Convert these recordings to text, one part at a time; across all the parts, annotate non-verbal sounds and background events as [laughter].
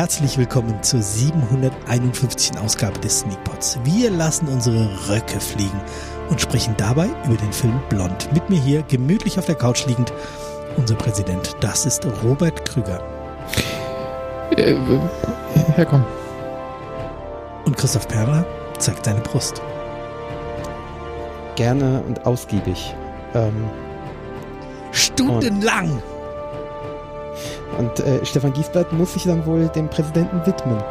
herzlich willkommen zur 751. Ausgabe des Sneakpots. Wir lassen unsere Röcke fliegen und sprechen dabei über den Film Blond. Mit mir hier, gemütlich auf der Couch liegend, unser Präsident. Das ist Robert Krüger. Äh, herkommen. Und Christoph Perler zeigt seine Brust. Gerne und ausgiebig. Ähm, Stundenlang! Und äh, Stefan Giesbert muss sich dann wohl dem Präsidenten widmen.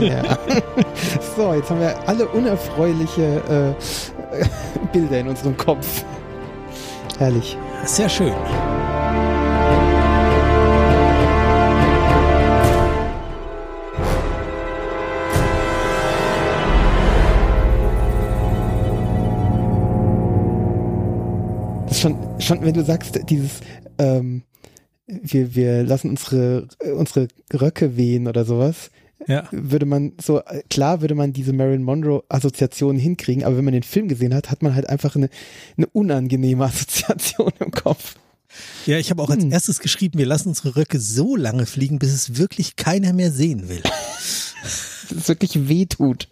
Ja. ja. [laughs] So, jetzt haben wir alle unerfreuliche äh, [laughs] Bilder in unserem Kopf. Herrlich. Sehr schön. Schon, schon, wenn du sagst, dieses, ähm, wir, wir lassen unsere, unsere Röcke wehen oder sowas, Ja. würde man so, klar würde man diese Marilyn Monroe Assoziation hinkriegen, aber wenn man den Film gesehen hat, hat man halt einfach eine, eine unangenehme [laughs] Assoziation im Kopf. Ja, ich habe auch als Hm. erstes geschrieben, wir lassen unsere Röcke so lange fliegen, bis es wirklich keiner mehr sehen will. [laughs] Das ist wirklich wehtut.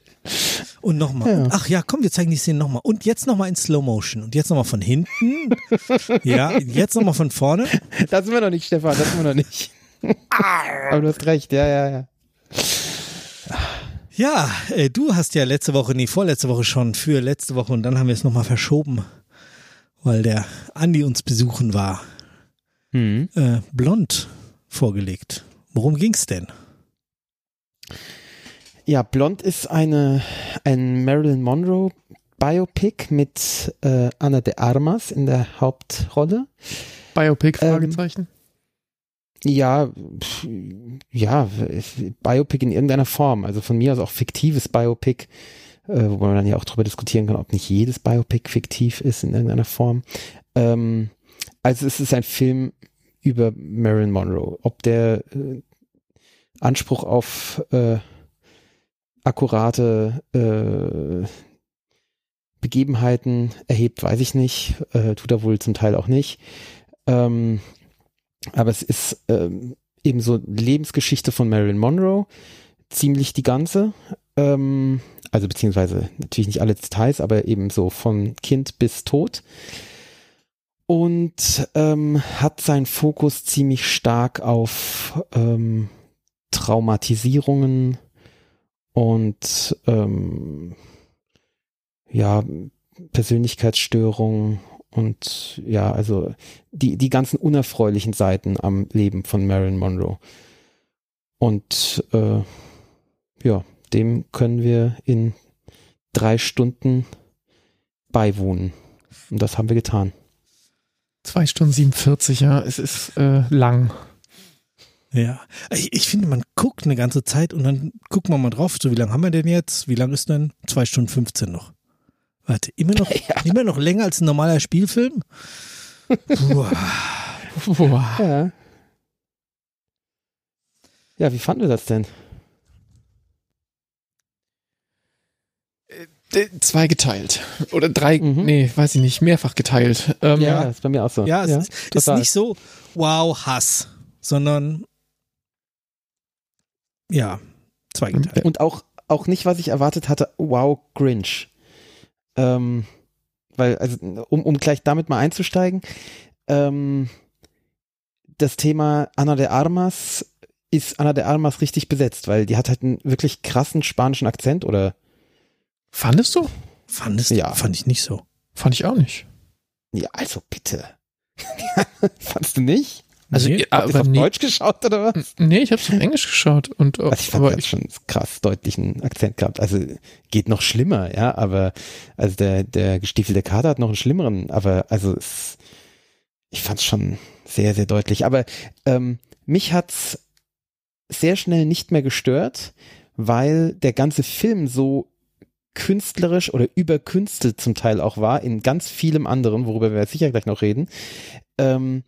Und nochmal. Ja. Ach ja, komm, wir zeigen die Szene nochmal. Und jetzt nochmal in Slow Motion. Und jetzt nochmal von hinten. ja, jetzt nochmal von vorne. Da sind wir noch nicht, Stefan, da sind wir noch nicht. aber du hast recht, ja, ja, ja. Ja, äh, du hast ja letzte Woche, nee, vorletzte Woche schon für letzte Woche und dann haben wir es nochmal verschoben, weil der Andi uns besuchen war. Hm. Äh, blond vorgelegt. Worum ging's denn? Ja, Blond ist eine, ein Marilyn Monroe Biopic mit äh, Anna de Armas in der Hauptrolle. Biopic, Ähm, Fragezeichen. Ja, pf, ja, Biopic in irgendeiner Form. Also von mir aus auch fiktives Biopic, äh, wo man dann ja auch drüber diskutieren kann, ob nicht jedes Biopic fiktiv ist in irgendeiner Form. Ähm, also es ist ein Film über Marilyn Monroe. Ob der äh, Anspruch auf äh, akkurate äh, Begebenheiten erhebt, weiß ich nicht. Äh, tut er wohl zum Teil auch nicht. Ähm, aber es ist ähm, eben so Lebensgeschichte von Marilyn Monroe, ziemlich die ganze. Ähm, also beziehungsweise natürlich nicht alle Details, aber eben so von Kind bis Tod. Und ähm, hat seinen Fokus ziemlich stark auf ähm, Traumatisierungen und ähm, ja, Persönlichkeitsstörungen und ja, also die, die ganzen unerfreulichen Seiten am Leben von Marilyn Monroe. Und äh, ja, dem können wir in drei Stunden beiwohnen. Und das haben wir getan. Zwei Stunden 47, ja. Es ist äh, lang. Ja, ich, ich finde, man guckt eine ganze Zeit und dann guckt man mal drauf, so wie lange haben wir denn jetzt? Wie lang ist denn? Zwei Stunden 15 noch. Warte, immer noch, [laughs] Ja. immer noch länger als ein normaler Spielfilm? Puh. Boah. Ja. Ja, wie fanden wir das denn? D- Zwei geteilt. Oder drei, Mhm. nee, weiß ich nicht, mehrfach geteilt. Ähm, Ja, ist bei mir auch so. Ja, es ist, ist nicht so, wow, Hass, sondern ja, zweigeteilt. Und auch, auch nicht, was ich erwartet hatte, wow, Grinch. Ähm, weil, also, um, um gleich damit mal einzusteigen, ähm, das Thema Ana de Armas ist Ana de Armas richtig besetzt, weil die hat halt einen wirklich krassen spanischen Akzent oder Fandest du? Fandest Ja. Fand ich nicht so. Fand ich auch nicht. ja, also bitte. [laughs] Fandst du nicht? Also, Nee, Habt ihr auf nee, Deutsch geschaut oder was? nee, ich habe es auf Englisch geschaut. Und, Also ich fand, aber hat schon krass deutlichen Akzent gehabt. Also geht noch schlimmer, ja, aber also der, der gestiefelte Kater hat noch einen schlimmeren, aber also es, ich fand es schon sehr, sehr deutlich. Aber ähm, mich hat's sehr schnell nicht mehr gestört, weil der ganze Film so künstlerisch oder überkünstelt zum Teil auch war, in ganz vielem anderen, worüber wir sicher gleich noch reden, ähm,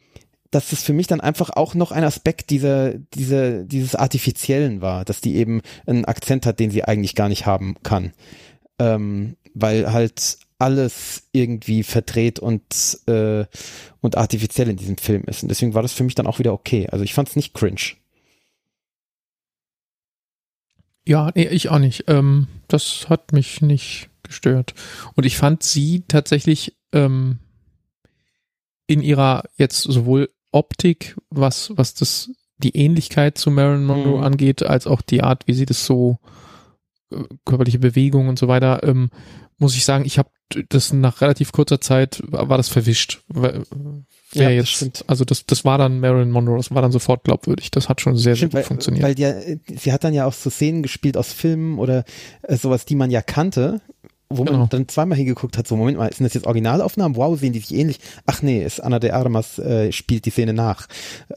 dass das für mich dann einfach auch noch ein Aspekt dieser, dieser, dieses Artifiziellen war, dass die eben einen Akzent hat, den sie eigentlich gar nicht haben kann. Ähm, weil halt alles irgendwie verdreht und, äh, und artifiziell in diesem Film ist. Und deswegen war das für mich dann auch wieder okay. Also ich fand es nicht cringe. Ja, nee, ich auch nicht. Ähm, das hat mich nicht gestört. Und ich fand sie tatsächlich ähm, in ihrer jetzt sowohl Optik, was, was das, die Ähnlichkeit zu Marilyn Monroe Mhm. angeht, als auch die Art, wie sie das so äh, körperliche Bewegung und so weiter, ähm, muss ich sagen, ich habe das nach relativ kurzer Zeit war das verwischt. Wer Ja, jetzt, stimmt. also das, das war dann Marilyn Monroe, das war dann sofort glaubwürdig. Das hat schon sehr, sehr Stimmt, gut weil, funktioniert. weil die, sie hat dann ja auch so Szenen gespielt aus Filmen oder äh, sowas, die man ja kannte, wo man Genau. dann zweimal hingeguckt hat, so Moment mal, sind das jetzt Originalaufnahmen? Wow, sehen die sich ähnlich? Ach nee, ist Anna de Armas äh, spielt die Szene nach.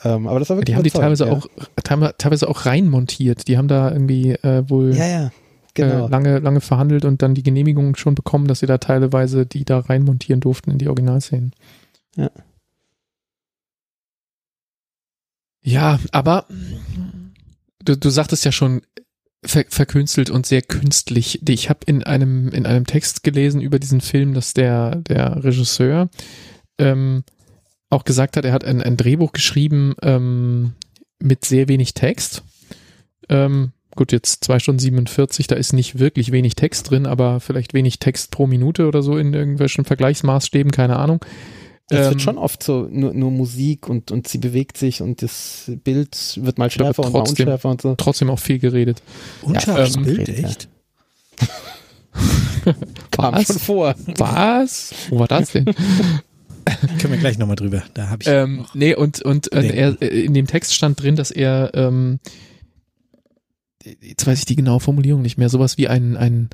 Ähm, aber das war wirklich die haben die teilweise ja. auch teilweise- teilweise auch reinmontiert. Die haben da irgendwie äh, wohl Ja, ja, genau. äh, lange, lange verhandelt und dann die Genehmigung schon bekommen, dass sie da teilweise die da reinmontieren durften in die Originalszenen. Ja. Ja, aber du, du sagtest ja schon ver, verkünstelt und sehr künstlich. Ich habe in einem in einem Text gelesen über diesen Film, dass der der Regisseur ähm, auch gesagt hat, er hat ein, ein Drehbuch geschrieben ähm, mit sehr wenig Text. Ähm, gut, jetzt zwei Stunden 47, da ist nicht wirklich wenig Text drin, aber vielleicht wenig Text pro Minute oder so in irgendwelchen Vergleichsmaßstäben, keine Ahnung. Es Ähm, wird schon oft so nur, nur Musik und, und sie bewegt sich und das Bild wird mal schärfer und mal unschärfer und so. trotzdem auch viel geredet. Unscharfes ähm, Bild, ja. echt? [laughs] Kam Was? schon vor. Was? Wo war das denn? [laughs] Können wir gleich nochmal drüber. Da habe ich ähm, noch- nee, und, und äh, er, äh, in dem Text stand drin, dass er, ähm, jetzt weiß ich die genaue Formulierung nicht mehr, sowas wie ein, ein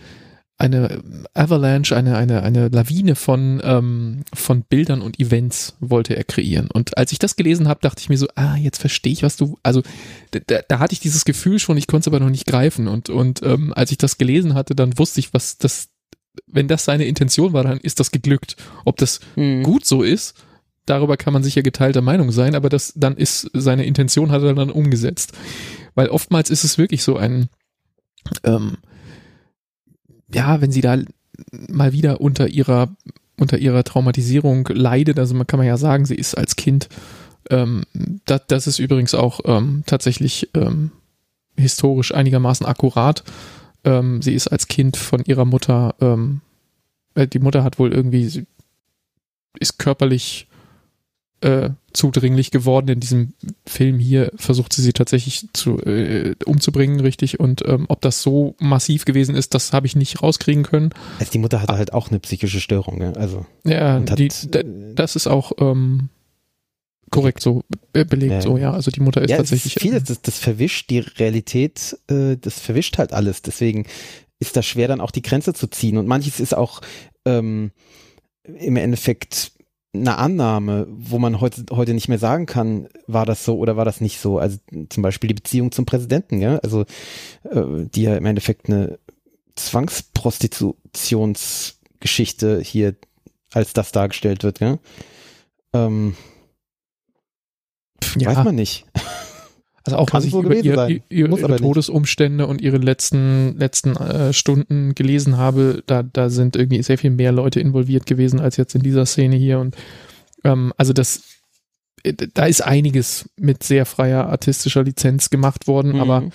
eine Avalanche, eine, eine, eine Lawine von, ähm, von Bildern und Events wollte er kreieren. Und als ich das gelesen habe, dachte ich mir so, ah, jetzt verstehe ich, was du, also da, da hatte ich dieses Gefühl schon, ich konnte es aber noch nicht greifen. Und, und ähm, als ich das gelesen hatte, dann wusste ich, was das, wenn das seine Intention war, dann ist das geglückt. Ob das Hm. gut so ist, darüber kann man sicher geteilter Meinung sein, aber das dann ist seine Intention hat er dann umgesetzt. Weil oftmals ist es wirklich so ein, ähm, ja, wenn sie da mal wieder unter ihrer unter ihrer Traumatisierung leidet, also man kann man ja sagen, sie ist als Kind, ähm, das, das ist übrigens auch ähm, tatsächlich ähm, historisch einigermaßen akkurat. Ähm, sie ist als Kind von ihrer Mutter, ähm, äh, die Mutter hat wohl irgendwie, sie ist körperlich äh, zudringlich geworden. In diesem Film hier versucht sie sie tatsächlich zu, äh, umzubringen, richtig. Und ähm, ob das so massiv gewesen ist, das habe ich nicht rauskriegen können. Also die Mutter hatte halt auch eine psychische Störung, ne? also Ja, hat, die, da, das ist auch ähm, korrekt so be belegt, Ja. so, ja. Also die Mutter ist ja, tatsächlich. ist vieles, das, das verwischt die Realität, äh, das verwischt halt alles. Deswegen ist das schwer, dann auch die Grenze zu ziehen. Und manches ist auch ähm, im Endeffekt eine Annahme, wo man heute, heute nicht mehr sagen kann, war das so oder war das nicht so. Also zum Beispiel die Beziehung zum Präsidenten, ja, also äh, die ja im Endeffekt eine Zwangsprostitutionsgeschichte hier als das dargestellt wird, ja. Ähm, ja, Weiß man nicht. [laughs] also auch kann was ich so über ihr, sein. ihre, aber ihre nicht. Todesumstände und ihre letzten letzten äh, Stunden gelesen habe, da da sind irgendwie sehr viel mehr Leute involviert gewesen als jetzt in dieser Szene hier und ähm, also das äh, da ist einiges mit sehr freier artistischer Lizenz gemacht worden, aber Mhm.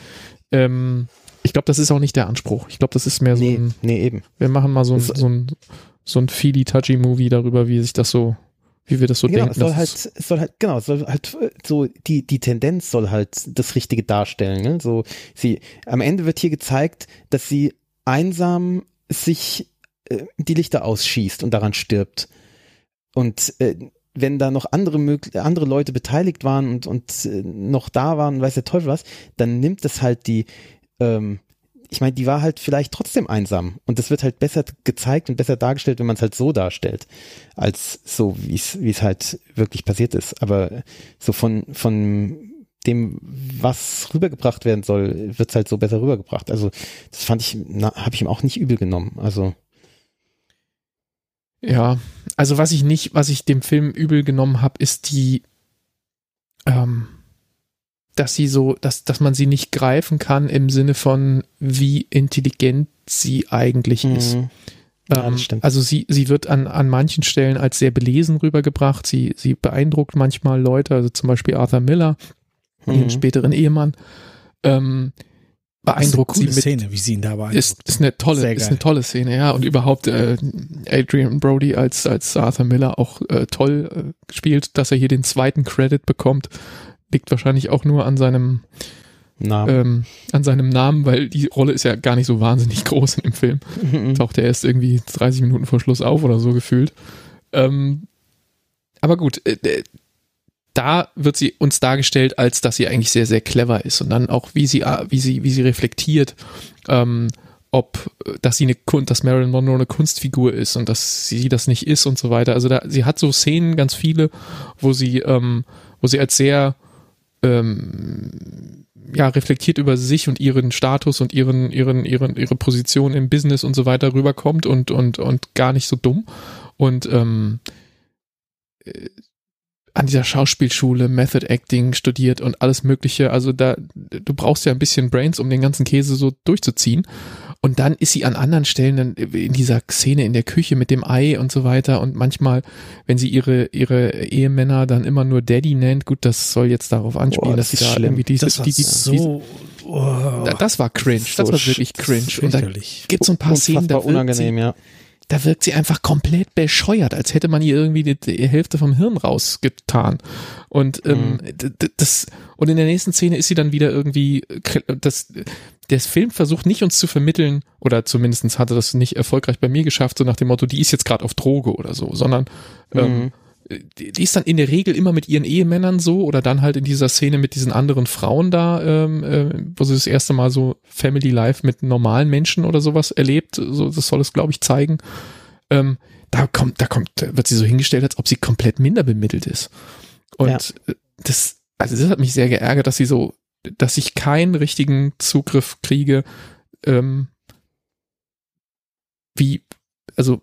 ähm, ich glaube, das ist auch nicht der Anspruch. Ich glaube, das ist mehr so nee, ein nee, eben. Wir machen mal so ein, so ein, so ein feely touchy Movie darüber, wie sich das so, wie wir das so genau, denken. es soll halt, es soll halt, genau, es soll halt äh, so, die, die Tendenz soll halt das Richtige darstellen. Ne? So, sie, am Ende wird hier gezeigt, dass sie einsam sich äh, die Lichter ausschießt und daran stirbt. Und äh, wenn da noch andere andere Leute beteiligt waren und, und äh, noch da waren, weiß der Teufel was, dann nimmt das halt die, ähm, ich meine, die war halt vielleicht trotzdem einsam und das wird halt besser gezeigt und besser dargestellt, wenn man es halt so darstellt, als so, wie es halt wirklich passiert ist. Aber so von, von dem, was rübergebracht werden soll, wird es halt so besser rübergebracht. Also das fand ich, habe ich ihm auch nicht übel genommen. Also ja, also was ich nicht, was ich dem Film übel genommen habe, ist die, ähm, dass sie so, dass, dass man sie nicht greifen kann im Sinne von, wie intelligent sie eigentlich ist. Mhm. Ja, Ähm, also sie, sie wird an, an manchen Stellen als sehr belesen rübergebracht. Sie, sie beeindruckt manchmal Leute, also zum Beispiel Arthur Miller, ihren Mhm. späteren Ehemann. Ähm, beeindruckt das ist sie eine mit, coole Szene, wie sie ihn da ist, beeindruckt. ist eine tolle, Sehr ist eine tolle Szene, ja. Und überhaupt äh, Adrian Brody als als Arthur Miller auch äh, toll äh, gespielt, dass er hier den zweiten Credit bekommt, liegt wahrscheinlich auch nur an seinem ähm, an seinem Namen, weil die Rolle ist ja gar nicht so wahnsinnig [laughs] groß in dem Film. mhm. Taucht er erst irgendwie 30 Minuten vor Schluss auf oder so gefühlt. Ähm, aber gut, äh, äh, da wird sie uns dargestellt, als dass sie eigentlich sehr, sehr clever ist und dann auch, wie sie, äh, wie sie, wie sie reflektiert, ähm, ob, äh, dass sie eine Kunst, dass Marilyn Monroe eine Kunstfigur ist und dass sie das nicht ist und so weiter. Also da, sie hat so Szenen, ganz viele, wo sie, ähm, wo sie als sehr, ähm, ja, reflektiert über sich und ihren Status und ihren, ihren, ihren, ihre Position im Business und so weiter rüberkommt und, und, und gar nicht so dumm. Und ähm, äh, an dieser Schauspielschule Method Acting studiert und alles Mögliche. Also da, du brauchst ja ein bisschen Brains, um den ganzen Käse so durchzuziehen. Und dann ist sie an anderen Stellen dann in dieser Szene in der Küche mit dem Ei und so weiter. Und manchmal, wenn sie ihre, ihre Ehemänner dann immer nur Daddy nennt, gut, das soll jetzt darauf anspielen, Boah, dass das sie ist da schlimm. irgendwie diese, Das war die, die, so, oh, das war cringe, so das war wirklich cringe. Und da gibt es so ein paar Szenen, da wirkt, sie, unangenehm, ja. da wirkt sie einfach komplett bescheuert, als hätte man ihr irgendwie die, die Hälfte vom Hirn rausgetan. Und ähm, d- das und in der nächsten Szene ist sie dann wieder irgendwie das der Film versucht nicht uns zu vermitteln oder zumindest hatte das nicht erfolgreich bei mir geschafft, so nach dem Motto, die ist jetzt gerade auf Droge oder so, sondern ähm, Mhm. die, die ist dann in der Regel immer mit ihren Ehemännern so oder dann halt in dieser Szene mit diesen anderen Frauen da, ähm, äh, wo sie das erste Mal so Family Life mit normalen Menschen oder sowas erlebt. So, das soll es, glaube ich, zeigen. Ähm, da kommt, da kommt, da wird sie so hingestellt, als ob sie komplett minder bemittelt ist. Und Ja. äh, das, also das hat mich sehr geärgert, dass sie so, dass ich keinen richtigen Zugriff kriege, ähm, wie, also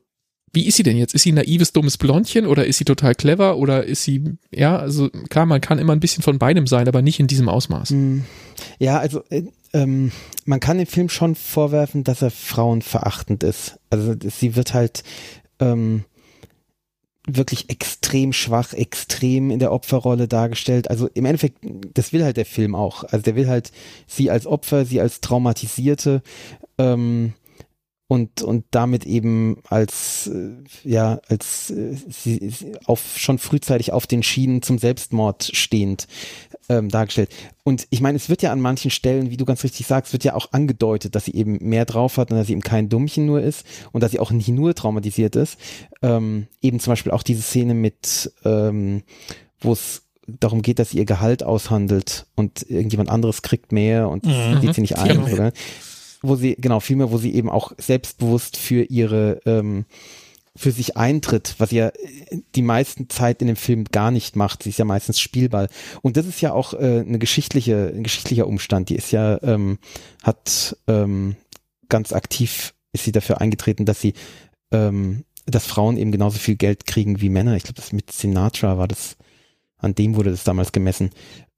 wie ist sie denn jetzt? Ist sie ein naives, dummes Blondchen oder ist sie total clever oder ist sie, ja, also klar, man kann immer ein bisschen von beidem sein, aber nicht in diesem Ausmaß. Hm. Ja, also äh, ähm, man kann dem Film schon vorwerfen, dass er frauenverachtend ist. Also sie wird halt ähm, wirklich extrem schwach, extrem in der Opferrolle dargestellt. Also im Endeffekt, das will halt der Film auch. Also der will halt sie als Opfer, sie als Traumatisierte ähm, und und damit eben als äh, ja als äh, sie, auf schon frühzeitig auf den Schienen zum Selbstmord stehend ähm, dargestellt. Und ich meine, es wird ja an manchen Stellen, wie du ganz richtig sagst, wird ja auch angedeutet, dass sie eben mehr drauf hat und dass sie eben kein Dummchen nur ist und dass sie auch nicht nur traumatisiert ist. Ähm, eben zum Beispiel auch diese Szene mit, ähm, wo es darum geht, dass sie ihr Gehalt aushandelt und irgendjemand anderes kriegt mehr und Mhm. sieht sie nicht ein. Genau. Oder? Wo sie, genau, vielmehr, wo sie eben auch selbstbewusst für ihre ähm, für sich eintritt, was ja äh, die meisten Zeit in dem Film gar nicht macht. Sie ist ja meistens Spielball. Und das ist ja auch äh, eine geschichtliche, ein geschichtlicher Umstand. Die ist ja, ähm, hat ähm, ganz aktiv ist sie dafür eingetreten, dass sie, ähm, dass Frauen eben genauso viel Geld kriegen wie Männer. Ich glaube, das mit Sinatra war das, an dem wurde das damals gemessen.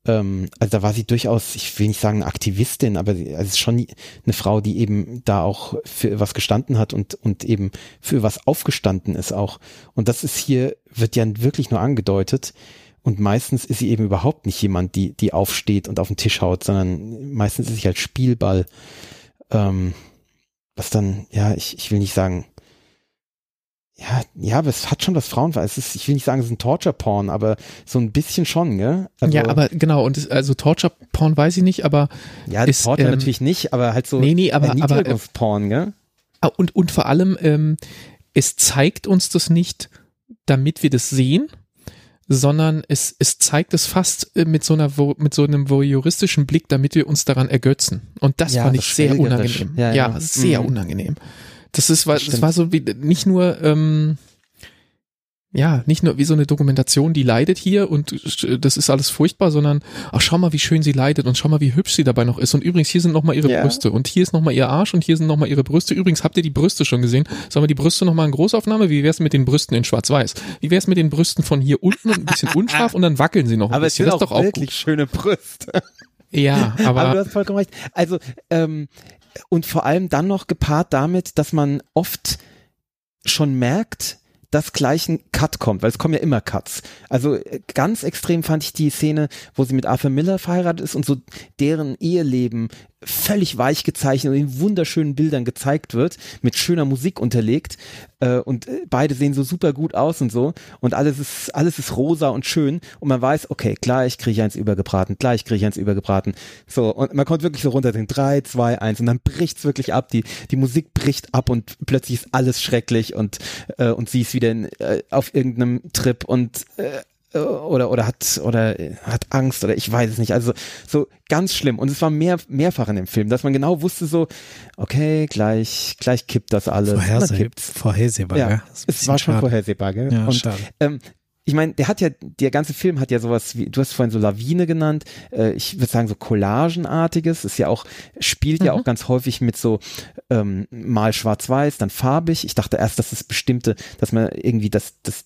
Ähm, also da war sie durchaus, ich will nicht sagen Aktivistin, aber sie, also es ist schon eine Frau, die eben da auch für was gestanden hat und, und eben für was aufgestanden ist auch. Und das ist hier, wird ja wirklich nur angedeutet. Und meistens ist sie eben überhaupt nicht jemand, die, die aufsteht und auf den Tisch haut, sondern meistens ist sie halt Spielball. Ähm, was dann, ja, ich, ich will nicht sagen, ja, ja, aber es hat schon was Frauen, es ist, ich will nicht sagen, es ist ein Torture-Porn, aber so ein bisschen schon, gell? Also, ja, aber genau, und es, also Torture-Porn weiß ich nicht, aber ja, ist, Torture ähm, natürlich nicht, aber halt so nee, nee, aber, aber äh, Erniedrigungsporn, gell? Ah, Und, und vor allem, ähm, es zeigt uns das nicht, damit wir das sehen, sondern es, es zeigt es fast äh, mit so einer mit so einem voyeuristischen Blick, damit wir uns daran ergötzen. Und das Ja, fand so ich sehr unangenehm. Ja, Ja, ja. sehr Mhm. unangenehm. Das ist, war, Das das war so wie nicht nur ähm, ja, nicht nur wie so eine Dokumentation, die leidet hier und äh, das ist alles furchtbar, sondern ach, schau mal, wie schön sie leidet und schau mal, wie hübsch sie dabei noch ist. Und übrigens, hier sind nochmal ihre Ja. Brüste und hier ist nochmal ihr Arsch und hier sind nochmal ihre Brüste. Übrigens, habt ihr die Brüste schon gesehen? Sollen wir die Brüste nochmal in Großaufnahme? Wie wär's mit den Brüsten in Schwarz-Weiß? Wie wär's mit den Brüsten von hier unten und ein bisschen [laughs] unscharf und dann wackeln sie noch ein Aber es bisschen? sind Das ist auch doch auch wirklich gut. schöne Brüste. Ja, [laughs] Aber, aber, du hast vollkommen recht. Also, ähm, und vor allem dann noch gepaart damit, dass man oft schon merkt, dass gleich ein Cut kommt, weil es kommen ja immer Cuts. Also äh, ganz extrem fand ich die Szene, wo sie mit Arthur Miller verheiratet ist und so deren Eheleben völlig weich gezeichnet und in wunderschönen Bildern gezeigt wird, mit schöner Musik unterlegt äh, und äh, beide sehen so super gut aus und so und alles ist alles ist rosa und schön und man weiß, okay, gleich kriege ich eins übergebraten, gleich kriege ich eins übergebraten. So und man kommt wirklich so runterdenken, drei, zwei, eins und dann bricht's wirklich ab, die die Musik bricht ab und plötzlich ist alles schrecklich und äh, und sie ist wieder in, äh, auf irgendeinem Trip und äh, oder oder hat oder hat Angst oder ich weiß es nicht. Also so ganz schlimm und es war mehr mehrfach in dem Film, dass man genau wusste so okay, gleich gleich kippt das alles. Vorherseh kippt's. vorhersehbar, Ja, ja. es war schon vorhersehbar, gell? Ja, und schade. ähm, ich meine, der hat ja, der ganze Film hat ja sowas wie, du hast vorhin so Lawine genannt, äh, ich würde sagen so Collagenartiges, ist ja auch, spielt ja Mhm. auch ganz häufig mit so ähm, mal schwarz-weiß, dann farbig. Ich dachte erst, dass es bestimmte, dass man irgendwie das, das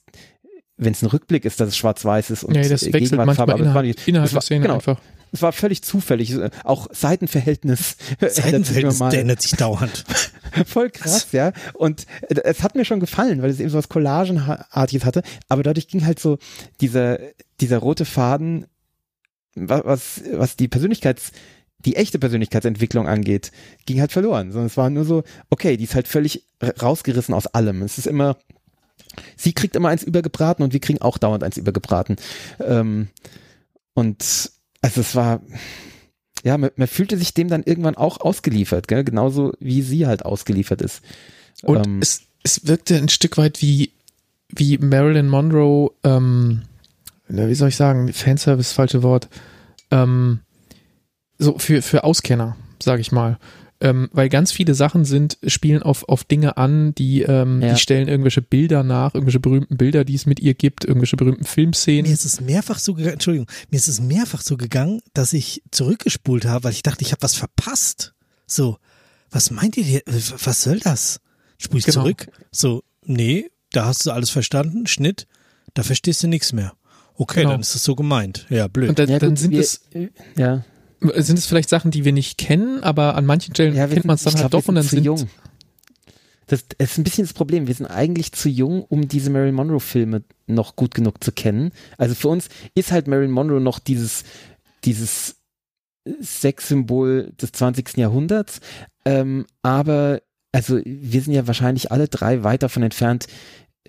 wenn es ein Rückblick ist, dass es schwarz-weiß ist und Ja, das wechselt Gegenwart manchmal Farbe, aber es war innerhalb, nicht- innerhalb es war, der Szene genau, einfach. es war völlig zufällig, auch Seitenverhältnis. [laughs] ändert sich Seitenverhältnis, ändert sich dauernd. [laughs] Voll krass, ja. Und äh, es hat mir schon gefallen, weil es eben so was Collagenartiges hatte. Aber dadurch ging halt so dieser, dieser rote Faden, wa- was, was die Persönlichkeits, die echte Persönlichkeitsentwicklung angeht, ging halt verloren. Sondern es war nur so, okay, die ist halt völlig rausgerissen aus allem. Es ist immer, sie kriegt immer eins übergebraten und wir kriegen auch dauernd eins übergebraten. Ähm, und also es war, ja, man, man fühlte sich dem dann irgendwann auch ausgeliefert, gell? genauso wie sie halt ausgeliefert ist. Und Ähm, es, es wirkte ein Stück weit wie, wie Marilyn Monroe, ähm, wie soll ich sagen, Fanservice, falsche Wort, ähm, so für, für Auskenner, sage ich mal. Ähm, weil ganz viele Sachen sind, spielen auf, auf Dinge an, die, ähm, Ja. die stellen irgendwelche Bilder nach, irgendwelche berühmten Bilder, die es mit ihr gibt, irgendwelche berühmten Mir Filmszenen. ist es mehrfach so gegangen, Entschuldigung, mir ist es mehrfach so gegangen, dass ich zurückgespult habe, weil ich dachte, ich habe was verpasst. So, was meint ihr, hier? was soll das? Spul ich Genau. zurück? So, nee, da hast du alles verstanden, Schnitt, da verstehst du nichts mehr. Okay, Genau. dann ist es so gemeint. Ja, blöd. Und dann, ja, dann sind wir, es ja, sind es vielleicht Sachen, die wir nicht kennen, aber an manchen Stellen ja, kennt man es dann halt glaub, doch und wir dann zu sind jung. Das, ist ein bisschen das Problem. Wir sind eigentlich zu jung, um diese Marilyn Monroe Filme noch gut genug zu kennen. Also für uns ist halt Marilyn Monroe noch dieses, dieses Sexsymbol des 20. Jahrhunderts. Ähm, aber also wir sind ja wahrscheinlich alle drei weit davon entfernt,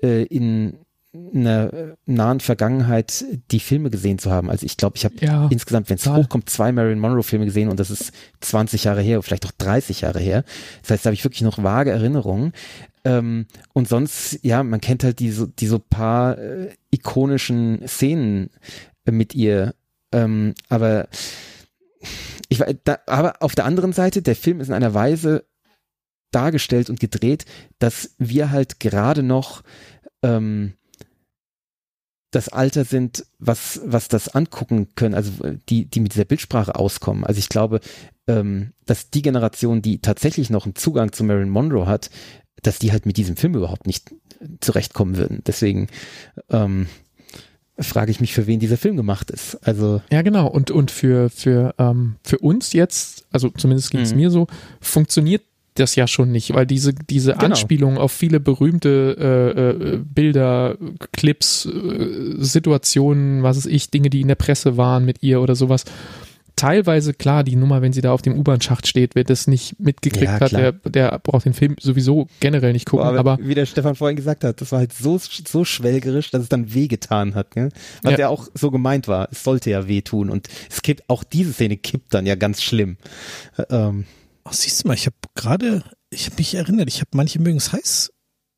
äh, in einer äh, nahen Vergangenheit die Filme gesehen zu haben. Also ich glaube, ich habe ja, insgesamt, wenn es hochkommt, zwei Marilyn Monroe Filme gesehen und das ist 20 Jahre her, vielleicht auch 30 Jahre her. Das heißt, da habe ich wirklich noch vage Erinnerungen. Ähm, und sonst, ja, man kennt halt die so, die so paar äh, ikonischen Szenen äh, mit ihr. Ähm, aber ich da, aber auf der anderen Seite, der Film ist in einer Weise dargestellt und gedreht, dass wir halt gerade noch ähm, das Alter sind, was, was das angucken können, also äh, die, die mit dieser Bildsprache auskommen. Also ich glaube, ähm, dass die Generation, die tatsächlich noch einen Zugang zu Marilyn Monroe hat, dass die halt mit diesem Film überhaupt nicht zurechtkommen würden. Deswegen ähm, frage ich mich, für wen dieser Film gemacht ist. Also Ja, genau. Und, und für, für, ähm, für uns jetzt, also zumindest ging es Mhm. mir so, funktioniert das ja schon nicht, weil diese, diese Genau. Anspielung auf viele berühmte äh, äh, Bilder, Clips, äh, Situationen, was weiß ich, Dinge, die in der Presse waren mit ihr oder sowas. Teilweise, klar, die Nummer, wenn sie da auf dem U-Bahn-Schacht steht, wer das nicht mitgekriegt Ja, hat, der, der braucht den Film sowieso generell nicht gucken, Boah, aber wie der Stefan vorhin gesagt hat, das war halt so, so schwelgerisch, dass es dann wehgetan hat. Ne? Was Ja. ja. auch so gemeint war. Es sollte ja wehtun. Und es kippt, auch diese Szene kippt dann ja ganz schlimm. Ähm, Ach, siehst du mal, ich habe gerade, ich habe mich erinnert, ich habe manche mögen es heiß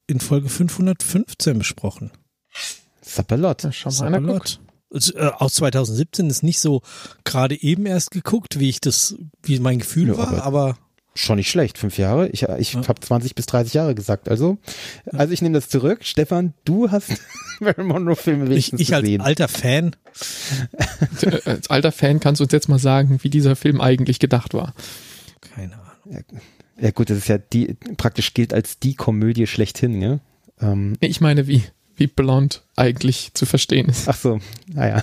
in Folge 515 besprochen. Sapperlot. Ja, schau mal. Sapperlot. Also, äh, aus 2017 ist nicht so gerade eben erst geguckt, wie ich das, wie mein Gefühl Ja, war, aber- aber Schon nicht schlecht, fünf Jahre. Ich, ich Ja. habe 20 bis 30 Jahre gesagt. Also, also ich nehme das zurück. Stefan, du hast [laughs] Marilyn Monroe Filme ich, wenigstens ich als alter Fan, äh, als alter Fan kannst du uns jetzt mal sagen, wie dieser Film eigentlich gedacht war. keine Ahnung. Ja gut, das ist ja die, praktisch gilt als die Komödie schlechthin, ja. Ähm, Nee, Ich meine, wie, wie blond eigentlich zu verstehen ist. ach so, naja.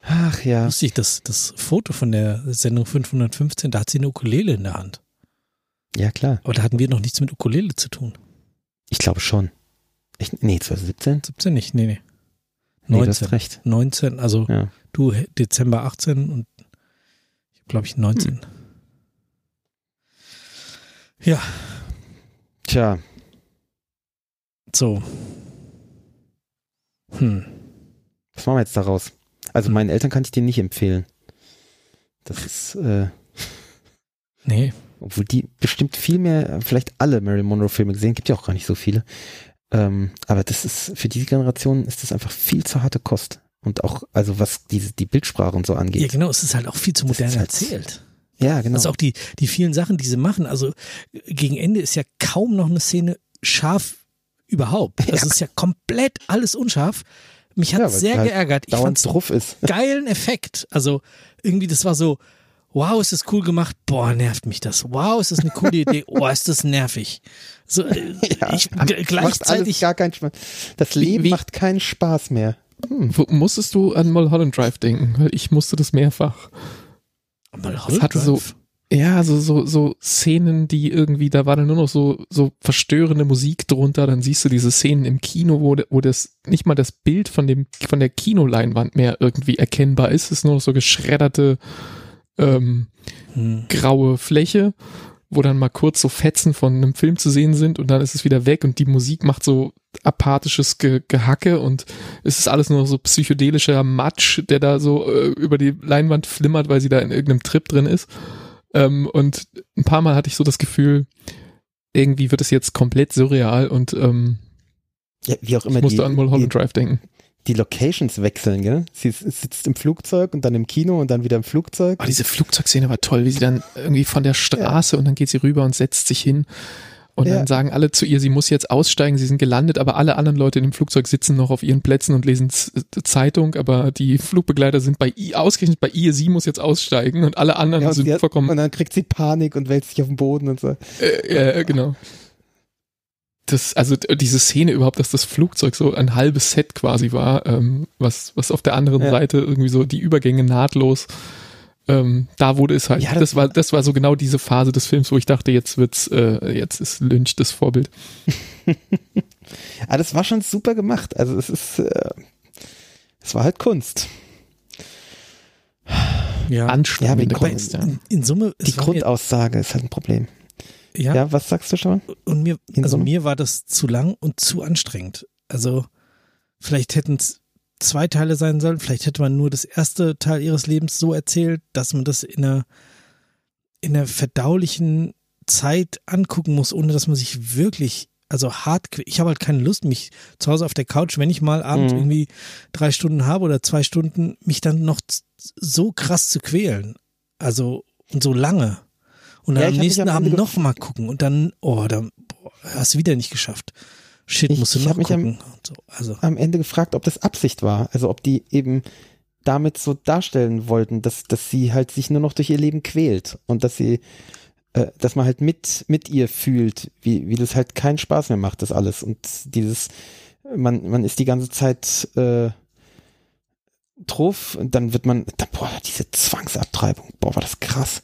Ach ja. Lustig, das, das Foto von der Sendung 515, da hat sie eine Ukulele in der Hand. Ja, klar. Aber da hatten wir noch nichts mit Ukulele zu tun. Ich glaube schon. Ich, nee, 2017? 17 nicht, nee, nee. Nee, 19. du hast recht. 19, also Ja. du Dezember 18 und ich glaube ich 19. Hm. Ja, Tja, so. Hm. was machen wir jetzt daraus? Also meinen Eltern kann ich den nicht empfehlen. Das ist, äh, Nee, obwohl die bestimmt viel mehr, vielleicht alle Marilyn Monroe Filme gesehen, gibt ja auch gar nicht so viele. Ähm, aber das ist, für diese Generation ist das einfach viel zu harte Kost. Und auch, also was diese, die Bildsprache und so ja angeht. genau, es ist halt auch viel zu modern halt- erzählt. Ja, genau. Also auch die, die vielen Sachen, die sie machen. Also gegen Ende ist ja kaum noch eine Szene scharf überhaupt. Das [laughs] Ja. ist ja komplett alles unscharf. Mich hat Ja, sehr halt geärgert. Ich fand's drauf ist. [laughs] geilen Effekt. Also irgendwie, das war so, wow, ist das cool gemacht. Boah, nervt mich das. Wow, ist das eine coole Idee. [laughs] Oh, ist das nervig. So, äh, Ja, ich, gleichzeitig, gar keinen Spaß. Das Leben wie- macht keinen Spaß mehr. Hm. Wo, musstest du an Mulholland Drive denken? Weil ich musste das mehrfach. Mulholland hatte so-. Ja, so, so, so Szenen, die irgendwie, da war dann nur noch so, so verstörende Musik drunter, dann siehst du diese Szenen im Kino, wo, wo das nicht mal das Bild von dem, von der Kinoleinwand mehr irgendwie erkennbar ist, es ist nur noch so geschredderte, ähm, Hm. graue Fläche, wo dann mal kurz so Fetzen von einem Film zu sehen sind und dann ist es wieder weg und die Musik macht so apathisches Ge Gehacke und es ist alles nur so psychedelischer Matsch, der da so äh, über die Leinwand flimmert, weil sie da in irgendeinem Trip drin ist. Ähm, und ein paar Mal hatte ich so das Gefühl, irgendwie wird es jetzt komplett surreal und ähm, Ja, wie auch immer ich musste die, an Mulholland die, Drive denken. Die Locations wechseln, gell? Sie sitzt im Flugzeug und dann im Kino und dann wieder im Flugzeug. Oh, diese Flugzeugszene war toll, wie sie dann irgendwie von der Straße und dann geht sie rüber und setzt sich hin. Und Ja. dann sagen alle zu ihr, sie muss jetzt aussteigen, sie sind gelandet, aber alle anderen Leute in dem Flugzeug sitzen noch auf ihren Plätzen und lesen Zeitung, aber die Flugbegleiter sind bei ihr, ausgerechnet bei ihr, sie muss jetzt aussteigen und alle anderen Ja, und, sind hat, vollkommen und dann kriegt sie Panik und wälzt sich auf den Boden und so. Äh, äh, genau. Das, also diese Szene überhaupt, dass das Flugzeug so ein halbes Set quasi war, ähm, was, was auf der anderen Ja. Seite irgendwie so die Übergänge nahtlos, ähm, da wurde es halt, Ja, das, das- war, das war so genau diese Phase des Films, wo ich dachte, jetzt wird's, äh, jetzt ist Lynch das Vorbild. Aber [laughs] das war schon super gemacht. Also es ist, äh, es war halt Kunst. Ja, Anstrengende Ja, Kunst, ja. in, in Summe, Die Grundaussage ist halt ein Problem. Ja, Ja, was sagst du schon? und mir, also mir war das zu lang und zu anstrengend. Also vielleicht hätten es zwei Teile sein sollen, vielleicht hätte man nur das erste Teil ihres Lebens so erzählt, dass man das in einer, in einer verdaulichen Zeit angucken muss, ohne dass man sich wirklich, also hart, ich habe halt keine Lust, mich zu Hause auf der Couch, wenn ich mal abends Mhm. irgendwie drei Stunden habe oder zwei Stunden, mich dann noch so krass zu quälen. Also, und so lange. Und dann Ja, am hab nächsten am Abend Ende noch mal gucken und dann, oh, dann boah, hast du wieder nicht geschafft. Shit, Ich- musst du ich noch hab mich am- gucken. Und so, also, Am Ende gefragt, ob das Absicht war. Also ob die eben damit so darstellen wollten, dass, dass sie halt sich nur noch durch ihr Leben quält und dass sie, äh, dass man halt mit, mit ihr fühlt, wie, wie das halt keinen Spaß mehr macht, das alles. Und dieses, man, man ist die ganze Zeit äh, drauf und dann wird man, dann, boah, diese Zwangsabtreibung, boah, war das krass.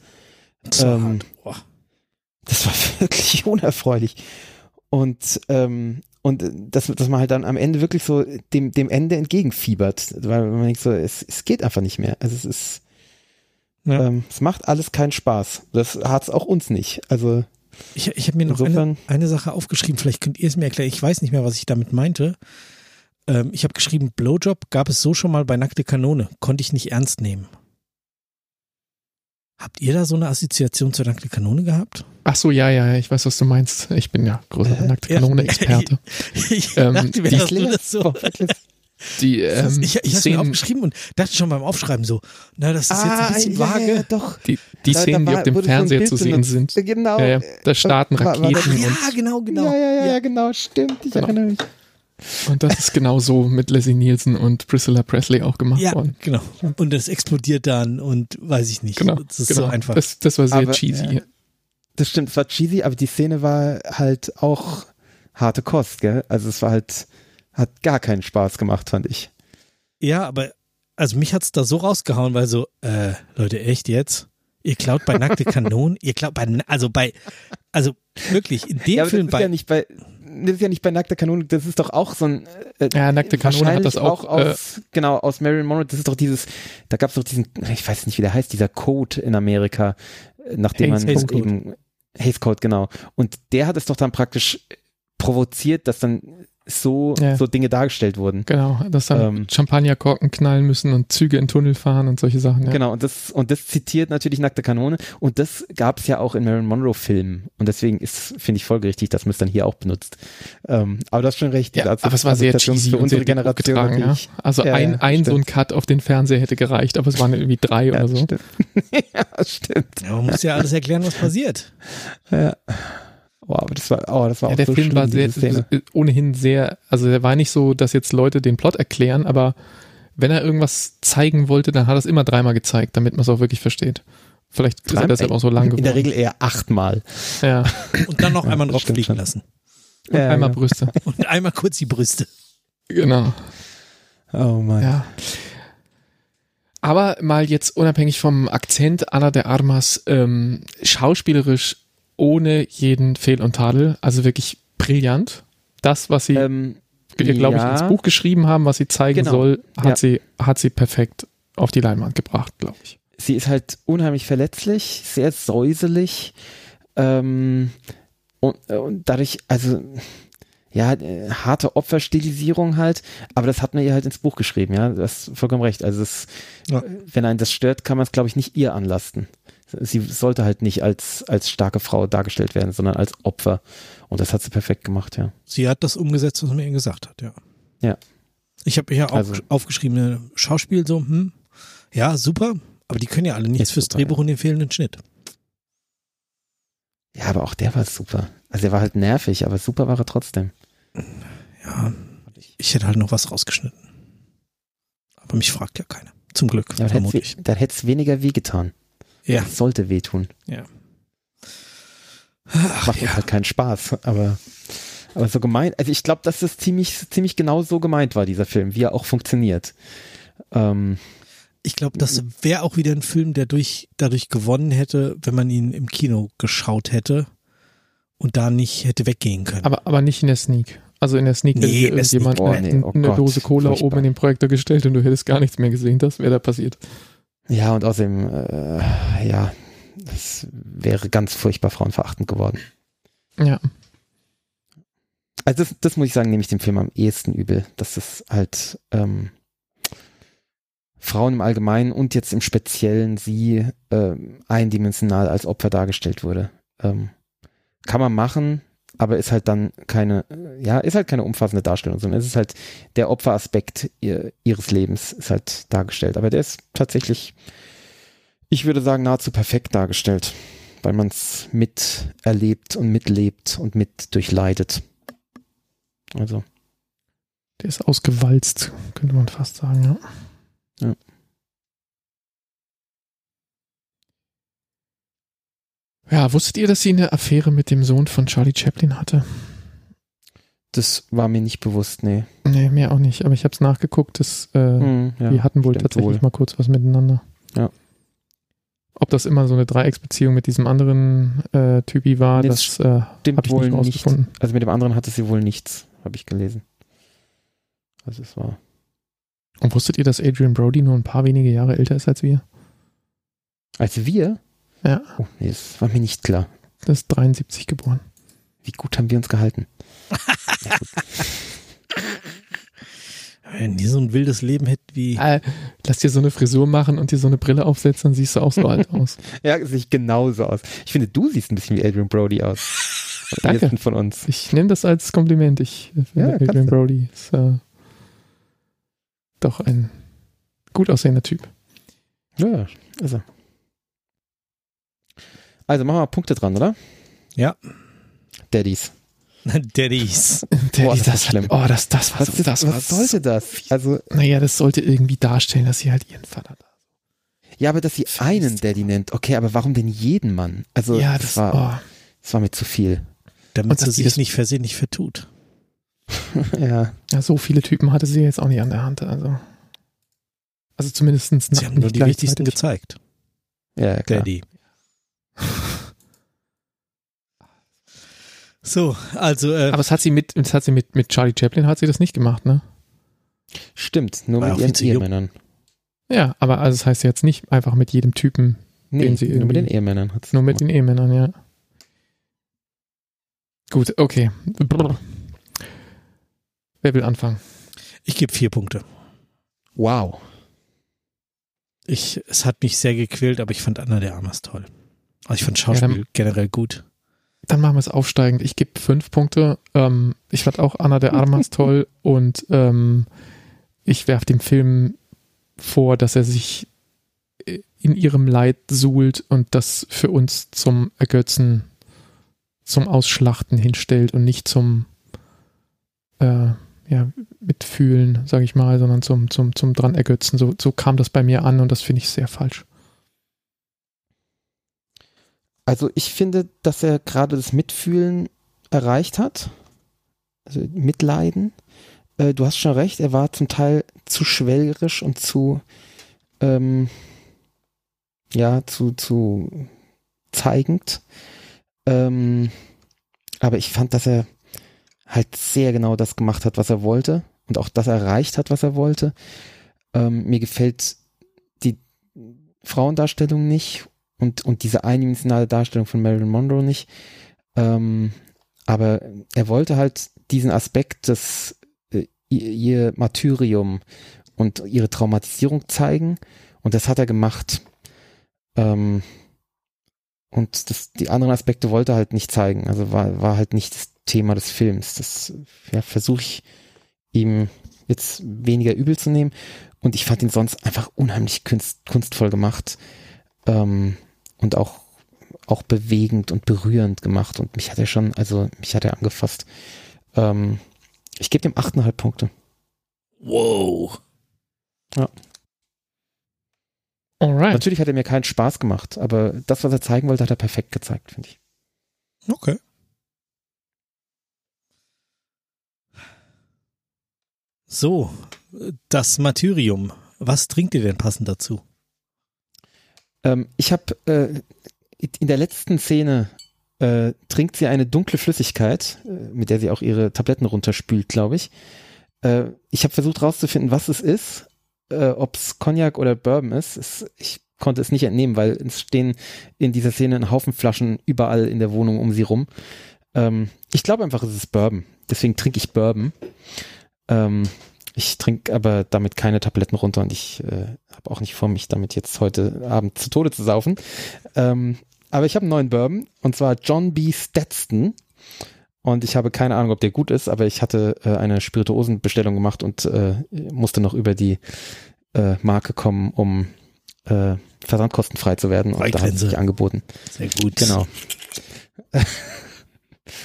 So ähm, hart. Boah. Das war [laughs] wirklich unerfreulich. Und, ähm, und dass, dass man halt dann am Ende wirklich so dem, dem Ende entgegenfiebert, weil man denkt so, es, es geht einfach nicht mehr. Also es ist, Ja. ähm, es macht alles keinen Spaß. Das hat's auch uns nicht. Also Ich, ich habe mir noch eine, eine Sache aufgeschrieben, vielleicht könnt ihr es mir erklären. Ich weiß nicht mehr, was ich damit meinte. Ähm, ich habe geschrieben, Blowjob gab es so schon mal bei Nackte Kanone. Konnte ich nicht ernst nehmen. Habt ihr da so eine Assoziation zur Nackte Kanone gehabt? Ach so, ja, ja, ja, ich weiß, was du meinst. Ich bin ja großer Äh, nackte ja. Kanone-Experte. [laughs] ich Ähm, dachte die so. [laughs] Die, ähm, ich ich die habe mir aufgeschrieben und dachte schon beim Aufschreiben so, na, das ist jetzt Ah, ein bisschen ja, vage. ja, ja, doch. die, die Da- da Szenen, die war- auf dem Fernseher zu sehen sind. Genau. Ja, ja, da starten War- war Raketen Ja, genau, genau. Ja, ja, ja, ja, genau, stimmt. Ich Genau. erinnere mich. Und das ist genau so mit Leslie Nielsen und Priscilla Presley auch gemacht Ja, worden. genau. Und das explodiert dann und weiß ich nicht. Genau. Das ist genau. so einfach. Das, das war sehr Aber, cheesy. ja. Das stimmt, es war cheesy, aber die Szene war halt auch harte Kost, gell? Also es war halt, hat gar keinen Spaß gemacht, fand ich. Ja, aber also mich hat's da so rausgehauen, weil so, äh, Leute, echt jetzt? Ihr klaut bei nackte [laughs] Kanonen, ihr klaut bei, also bei, also wirklich, in dem Ja, aber Film das ist bei, ja nicht bei, das ist ja nicht bei nackter Kanone, das ist doch auch so ein, äh, Ja, nackte Kanone hat das wahrscheinlich auch, äh, aus, genau, aus Marilyn Monroe, das ist doch dieses, da gab es doch diesen, ich weiß nicht, wie der heißt, dieser Code in Amerika, äh, nachdem Hays- man Code. eben, Hays Code, genau. Und der hat es doch dann praktisch provoziert, dass dann so, Ja. so Dinge dargestellt wurden. Genau, dass dann Ähm. Champagnerkorken knallen müssen und Züge in Tunnel fahren und solche Sachen. Ja. Genau, und das, und das zitiert natürlich Nackte Kanone und das gab es ja auch in Marilyn Monroe Filmen und deswegen ist, finde ich folgerichtig, dass man es dann hier auch benutzt. Ähm, aber du hast schon recht. Ja, die aber es war sehr cheesy für unsere Generation getragen, ja. Also Ja, ein, ja, ein so ein. Cut auf den Fernseher hätte gereicht, aber es waren irgendwie drei Ja, oder so. stimmt. [laughs] ja, stimmt. ja, man muss ja alles erklären, was passiert. Ja. Oh, aber das war, oh, das war Ja, auch der so Film schlimm, war sehr, diese Szene. ohnehin sehr, also der war nicht so, dass jetzt Leute den Plot erklären, aber wenn er irgendwas zeigen wollte, dann hat er es immer dreimal gezeigt, damit man es auch wirklich versteht. Vielleicht ist er deshalb auch so lang geworden. In der Regel eher achtmal. Ja, [laughs] Und dann noch einmal drauf fliegen schon. lassen. und Ja, einmal ja. Brüste. [laughs] Und einmal kurz die Brüste. Genau. Oh mein. Ja. Aber mal jetzt unabhängig vom Akzent Anna de Armas, ähm, schauspielerisch ohne jeden Fehl und Tadel, also wirklich brillant. Das, was sie, Ähm, glaube ich, ja. ins Buch geschrieben haben, was sie zeigen Genau. soll, hat Ja. sie, hat sie perfekt auf die Leinwand gebracht, glaube ich. sie ist halt unheimlich verletzlich, sehr säuselig ähm, und, und dadurch, also ja, äh, harte Opferstilisierung halt, aber das hat man ihr halt ins Buch geschrieben, ja, du hast vollkommen recht. Also es, Ja. wenn einen das stört, kann man es, glaube ich, nicht ihr anlasten. Sie sollte halt nicht als, als starke Frau dargestellt werden, sondern als Opfer. Und das hat sie perfekt gemacht, ja. Sie hat das umgesetzt, was man ihr gesagt hat, ja. Ja. Ich habe ja auch Also- aufgeschrieben, Schauspiel so, hm, ja, super, aber die können ja alle nichts fürs super, Drehbuch und den fehlenden Schnitt. Ja, aber auch der war super. Also er war halt nervig, aber super war er trotzdem. Ja, ich hätte halt noch was rausgeschnitten. Aber mich fragt ja keiner. Zum Glück, Ja, vermutlich. da hätte es weniger wehgetan. Ja. Es sollte wehtun. Ach, macht uns ja. halt keinen Spaß, aber, aber so gemeint, also ich glaube, dass das ziemlich, ziemlich genau so gemeint war, dieser Film, wie er auch funktioniert. Ähm, Ich glaube, das wäre auch wieder ein Film, der durch, dadurch gewonnen hätte, wenn man ihn im Kino geschaut hätte und da nicht hätte weggehen können. Aber, aber nicht in der Sneak. Also in der Sneak Nee, hätte Sneak, oh eine, nee, oh eine Gott, Dose Cola furchtbar. oben in den Projektor gestellt und du hättest gar nichts mehr gesehen. Das wäre da passiert. Ja, und außerdem, äh, ja, das wäre ganz furchtbar frauenverachtend geworden. Ja. Also das, das muss ich sagen, nehme ich dem Film am ehesten übel, dass es halt ähm, Frauen im Allgemeinen und jetzt im Speziellen sie ähm, eindimensional als Opfer dargestellt wurde. Ähm, kann man machen, aber ist halt dann keine, ja, ist halt keine umfassende Darstellung, sondern es ist halt der Opferaspekt ihr, ihres Lebens ist halt dargestellt. Aber der ist tatsächlich, ich würde sagen, nahezu perfekt dargestellt, weil man es miterlebt und mitlebt und mit durchleidet. Also, Der ist ausgewalzt, könnte man fast sagen, ja. Ja. Ja, wusstet ihr, dass sie eine Affäre mit dem Sohn von Charlie Chaplin hatte? das war mir nicht bewusst, nee. Nee, mir auch nicht, aber ich habe es nachgeguckt, dass, äh, Hm, ja, die hatten wohl tatsächlich wohl. mal kurz was miteinander. Ja. Ob das immer so eine Dreiecksbeziehung mit diesem anderen äh, Typi war, Nee, das das äh, habe ich wohl nicht nicht. rausgefunden. Also mit dem anderen hatte sie wohl nichts, habe ich gelesen. Also es war. Und wusstet ihr, dass Adrian Brody nur ein paar wenige Jahre älter ist als wir? Also wir? Ja, Oh, nee, das war mir nicht klar. das ist 73 geboren. Wie gut haben wir uns gehalten? Wenn die so ein wildes Leben hätten wie. Äh, lass dir so eine Frisur machen und dir so eine Brille aufsetzen, dann siehst du auch so alt [laughs] aus. Ja, sieht genauso aus. Ich finde, du siehst ein bisschen wie Adrian Brody aus. Am Danke. von uns. Ich nehme das als Kompliment. Ich finde Ja, Adrian. Brody ist äh, doch ein gut aussehender Typ. Ja, ist er. Also machen wir Punkte dran, oder? Ja. Daddies. [laughs] Daddies. Der, [laughs] Boah, das ist schlimm. Oh, das, das war Was, so, das war was sollte das? Also, Naja, das sollte irgendwie darstellen, dass sie halt ihren Vater da. ja, aber dass sie Fies. einen Daddy nennt. Okay, aber warum denn jeden Mann? Also, ja, das, das war, war. das war mir zu viel. Damit sie sich das- nicht versehentlich vertut. [laughs] ja. ja, so viele Typen hatte sie jetzt auch nicht an der Hand. Also, also zumindest Sie haben nur die wichtigsten gezeigt. Ja, klar. Daddy. So, also äh, Aber es hat sie mit, es hat sie mit, mit Charlie Chaplin hat sie das nicht gemacht, ne? Stimmt, nur War mit ihren. Ehemännern. Ja, aber also das heißt jetzt nicht einfach mit jedem Typen, Nee, Den sie nur mit den irgendwie- Ehemännern hat's nur mit den Ehemännern, ja. Gut, okay. Brr. Wer will anfangen? ich gebe vier Punkte. Wow. Ich, es hat mich sehr gequält, aber ich fand Anna de Armas toll. Also ich fand Schauspiel Ja, dann- generell gut. Dann machen wir es aufsteigend. Ich gebe fünf Punkte. Ähm, ich fand auch Anna de Armas [laughs] toll und ähm, ich werfe dem Film vor, dass er sich äh, in ihrem Leid suhlt und das für uns zum Ergötzen, zum Ausschlachten hinstellt und nicht zum äh, ja, Mitfühlen, sage ich mal, sondern zum, zum, zum dran ergötzen. So, so kam das bei mir an und das finde ich sehr falsch. Also ich finde, dass er gerade das Mitfühlen erreicht hat. Also Mitleiden. Äh, du hast schon recht, er war zum Teil zu schwelgerisch und zu ähm, ja, zu, zu zeigend. Ähm, aber ich fand, dass er halt sehr genau das gemacht hat, was er wollte und auch das erreicht hat, was er wollte. Ähm, mir gefällt die Frauendarstellung nicht und, und diese eindimensionale Darstellung von Marilyn Monroe nicht. Ähm, aber er wollte halt diesen Aspekt des äh, ihr, ihr Martyrium und ihre Traumatisierung zeigen und das hat er gemacht. Ähm, und das, die anderen Aspekte wollte er halt nicht zeigen. Also war, war halt nicht das Thema des Films. Das ja, versuche ich ihm jetzt weniger übel zu nehmen. Und ich fand ihn sonst einfach unheimlich kunst, kunstvoll gemacht. Ähm, und auch, auch bewegend und berührend gemacht. Und mich hat er schon, also mich hat er angefasst. Ähm, ich gebe ihm 8,5 Punkte. Wow. Alright. Natürlich hat er mir keinen Spaß gemacht, aber das, was er zeigen wollte, hat er perfekt gezeigt, finde ich. Okay. So, das Martyrium. Was trinkt ihr denn passend dazu? Ähm, ich habe äh, in der letzten Szene äh, trinkt sie eine dunkle Flüssigkeit, äh, mit der sie auch ihre Tabletten runterspült, glaube ich. Äh, ich habe versucht rauszufinden, was es ist, äh, ob es Cognac oder Bourbon ist. Es, ich konnte es nicht entnehmen, weil es stehen in dieser Szene ein Haufen Flaschen überall in der Wohnung um sie rum. Ähm, ich glaube einfach, es ist Bourbon. Deswegen trinke ich Bourbon. Ähm, ich trinke aber damit keine Tabletten runter und ich äh, habe auch nicht vor, mich damit jetzt heute Abend zu Tode zu saufen. Ähm, aber ich habe einen neuen Bourbon und zwar John B. Stetson. Und ich habe keine Ahnung, ob der gut ist, aber ich hatte äh, eine Spirituosenbestellung gemacht und äh, musste noch über die äh, Marke kommen, um äh, versandkostenfrei zu werden. Und da hat sich angeboten. Sehr gut. Genau. [laughs]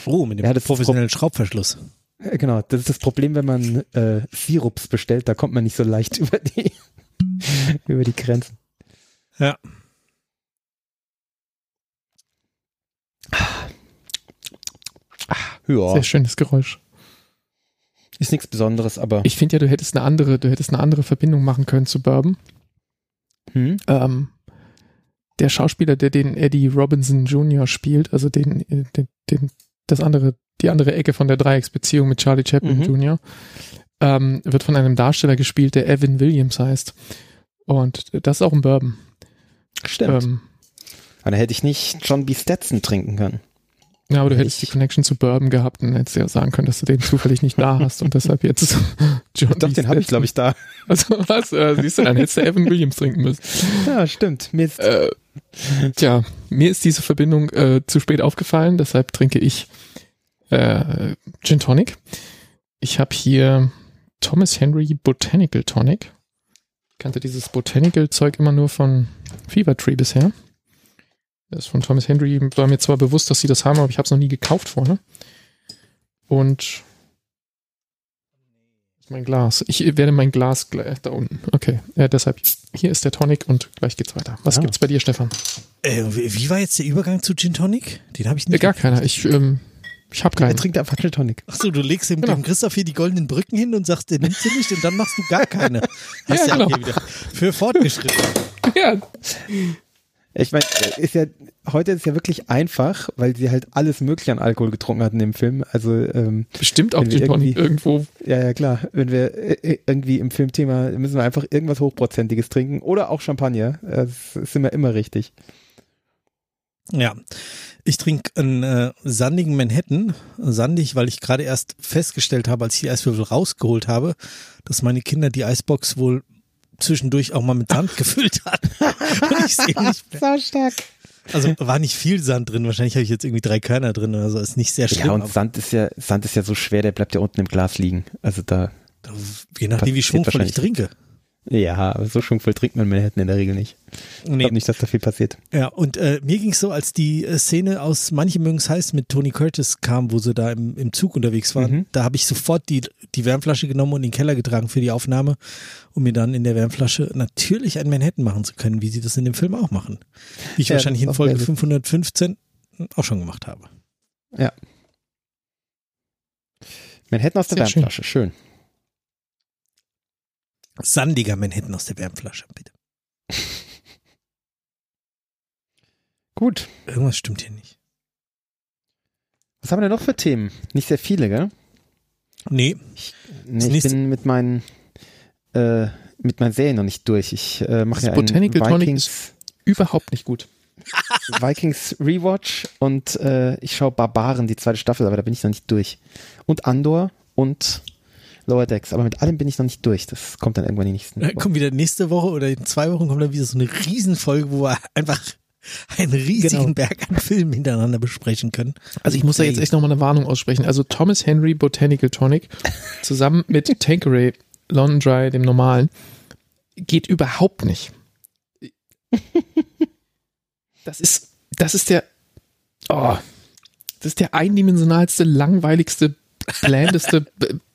Oh, mit dem professionellen Schraubverschluss. Äh, Genau, das ist das Problem, wenn man äh, Sirups bestellt, da kommt man nicht so leicht [laughs] über die über die Grenzen. Ja. Ja, Sehr schönes Geräusch. ist nichts Besonderes, aber Ich finde ja, du hättest eine andere, du hättest eine andere Verbindung machen können zu Bourbon. hm? Ähm, der Schauspieler, der den Eddie Robinson Jr. spielt, also den, äh, den, den das andere, die andere Ecke von der Dreiecksbeziehung mit Charlie Chaplin Mhm. Jr., ähm, wird von einem Darsteller gespielt, der Evan Williams heißt. Und das ist auch ein Bourbon. stimmt. Ähm, Aber da hätte ich nicht John B. Stetson trinken können. Ja, aber du hättest Ich- die Connection zu Bourbon gehabt und hättest ja sagen können, dass du den zufällig nicht da hast und deshalb jetzt [laughs] John Doch, den habe ich, glaube ich, da. [laughs] Also was? Äh, siehst du, dann hättest du Evan Williams trinken müssen. Ja, stimmt. Mist. Äh, tja, mir ist diese Verbindung äh, zu spät aufgefallen, deshalb trinke ich äh, Gin Tonic. Ich habe hier Thomas Henry Botanical Tonic. Ich kannte dieses Botanical Zeug immer nur von Fever Tree bisher. Das ist von Thomas Henry. War mir zwar bewusst, dass sie das haben, aber ich habe es noch nie gekauft vorher. Und das ist mein Glas. Ich werde mein Glas gleich da unten. Okay, äh, deshalb hier ist der Tonic und gleich geht's weiter. Was Ah. gibt's bei dir, Stefan? Äh, wie war jetzt der Übergang zu Gin Tonic? Den habe ich Äh, nicht. gar keiner. Ich, ähm, ich habe Er keinen. trinkt einfach Gin Tonic. Achso, du legst dem, Genau. dem Christoph hier die goldenen Brücken hin und sagst, der nimmt sie nicht und dann machst du gar keine. [laughs] Hast Ja, ja, genau. okay wieder. Für fortgeschritten. [laughs] Ja, Ich meine, ist ja, heute ist ja wirklich einfach, weil sie halt alles mögliche an Alkohol getrunken hatten im Film. Also, ähm, Bestimmt auch wir Gin Tonic irgendwo. ja, ja, klar. Wenn wir äh, irgendwie im Filmthema müssen wir einfach irgendwas Hochprozentiges trinken oder auch Champagner. Das ist immer, immer richtig. Ja, ich trinke einen äh, sandigen Manhattan. Sandig, weil ich gerade erst festgestellt habe, als ich die Eiswürfel rausgeholt habe, dass meine Kinder die Eisbox wohl zwischendurch auch mal mit Sand [laughs] gefüllt hatten. Und ich sehe nicht mehr. So stark. Also war nicht viel Sand drin. Wahrscheinlich habe ich jetzt irgendwie drei Körner drin oder so. Ist nicht sehr schlimm. Ja, und Sand ist ja, Sand ist ja so schwer, der bleibt ja unten im Glas liegen. Also da, je nachdem, wie schwungvoll ich trinke. Ja, aber so schwungvoll trinkt man Manhattan in der Regel nicht. Ich Nee. glaube nicht, dass da viel passiert. Ja, und äh, mir ging's so, als die äh, Szene aus Manche mögen's heiß mit Tony Curtis kam, wo sie da im, im Zug unterwegs waren, Mhm. da habe ich sofort die, die Wärmflasche genommen und in den Keller getragen für die Aufnahme, um mir dann in der Wärmflasche natürlich ein Manhattan machen zu können, wie sie das in dem Film auch machen. Wie ich Ja, wahrscheinlich in Folge sehr gut. 515 auch schon gemacht habe. Manhattan aus der Sehr schön. Wärmflasche, schön. Sandiger Manhattan aus der Wärmflasche, bitte. [laughs] Gut. Irgendwas stimmt hier nicht. Was haben wir denn noch für Themen? Nicht sehr viele, gell? Nee, Nee, ich bin mit meinen, äh, mit meinen Serien noch nicht durch. Ich äh, mache ja einen Botanical Tonic Vikings, Überhaupt nicht gut. [laughs] Vikings Rewatch und äh, ich schaue Barbaren, die zweite Staffel, aber da bin ich noch nicht durch. Und Andor und Lower Decks, aber mit allem bin ich noch nicht durch. Das kommt dann irgendwann in die nächsten Dann kommt wieder nächste Woche oder in zwei Wochen kommt dann wieder so eine Riesenfolge, wo wir einfach einen riesigen Genau. Berg an Filmen hintereinander besprechen können. Also ich muss da jetzt echt nochmal eine Warnung aussprechen. Also Thomas Henry Botanical Tonic zusammen mit [laughs] Tanqueray London Dry, dem normalen, geht überhaupt nicht. Das ist, das ist der, oh, das ist der eindimensionalste, langweiligste, blandeste, [laughs]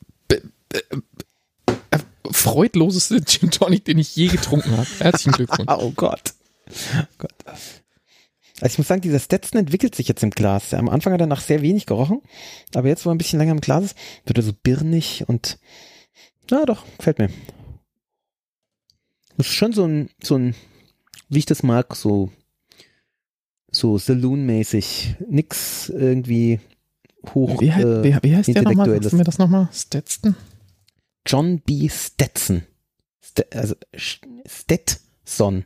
äh, freudloseste Gin Tonic, den ich je getrunken habe. Herzlichen Glückwunsch. [laughs] Oh Gott. Oh Gott. Also ich muss sagen, dieser Stetson entwickelt sich jetzt im Glas. Am Anfang hat er nach sehr wenig gerochen, aber jetzt, wo er ein bisschen länger im Glas ist, wird er so birnig und na doch, gefällt mir. Das ist schon so ein, so ein, wie ich das mag, so, so Saloon-mäßig. Nix irgendwie hoch. Wie, äh, wie, wie heißt der nochmal? Sagst du mir das nochmal? Stetson? John B. Stetson. Ste also Stetson.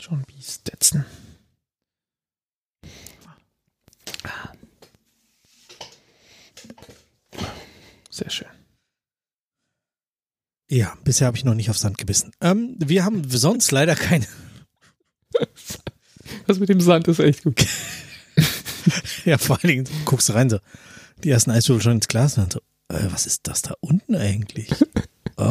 John B. Stetson. Sehr schön. Ja, bisher habe ich noch nicht auf Sand gebissen. Ähm, wir haben sonst leider keine. Das mit dem Sand ist echt gut. [laughs] Ja, vor allen Dingen guckst du rein so. Die ersten Eiswürfel schon ins Glas und dann so, was ist das da unten eigentlich? [laughs] Oh.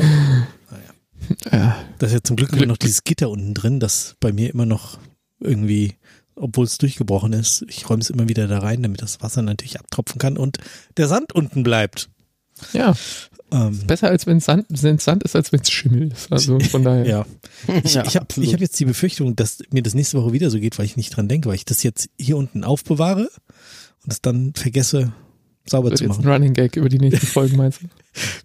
Ja, Da ist ja zum Glück immer noch dieses Gitter unten drin, das bei mir immer noch irgendwie, obwohl es durchgebrochen ist, ich räume es immer wieder da rein, damit das Wasser natürlich abtropfen kann und der Sand unten bleibt. ja Ähm, besser als wenn Sand, wenn Sand ist, als wenn es Schimmel ist. Also [laughs] von daher. ja. Ich, Ja, ich habe hab jetzt die Befürchtung, dass mir das nächste Woche wieder so geht, weil ich nicht dran denke, weil ich das jetzt hier unten aufbewahre und es dann vergesse, sauber Wird zu jetzt ein machen. Running Gag über die nächsten [laughs] Folgen, meinst du?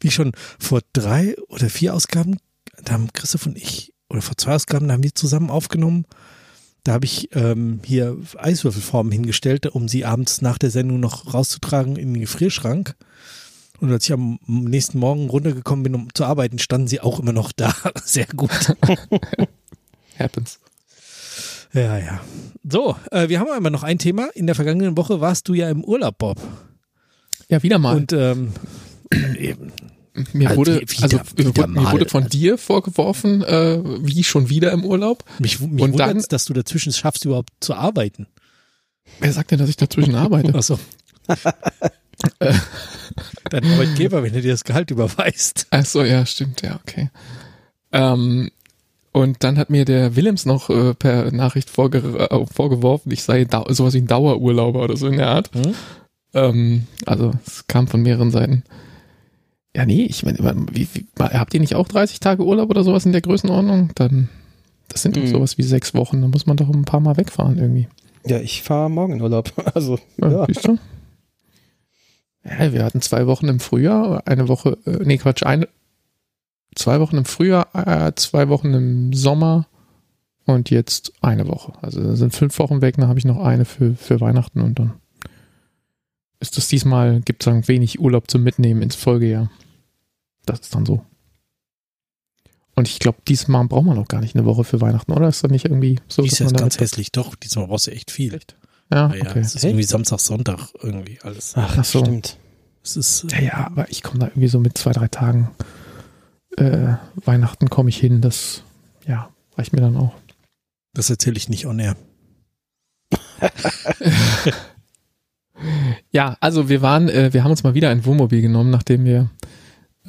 Wie schon vor drei oder vier Ausgaben, da haben Christoph und ich, oder vor zwei Ausgaben, da haben wir zusammen aufgenommen. Da habe ich ähm, hier Eiswürfelformen hingestellt, um sie abends nach der Sendung noch rauszutragen in den Gefrierschrank. Und als ich am nächsten Morgen runtergekommen bin, um zu arbeiten, standen sie auch immer noch da. [laughs] Sehr gut. [laughs] Happens. Ja, ja. So, äh, wir haben aber noch ein Thema. In der vergangenen Woche warst du ja im Urlaub, Bob. Ja, wieder mal. Und ähm, [clears throat] eben, mir Also wurde, wieder- also mir wieder wurde, mir wurde von dir vorgeworfen, äh, wie schon wieder im Urlaub. mich, mich Und dann- dass du dazwischen es schaffst, überhaupt zu arbeiten. Wer sagt denn, dass ich dazwischen [laughs] arbeite? Achso. [laughs] Dein Arbeitgeber, wenn er dir das Gehalt überweist. Ach so, ja, stimmt, ja, okay. Ähm, und dann hat mir der Willems noch äh, per Nachricht vorge äh, vorgeworfen, ich sei sowas wie ein Dauerurlauber oder so in der Art. Hm? Ähm, also es kam von mehreren Seiten. Ja, nee, ich meine, wie, wie, habt ihr nicht auch 30 Tage Urlaub oder sowas in der Größenordnung? Dann, das sind doch Mhm. sowas wie sechs Wochen, da muss man doch ein paar Mal wegfahren irgendwie. Ja, ich fahre morgen in Urlaub. [laughs] Also, Ja, ja. Ja, wir hatten zwei Wochen im Frühjahr, eine Woche, äh, nee, Quatsch, eine, zwei Wochen im Frühjahr, äh, zwei Wochen im Sommer, und jetzt eine Woche. Also da sind fünf Wochen weg, dann habe ich noch eine für, für Weihnachten und dann ist das diesmal, gibt es dann wenig Urlaub zum Mitnehmen ins Folgejahr. Das ist dann so. Und ich glaube, diesmal braucht man noch gar nicht eine Woche für Weihnachten, oder? Ist das nicht irgendwie so? Die ist ganz hässlich. Doch, diesmal brauchst du echt viel. Echt? Ja, Ja, ja, okay. Es ist irgendwie Samstag, Sonntag irgendwie alles. Ach, Ach so. stimmt. Es ist, Ja, ja, aber ich komme da irgendwie so mit zwei, drei Tagen äh, Weihnachten komme ich hin. Das, ja, reicht mir dann auch. das erzähle ich nicht on air. [laughs] [laughs] Ja, also wir waren, äh, wir haben uns mal wieder ein Wohnmobil genommen, nachdem wir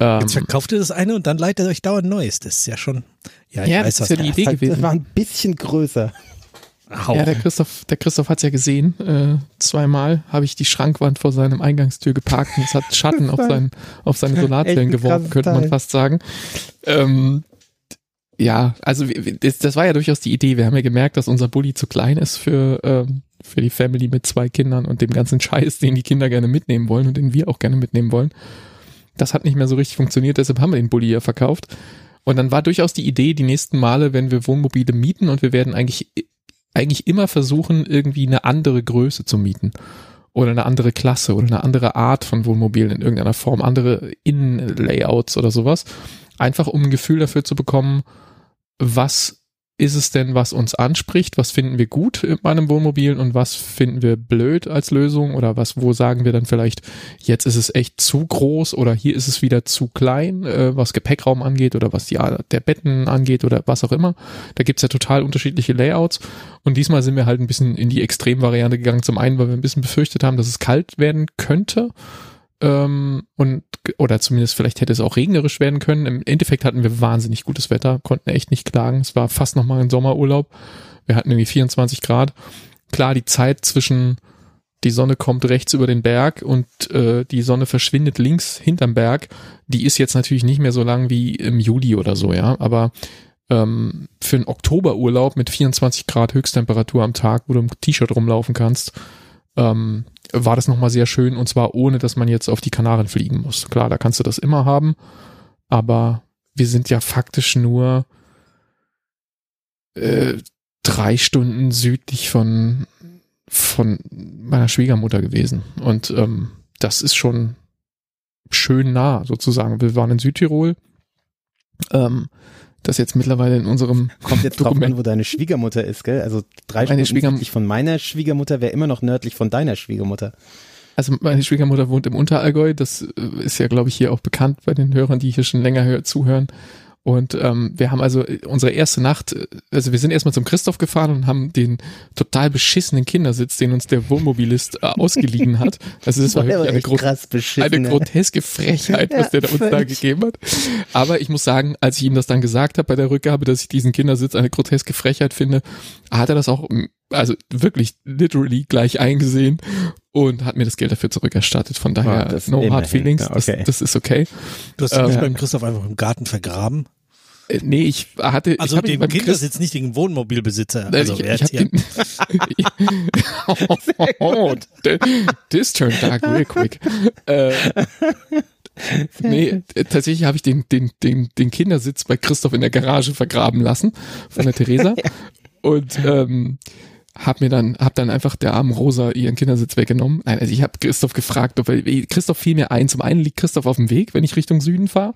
ähm, Jetzt verkauft ihr das eine und dann leitet euch dauernd Neues. Das ist ja schon. Ja, ich Ja, weiß, das was ist ja die Das Idee halt- gewesen. Das war ein bisschen größer. Ja, der Christoph, der Christoph hat's ja gesehen. Äh, zweimal habe ich die Schrankwand vor seinem Eingangstür geparkt und es hat Schatten auf, sein, auf seine Solarzellen geworfen, könnte man fast sagen. Ähm, ja, also das war ja durchaus die Idee. Wir haben ja gemerkt, dass unser Bulli zu klein ist für, ähm, für die Family mit zwei Kindern und dem ganzen [laughs] Scheiß, den die Kinder gerne mitnehmen wollen und den wir auch gerne mitnehmen wollen. Das hat nicht mehr so richtig funktioniert, deshalb haben wir den Bulli ja verkauft. Und dann war durchaus die Idee, die nächsten Male, wenn wir Wohnmobile mieten und wir werden eigentlich, eigentlich immer versuchen, irgendwie eine andere Größe zu mieten. Oder eine andere Klasse oder eine andere Art von Wohnmobil in irgendeiner Form, andere Innenlayouts oder sowas. Einfach um ein Gefühl dafür zu bekommen, was ist es denn, was uns anspricht? Was finden wir gut in meinem Wohnmobil und was finden wir blöd als Lösung? Oder was, wo sagen wir dann vielleicht, jetzt ist es echt zu groß oder hier ist es wieder zu klein, äh, was Gepäckraum angeht oder was die Art der Betten angeht oder was auch immer. Da gibt's ja total unterschiedliche Layouts. Und diesmal sind wir halt ein bisschen in die Extremvariante gegangen. Zum einen, weil wir ein bisschen befürchtet haben, dass es kalt werden könnte. Ähm, und oder zumindest vielleicht hätte es auch regnerisch werden können. Im Endeffekt hatten wir wahnsinnig gutes Wetter, konnten echt nicht klagen. Es war fast nochmal ein Sommerurlaub. Wir hatten irgendwie 24 Grad. Klar, die Zeit zwischen die Sonne kommt rechts über den Berg und äh, die Sonne verschwindet links hinterm Berg, die ist jetzt natürlich nicht mehr so lang wie im Juli oder so, ja. Aber ähm, für einen Oktoberurlaub mit 24 Grad Höchsttemperatur am Tag, wo du im T-Shirt rumlaufen kannst, ähm, war das nochmal sehr schön und zwar ohne, dass man jetzt auf die Kanaren fliegen muss. Klar, da kannst du das immer haben, aber wir sind ja faktisch nur äh, drei Stunden südlich von, von meiner Schwiegermutter gewesen und ähm, das ist schon schön nah sozusagen. Wir waren in Südtirol, ähm, das jetzt mittlerweile in unserem [laughs] Kommt jetzt drauf Dokument- an, wo deine Schwiegermutter ist, gell? Also drei Meine Stunden südlich von meiner Schwiegermutter wäre immer noch nördlich von deiner Schwiegermutter. Also meine Schwiegermutter wohnt im Unterallgäu, das äh, ist ja, glaube ich, hier auch bekannt bei den Hörern, die hier schon länger hör zuhören. Und ähm, wir haben also äh, unsere erste Nacht, äh, also wir sind erstmal zum Christoph gefahren und haben den total beschissenen Kindersitz, den uns der Wohnmobilist äh, ausgeliehen hat. Also das [laughs] war Der wirklich eine, gro krass beschissen. eine ne? groteske Frechheit, [laughs] was der da uns da gegeben hat. Aber ich muss sagen, als ich ihm das dann gesagt habe bei der Rückgabe, dass ich diesen Kindersitz eine groteske Frechheit finde, hat er das auch, mm, also wirklich literally gleich eingesehen und hat mir das Geld dafür zurückerstattet. Von daher, Ah, das no immerhin. hard feelings, Ja, okay. das, das ist okay. Du hast ihn nicht Äh, beim Christoph einfach im Garten vergraben. Äh, Nee, ich hatte, ich Also habe ihn dem beim Christ- Kindersitz, nicht den Wohnmobilbesitzer. Also ich, wer ich jetzt hier- den, oh, this turned dark real quick. Äh, nee, tatsächlich habe ich den, den, den, den Kindersitz bei Christoph in der Garage vergraben lassen von der Theresa und ähm, hab mir dann, hab dann einfach der armen Rosa ihren Kindersitz weggenommen. Nein, also ich habe Christoph gefragt, ob er, Christoph fiel mir ein. Zum einen liegt Christoph auf dem Weg, wenn ich Richtung Süden fahre,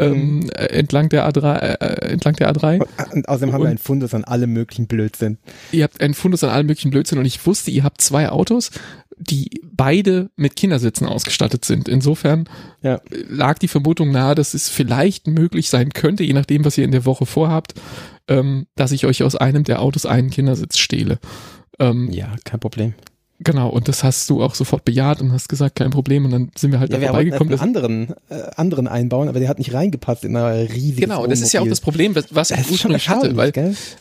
ähm, äh, entlang der A3, äh, entlang der A3. Und außerdem haben Und- wir einen Fundus an allem möglichen Blödsinn. ihr habt einen Fundus an allem möglichen Blödsinn und ich wusste, ihr habt zwei Autos, die beide mit Kindersitzen ausgestattet sind. Insofern Ja. lag die Vermutung nahe, dass es vielleicht möglich sein könnte, je nachdem, was ihr in der Woche vorhabt, ähm, dass ich euch aus einem der Autos einen Kindersitz stehle. Ähm, Ja, kein Problem. Genau, und das hast du auch sofort bejaht und hast gesagt, kein Problem. Und dann sind wir halt Ja, da vorbeigekommen. einen anderen, äh, anderen einbauen, aber der hat nicht reingepasst in ein riesiges Genau, das ist ja auch das Problem, was, ich ursprünglich hatte, weil?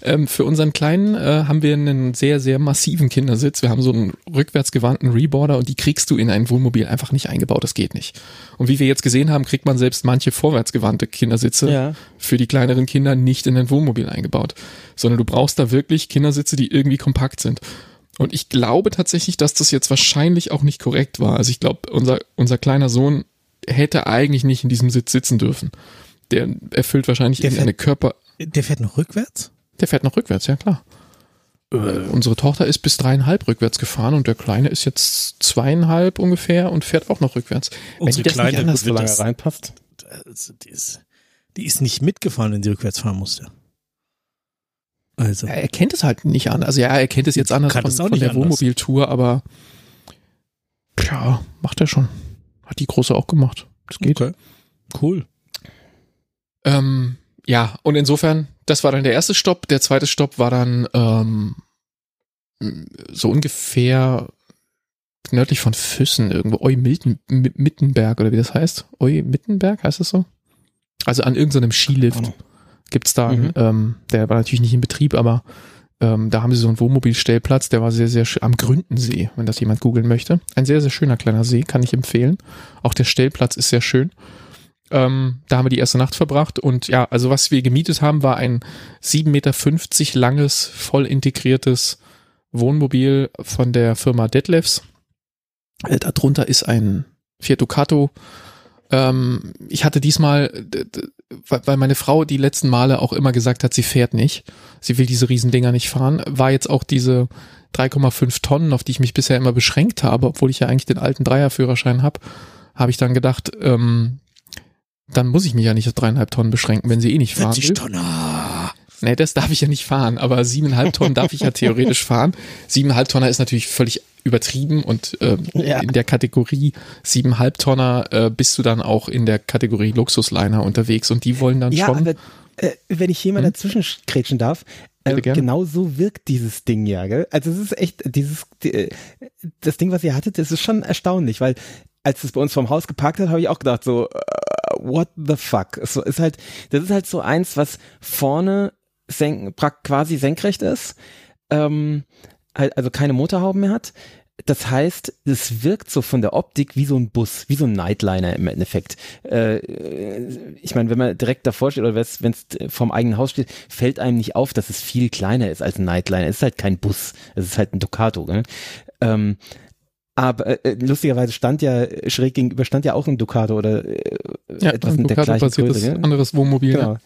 Ähm, für unseren Kleinen äh, haben wir einen sehr, sehr massiven Kindersitz. Wir haben so einen rückwärtsgewandten Reboarder und die kriegst du in ein Wohnmobil einfach nicht eingebaut. Das geht nicht. Und wie wir jetzt gesehen haben, kriegt man selbst manche vorwärtsgewandte Kindersitze Ja. für die kleineren Kinder nicht in ein Wohnmobil eingebaut. Sondern du brauchst da wirklich Kindersitze, die irgendwie kompakt sind. Und ich glaube tatsächlich, dass das jetzt wahrscheinlich auch nicht korrekt war. Also ich glaube, unser, unser kleiner Sohn hätte eigentlich nicht in diesem Sitz sitzen dürfen. Der erfüllt wahrscheinlich Der irgendeine Körper, Der fährt noch rückwärts? Der fährt noch rückwärts, ja klar. Äh, unsere Tochter ist bis dreieinhalb rückwärts gefahren und der Kleine ist jetzt zweieinhalb ungefähr und fährt auch noch rückwärts. Unsere Kleine, Anders, wird solange das- reinpasst. Die, ist, die ist nicht mitgefahren, wenn sie rückwärts fahren musste. Also, er kennt es halt nicht an. Also ja, er kennt es jetzt anders von, von der. Wohnmobiltour, aber ja, macht er schon. Hat die große auch gemacht. Das geht. okay. Cool. Ähm, ja, und insofern, das war dann der erste Stopp. Der zweite Stopp war dann ähm, so ungefähr nördlich von Füssen, irgendwo Eu-Mittenberg oder wie das heißt. Eu-Mittenberg heißt das so? Also an irgendeinem Skilift gibt's da, einen, Mhm. ähm, der war natürlich nicht in Betrieb, aber ähm, da haben sie so einen Wohnmobilstellplatz, der war sehr, sehr schön, am Gründensee, wenn das jemand googeln möchte. Ein sehr, sehr schöner kleiner See, kann ich empfehlen. Auch der Stellplatz ist sehr schön. Ähm, da haben wir die erste Nacht verbracht und ja, also was wir gemietet haben, war ein 7,50 Meter langes, voll integriertes Wohnmobil von der Firma Detlefs. Äh, Darunter ist ein Fiat Ducato. Ähm, ich hatte diesmal, weil meine Frau die letzten Male auch immer gesagt hat, sie fährt nicht. Sie will diese Riesendinger nicht fahren. War jetzt auch diese 3,5 Tonnen, auf die ich mich bisher immer beschränkt habe, obwohl ich ja eigentlich den alten Dreierführerschein habe, habe ich dann gedacht, ähm, dann muss ich mich ja nicht auf dreieinhalb Tonnen beschränken, wenn sie eh nicht fahren 40 will. Tonner. Nee, das darf ich ja nicht fahren, aber siebeneinhalb Tonnen darf ich ja theoretisch fahren. Siebeneinhalb Tonner ist natürlich völlig übertrieben und ähm, Ja. in der Kategorie siebeneinhalb Tonner äh, bist du dann auch in der Kategorie Luxusliner unterwegs und die wollen dann Ja, schon. aber äh, wenn ich hier mal Hm? dazwischen kretschen darf, äh, genau so wirkt dieses Ding ja, gell? Also es ist echt, dieses, die, äh, das Ding, was ihr hattet, das ist schon erstaunlich, weil als es bei uns vorm Haus geparkt hat, habe ich auch gedacht so, äh, what the fuck? Es ist halt, das ist halt so eins, was vorne senk, quasi senkrecht ist, ähm, also keine Motorhauben mehr hat. Das heißt, es wirkt so von der Optik wie so ein Bus, wie so ein Nightliner im Endeffekt. Äh, ich meine, wenn man direkt davor steht oder wenn es vorm eigenen Haus steht, fällt einem nicht auf, dass es viel kleiner ist als ein Nightliner. Es ist halt kein Bus, es ist halt ein Ducato. Gell? Ähm, aber äh, lustigerweise stand ja schräg gegenüber stand ja auch ein Ducato oder äh, ja, etwas ein in der gleichen Ducato-basiertes Größe. gell? anderes Wohnmobil. Genau. Ja.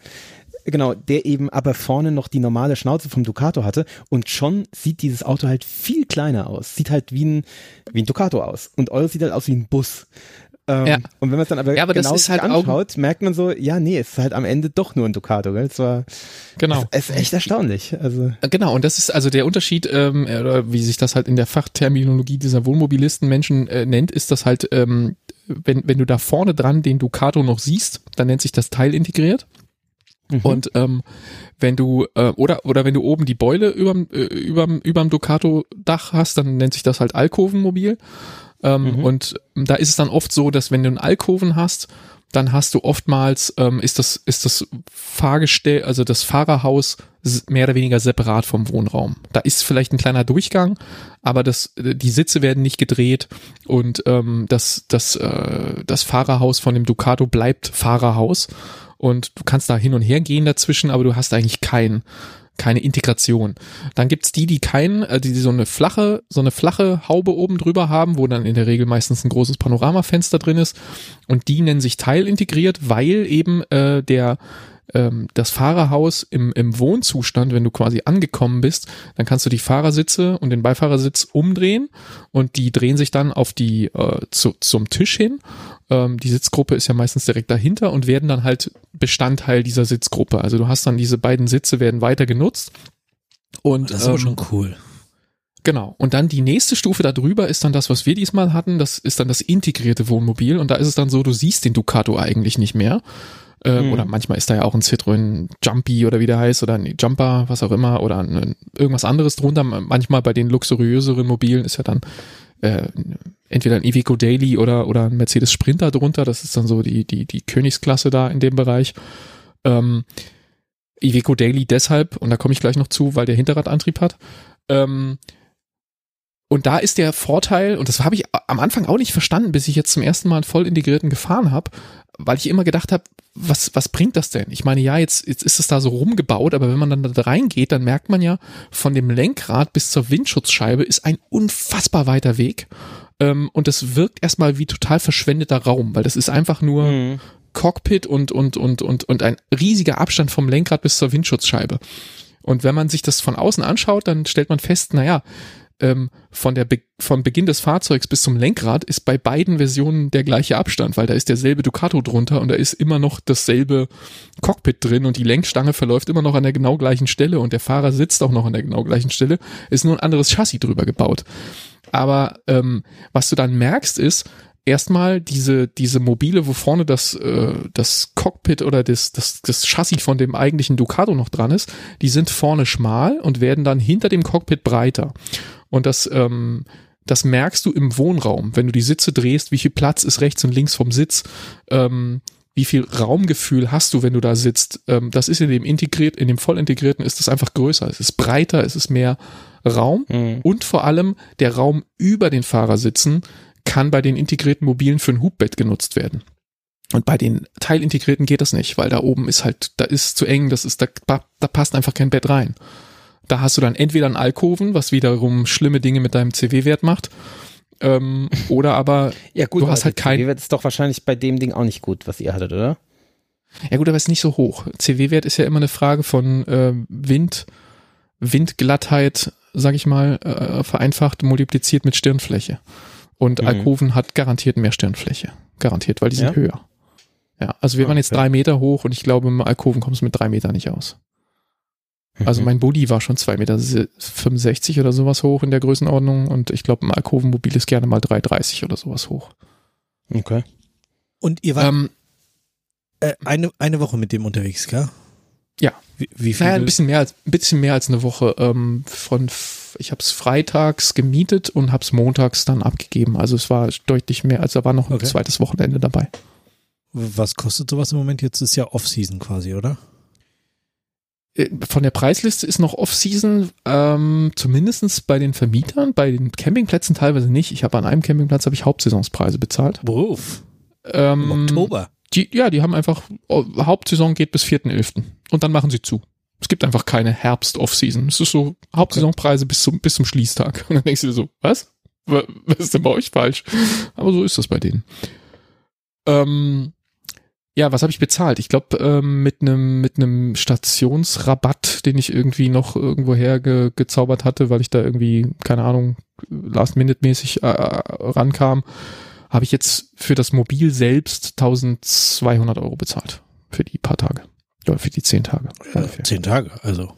Genau, der eben aber vorne noch die normale Schnauze vom Ducato hatte und schon sieht dieses Auto halt viel kleiner aus. Sieht halt wie ein, wie ein Ducato aus. Und eures sieht halt aus wie ein Bus. Ähm, Ja. Und wenn man es dann aber Ja, aber genau halt Augen- anschaut, merkt man so, ja, nee, es ist halt am Ende doch nur ein Ducato. Gell? Es war Genau. es ist echt erstaunlich. Also Genau, und das ist also der Unterschied, ähm, oder wie sich das halt in der Fachterminologie dieser Wohnmobilisten Menschen äh, nennt, ist das halt, ähm, wenn, wenn du da vorne dran den Ducato noch siehst, dann nennt sich das Teil integriert. Mhm. Und ähm, wenn du äh, oder oder wenn du oben die Beule überm äh, überm überm Ducato Dach hast, dann nennt sich das halt Alkovenmobil. Ähm, Mhm. Und da ist es dann oft so, dass wenn du einen Alkoven hast, dann hast du oftmals ähm, ist das ist das Fahrgestell, also das Fahrerhaus mehr oder weniger separat vom Wohnraum. Da ist vielleicht ein kleiner Durchgang, aber das die Sitze werden nicht gedreht und ähm, das das äh, das Fahrerhaus von dem Ducato bleibt Fahrerhaus und du kannst da hin und her gehen dazwischen, aber du hast eigentlich kein keine Integration. Dann gibt's die, die keinen, äh, die so eine flache, so eine flache Haube oben drüber haben, wo dann in der Regel meistens ein großes Panoramafenster drin ist. Und die nennen sich teilintegriert, weil eben äh, der ähm, das Fahrerhaus im, im Wohnzustand, wenn du quasi angekommen bist, dann kannst du die Fahrersitze und den Beifahrersitz umdrehen und die drehen sich dann auf die äh, zu, zum Tisch hin. Ähm, die Sitzgruppe ist ja meistens direkt dahinter und werden dann halt Bestandteil dieser Sitzgruppe. Also du hast dann diese beiden Sitze werden weiter genutzt. Und Das ist aber ähm, schon cool. Genau. Und dann die nächste Stufe darüber ist dann das, was wir diesmal hatten. Das ist dann das integrierte Wohnmobil. Und da ist es dann so, du siehst den Ducato eigentlich nicht mehr. Ähm, Mhm. Oder manchmal ist da ja auch ein Citroën Jumpy oder wie der heißt oder ein Jumper, was auch immer, oder ein, irgendwas anderes drunter. Manchmal bei den luxuriöseren Mobilen ist ja dann äh, entweder ein Iveco Daily oder, oder ein Mercedes Sprinter drunter. Das ist dann so die, die, die Königsklasse da in dem Bereich. Ähm, Iveco Daily deshalb, und da komme ich gleich noch zu, weil der Hinterradantrieb hat. Ähm, und da ist der Vorteil, und das habe ich am Anfang auch nicht verstanden, bis ich jetzt zum ersten Mal einen voll integrierten gefahren habe, weil ich immer gedacht habe, was, was bringt das denn? Ich meine, ja, jetzt, jetzt ist es da so rumgebaut, aber wenn man dann da reingeht, dann merkt man ja, von dem Lenkrad bis zur Windschutzscheibe ist ein unfassbar weiter Weg. Ähm, und das wirkt erstmal wie total verschwendeter Raum, weil das ist einfach nur Mhm. Cockpit und, und, und, und, und ein riesiger Abstand vom Lenkrad bis zur Windschutzscheibe. Und wenn man sich das von außen anschaut, dann stellt man fest, naja, ähm, von der Be vom Beginn des Fahrzeugs bis zum Lenkrad ist bei beiden Versionen der gleiche Abstand, weil da ist derselbe Ducato drunter und da ist immer noch dasselbe Cockpit drin und die Lenkstange verläuft immer noch an der genau gleichen Stelle und der Fahrer sitzt auch noch an der genau gleichen Stelle, ist nur ein anderes Chassis drüber gebaut. Aber ähm, was du dann merkst ist, erstmal diese, diese Mobile, wo vorne das, äh, das Cockpit oder das, das, das Chassis von dem eigentlichen Ducato noch dran ist, die sind vorne schmal und werden dann hinter dem Cockpit breiter. Und das, ähm, das merkst du im Wohnraum, wenn du die Sitze drehst, wie viel Platz ist rechts und links vom Sitz, ähm, wie viel Raumgefühl hast du, wenn du da sitzt. Ähm, das ist in dem integriert, in dem voll integrierten ist es einfach größer, es ist breiter, es ist mehr Raum Mhm. und vor allem der Raum über den Fahrersitzen kann bei den integrierten Mobilen für ein Hubbett genutzt werden. Und bei den teilintegrierten geht das nicht, weil da oben ist halt, da ist zu eng, das ist, da, da passt einfach kein Bett rein. Da hast du dann entweder einen Alkoven, was wiederum schlimme Dinge mit deinem CW-Wert macht, ähm, [laughs] oder aber, Ja gut, Du hast halt kein- wird es doch wahrscheinlich bei dem Ding auch nicht gut, was ihr hattet, oder? ja gut, aber ist nicht so hoch. CW-Wert ist ja immer eine Frage von äh, Wind, Windglattheit, sag ich mal, äh, vereinfacht multipliziert mit Stirnfläche. Und Mhm. Alkoven hat garantiert mehr Stirnfläche. Garantiert, weil die sind Ja? höher. Ja, also wir waren jetzt Okay. drei Meter hoch und ich glaube, im Alkoven kommst du mit drei Meter nicht aus. Also Mhm. mein Bulli war schon zwei Meter 65 oder sowas hoch in der Größenordnung und ich glaube, ein Alkovenmobil ist gerne mal 3,30 oder sowas hoch. Okay. Und ihr wart Ähm, äh, eine, eine Woche mit dem unterwegs, gell? Ja. Wie, wie viel? Naja, ein bisschen mehr als ein bisschen mehr als eine Woche. Ähm, von ich habe es freitags gemietet und habe es montags dann abgegeben. Also es war deutlich mehr. Also da war noch ein Okay. zweites Wochenende dabei. was kostet sowas im Moment? Jetzt ist ja Off-Season quasi, oder? Äh, Von der Preisliste ist noch Off-Season, ähm, zumindestens bei den Vermietern, bei den Campingplätzen teilweise nicht. Ich habe an einem Campingplatz habe ich Hauptsaisonspreise bezahlt. Beruf. Ähm, Im Oktober. Die, ja, die haben einfach, oh, Hauptsaison geht bis 4.11. Und dann machen sie zu. Es gibt einfach keine Herbst-Off-Season. Es ist so Hauptsaisonpreise bis zum, bis zum Schließtag. Und dann denkst du dir so, was? Wa- Was ist denn bei euch falsch? Aber so ist das bei denen. Ähm, ja, was habe ich bezahlt? Ich glaube, ähm, mit einem mit einem Stationsrabatt, den ich irgendwie noch irgendwoher ge gezaubert hatte, weil ich da irgendwie, keine Ahnung, last-minute-mäßig äh, rankam, habe ich jetzt für das Mobil selbst 1200 Euro bezahlt. Für die paar Tage. Oder für die zehn Tage. ungefähr. Zehn Tage, also.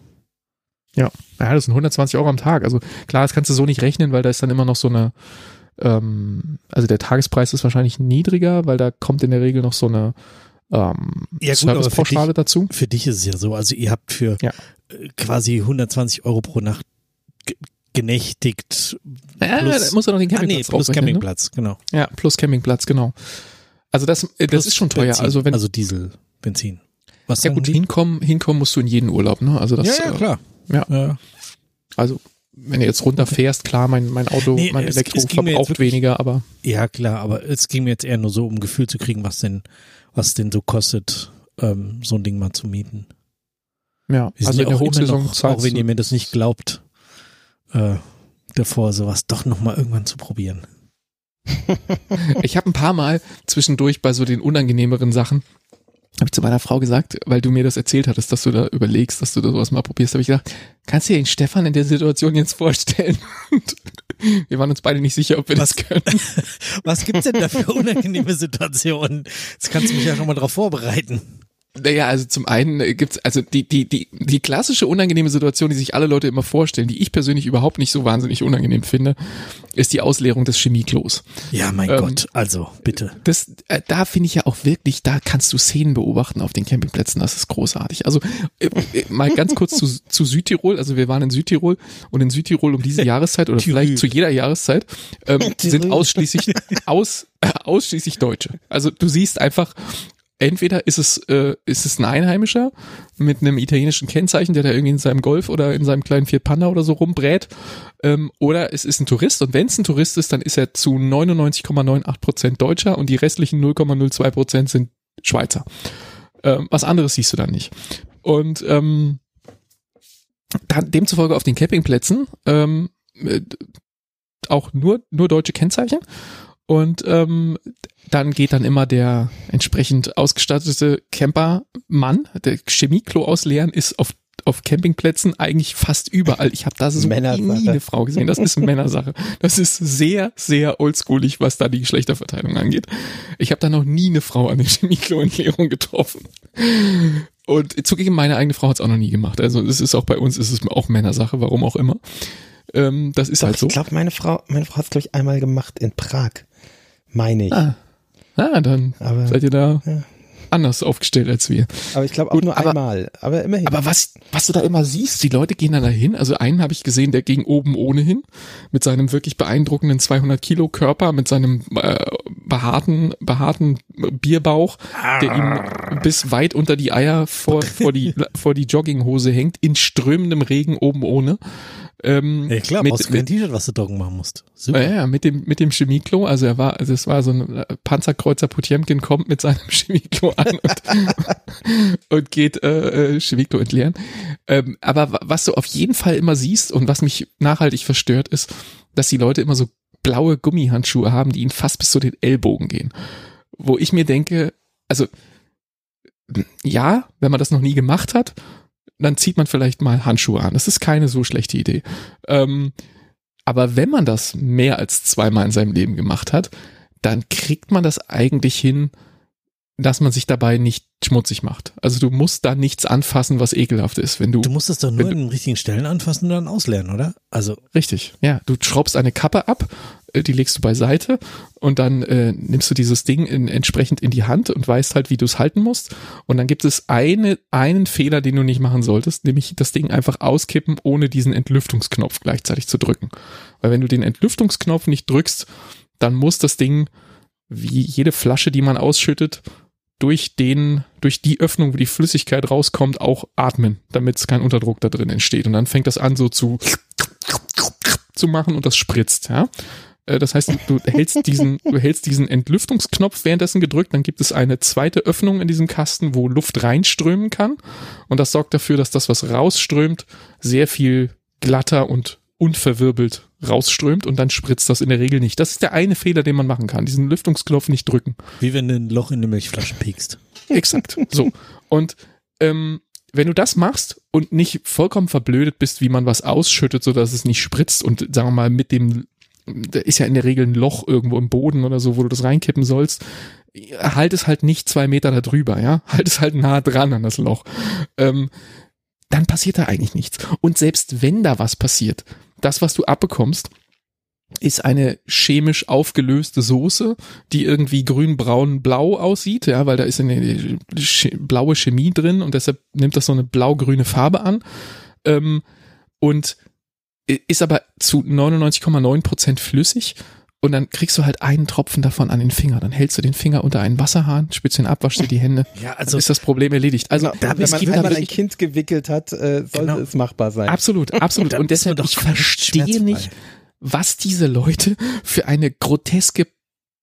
Ja, das sind 120 Euro am Tag. Also klar, das kannst du so nicht rechnen, weil da ist dann immer noch so eine, ähm, also der Tagespreis ist wahrscheinlich niedriger, weil da kommt in der Regel noch so eine ähm, Ja, gut, Servicepauschale dazu. Für dich ist es ja so. Also ihr habt für Ja. äh, quasi 120 Euro pro Nacht ge genächtigt. Ja, plus- muss er noch den Ah, nee, Campingplatz plus draufrechnen, Campingplatz, genau. Ne? Ja, plus Campingplatz, genau. Also das, äh, das ist schon teuer. Benzin, Also wenn, also Diesel, Benzin. Was ja gut, die? hinkommen, hinkommen musst du in jeden Urlaub, ne? Also das, ja, ja, äh, klar. ja. ja. Also, wenn du jetzt runterfährst, klar, mein, mein Auto, Nee, mein es- Elektro verbraucht wirklich- weniger, aber Ja, klar, aber es ging mir jetzt eher nur so, um ein Gefühl zu kriegen, was denn, was denn so kostet, ähm, so ein Ding mal zu mieten. ja, Wir also in ja der Hochsaison noch, auch wenn ihr mir das nicht glaubt, äh, davor sowas doch nochmal irgendwann zu probieren. [laughs] Ich habe ein paar Mal zwischendurch bei so den unangenehmeren Sachen, habe ich zu meiner Frau gesagt, weil du mir das erzählt hattest, dass du da überlegst, dass du da sowas mal probierst, habe ich gedacht, kannst du dir den Stefan in der Situation jetzt vorstellen? Und wir waren uns beide nicht sicher, ob wir Was- das können. [laughs] Was gibt's denn da für unangenehme Situationen? Jetzt kannst du mich ja schon mal drauf vorbereiten. Naja, also zum einen gibt's also die, die, die, die klassische unangenehme Situation, die sich alle Leute immer vorstellen, die ich persönlich überhaupt nicht so wahnsinnig unangenehm finde, ist die Ausleerung des Chemieklos. Ja, mein Ähm, Gott, also bitte. Das, äh, da finde ich ja auch wirklich, da kannst du Szenen beobachten auf den Campingplätzen, das ist großartig. Also äh, äh, mal ganz kurz zu, [laughs] zu Südtirol, also wir waren in Südtirol und in Südtirol um diese [laughs] Jahreszeit oder vielleicht zu jeder Jahreszeit ähm, sind ausschließlich aus, [laughs] ausschließlich Deutsche. Also du siehst einfach, entweder ist es, äh, ist es ein Einheimischer mit einem italienischen Kennzeichen, der da irgendwie in seinem Golf oder in seinem kleinen Fiat Panda oder so rumbrät, ähm, oder es ist ein Tourist und wenn es ein Tourist ist, dann ist er zu 99,98 Prozent Deutscher und die restlichen 0,02 Prozent sind Schweizer. Ähm, was anderes siehst du dann nicht. Und ähm, dann, demzufolge auf den Campingplätzen ähm, äh, auch nur, nur deutsche Kennzeichen. Und ähm, dann geht dann immer der entsprechend ausgestattete Campermann, der Chemieklo ausleeren, ist auf, auf Campingplätzen, eigentlich fast überall. Ich habe da so nie eine Frau gesehen. Das ist Männersache. Das ist sehr, sehr oldschoolig, was da die Geschlechterverteilung angeht. Ich habe da noch nie eine Frau an der Chemieklo-Entleerung getroffen. Und zugegeben, meine eigene Frau hat es auch noch nie gemacht. Also es ist auch bei uns, ist es auch Männersache, warum auch immer. Ähm, das ist Doch, halt so. Ich glaube, meine Frau, meine Frau hat es, glaube ich, einmal gemacht in Prag. Meine ich. Ah, ah dann Aber- seid ihr da Ja. anders aufgestellt als wir. Aber ich glaube auch Gut, nur aber- einmal. Aber immerhin. Aber was, was du da immer siehst, die Leute gehen dann dahin. Also einen habe ich gesehen, der ging oben ohne hin mit seinem wirklich beeindruckenden 200 Kilo Körper, mit seinem äh, behaarten, behaarten Bierbauch, der ihm bis weit unter die Eier vor, vor die, vor die Jogginghose hängt, in strömendem Regen oben ohne. Ähm, Ja, klar, mit- brauchst du kein T-Shirt, was du trocken machen musst. Super. ja, ja, mit dem, mit dem Chemieklo, also er war, also es war so ein äh, Panzerkreuzer Potemkin kommt mit seinem [laughs] Chemieklo an und, [laughs] und geht äh, äh, Chemieklo entleeren. Ähm, aber wa- was du auf jeden Fall immer siehst und was mich nachhaltig verstört ist, dass die Leute immer so blaue Gummihandschuhe haben, die ihnen fast bis zu den Ellbogen gehen. Wo ich mir denke, also ja, wenn man das noch nie gemacht hat, dann zieht man vielleicht mal Handschuhe an. Das ist keine so schlechte Idee. Ähm, aber wenn man das mehr als zweimal in seinem Leben gemacht hat, dann kriegt man das eigentlich hin, dass man sich dabei nicht schmutzig macht. Also du musst da nichts anfassen, was ekelhaft ist, wenn du, Du musst es doch nur in den richtigen Stellen anfassen und dann auslernen, oder? Also, richtig, ja, du schraubst eine Kappe ab, äh, die legst du beiseite und dann äh, nimmst du dieses Ding in, entsprechend in die Hand und weißt halt, wie du es halten musst. Und dann gibt es eine, einen Fehler, den du nicht machen solltest, nämlich das Ding einfach auskippen, ohne diesen Entlüftungsknopf gleichzeitig zu drücken. Weil wenn du den Entlüftungsknopf nicht drückst, dann muss das Ding, wie jede Flasche, die man ausschüttet, durch den, durch die Öffnung, wo die Flüssigkeit rauskommt, auch atmen, damit es kein Unterdruck da drin entsteht. Und dann fängt das an so zu, zu machen und das spritzt, ja. Äh, Das heißt, du hältst diesen, du hältst diesen Entlüftungsknopf währenddessen gedrückt, dann gibt es eine zweite Öffnung in diesem Kasten, wo Luft reinströmen kann. Und das sorgt dafür, dass das, was rausströmt, sehr viel glatter und unverwirbelt rausströmt und dann spritzt das in der Regel nicht. Das ist der eine Fehler, den man machen kann. Diesen Lüftungsknopf nicht drücken. wie wenn du ein Loch in eine Milchflasche piekst. Exakt. So. Und ähm, wenn du das machst und nicht vollkommen verblödet bist, wie man was ausschüttet, so dass es nicht spritzt und sagen wir mal mit dem, da ist ja in der Regel ein Loch irgendwo im Boden oder so, wo du das reinkippen sollst, halt es halt nicht zwei Meter da drüber, ja, halt es halt nah dran an das Loch. Ähm, dann passiert da eigentlich nichts. Und selbst wenn da was passiert, das, was du abbekommst, ist eine chemisch aufgelöste Soße, die irgendwie grün, braun, blau aussieht, ja, weil da ist eine blaue Chemie drin und deshalb nimmt das so eine blau-grüne Farbe an. Ähm, und i- ist aber zu 99,9 Prozent flüssig und dann kriegst du halt einen Tropfen davon an den Finger. Dann hältst du den Finger unter einen Wasserhahn, spitzt ihn ab, waschst dir die Hände. Ja, Dann also, ist das Problem erledigt. Also Genau, wenn es man gibt da einmal ein Kind gewickelt hat, äh, sollte Genau. es machbar sein. Absolut, [laughs] absolut. Dann Und deshalb, ich verstehe nicht, was diese Leute für eine groteske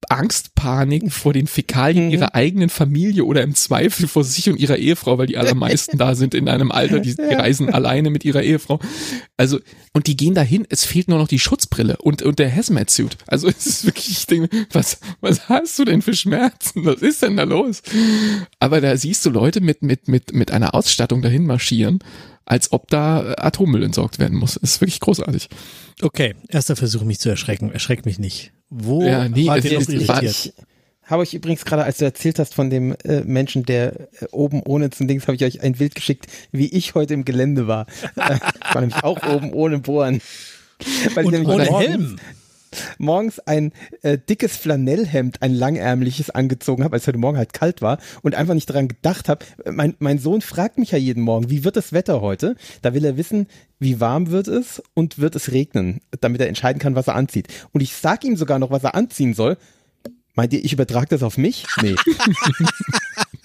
Angstpanik vor den Fäkalien Mhm. ihrer eigenen Familie oder im Zweifel vor sich und ihrer Ehefrau, weil die allermeisten da sind in einem Alter, die, die reisen alleine mit ihrer Ehefrau. Also, und die gehen dahin, es fehlt nur noch die Schutzbrille und, und der Hazmat-Suit. Also, es ist wirklich, ich denke, was, was hast du denn für Schmerzen? Was ist denn da los? Aber da siehst du Leute mit, mit, mit, mit einer Ausstattung dahin marschieren, als ob da äh, Atommüll entsorgt werden muss. Das ist wirklich großartig. okay, erster Versuch, mich zu erschrecken. Erschreck mich nicht. Wo Ja, nee, wart es ihr noch ist- es war- irritiert? Ich habe euch übrigens gerade, als du erzählt hast von dem äh, Menschen, der äh, oben ohne zum Dings, habe ich euch ein Bild geschickt, wie ich heute im Gelände war. Ich [laughs] war nämlich auch oben ohne Bohren. Weil ich Und nämlich ohne morgens- Helm. Morgens ein äh, dickes Flanellhemd, ein langärmliches angezogen habe, als es heute Morgen halt kalt war und einfach nicht daran gedacht habe. Mein, mein Sohn fragt mich ja jeden Morgen, wie wird das Wetter heute? Da will er wissen, wie warm wird es und wird es regnen, damit er entscheiden kann, was er anzieht. Und ich sag ihm sogar noch, was er anziehen soll. Meint ihr, ich übertrage das auf mich? Nee. [laughs]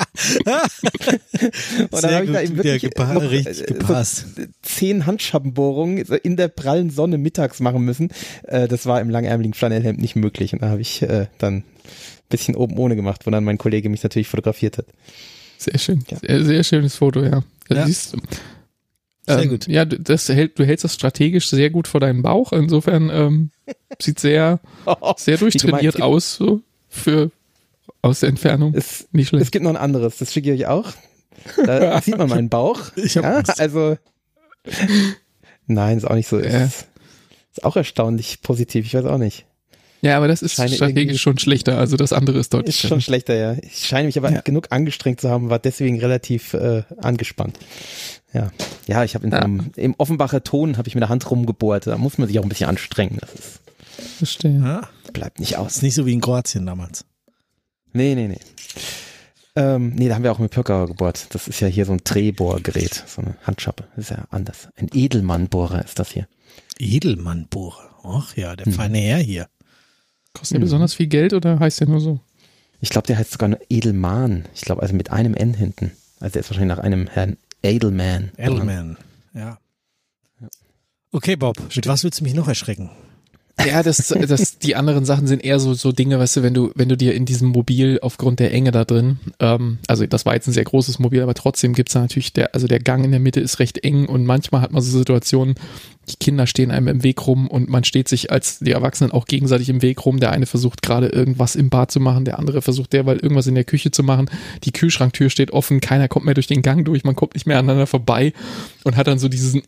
[laughs] und dann Sehr habe ich da gut, eben wirklich gepa- noch, richtig äh, gepasst. So zehn Handschabbenbohrungen so in der prallen Sonne mittags machen müssen. Äh, das war im langärmeligen Flanellhemd nicht möglich. Und da habe ich äh, dann ein bisschen oben ohne gemacht, wo dann mein Kollege mich natürlich fotografiert hat. Sehr schön. Ja. Sehr, sehr schönes Foto, ja. Da Ja. siehst du. Sehr ähm, gut. Ja, du- das hält, du hältst das strategisch sehr gut vor deinem Bauch. Insofern ähm, [laughs] sieht sehr, sehr durchtrainiert aus, so für aus der Entfernung. Es, Nicht schlecht. es gibt noch ein anderes, das schicke ich euch auch. Da [laughs] sieht man meinen Bauch. Ich hab ja, Angst. also nein, ist auch nicht so. Ja. Ist, ist auch erstaunlich positiv. Ich weiß auch nicht. Ja, aber das ist Scheine strategisch schon schlechter. Also das andere ist deutlich Ist schon schlechter, ja. Ich scheine mich aber Ja. genug angestrengt zu haben, war deswegen relativ äh, angespannt. Ja, ja, ich habe in Ja. einem- im Offenbacher Ton habe ich mit der Hand rumgebohrt. Da muss man sich auch ein bisschen anstrengen. Das ist, Verstehe. Bleibt nicht aus. ist nicht so wie in Kroatien damals. Nee, nee, nee. Ähm, nee, da haben wir auch mit Pöcker gebohrt. Das ist ja hier so ein Drehbohrgerät, so eine Handschappe. Das ist ja anders. Ein Edelmannbohrer ist das hier. Edelmannbohrer. Ach ja, der Hm. feine Herr hier. Kostet der Mhm. besonders viel Geld oder heißt der nur so? Ich glaube, der heißt sogar nur Edelmann. Ich glaube, also mit einem N hinten. Also der ist wahrscheinlich nach einem Herrn Edelman. Edelman. Ja. Okay, Bob, mit was willst du mich noch erschrecken? Ja, das, das, die anderen Sachen sind eher so, so Dinge, weißt du, wenn du, wenn du dir in diesem Mobil aufgrund der Enge da drin, ähm, also das war jetzt ein sehr großes Mobil, aber trotzdem gibt's da natürlich der, also der Gang in der Mitte ist recht eng und manchmal hat man so Situationen, die Kinder stehen einem im Weg rum und man steht sich als die Erwachsenen auch gegenseitig im Weg rum. Der eine versucht gerade irgendwas im Bad zu machen, der andere versucht derweil irgendwas in der Küche zu machen. Die Kühlschranktür steht offen, keiner kommt mehr durch den Gang durch, man kommt nicht mehr aneinander vorbei und hat dann so diesen,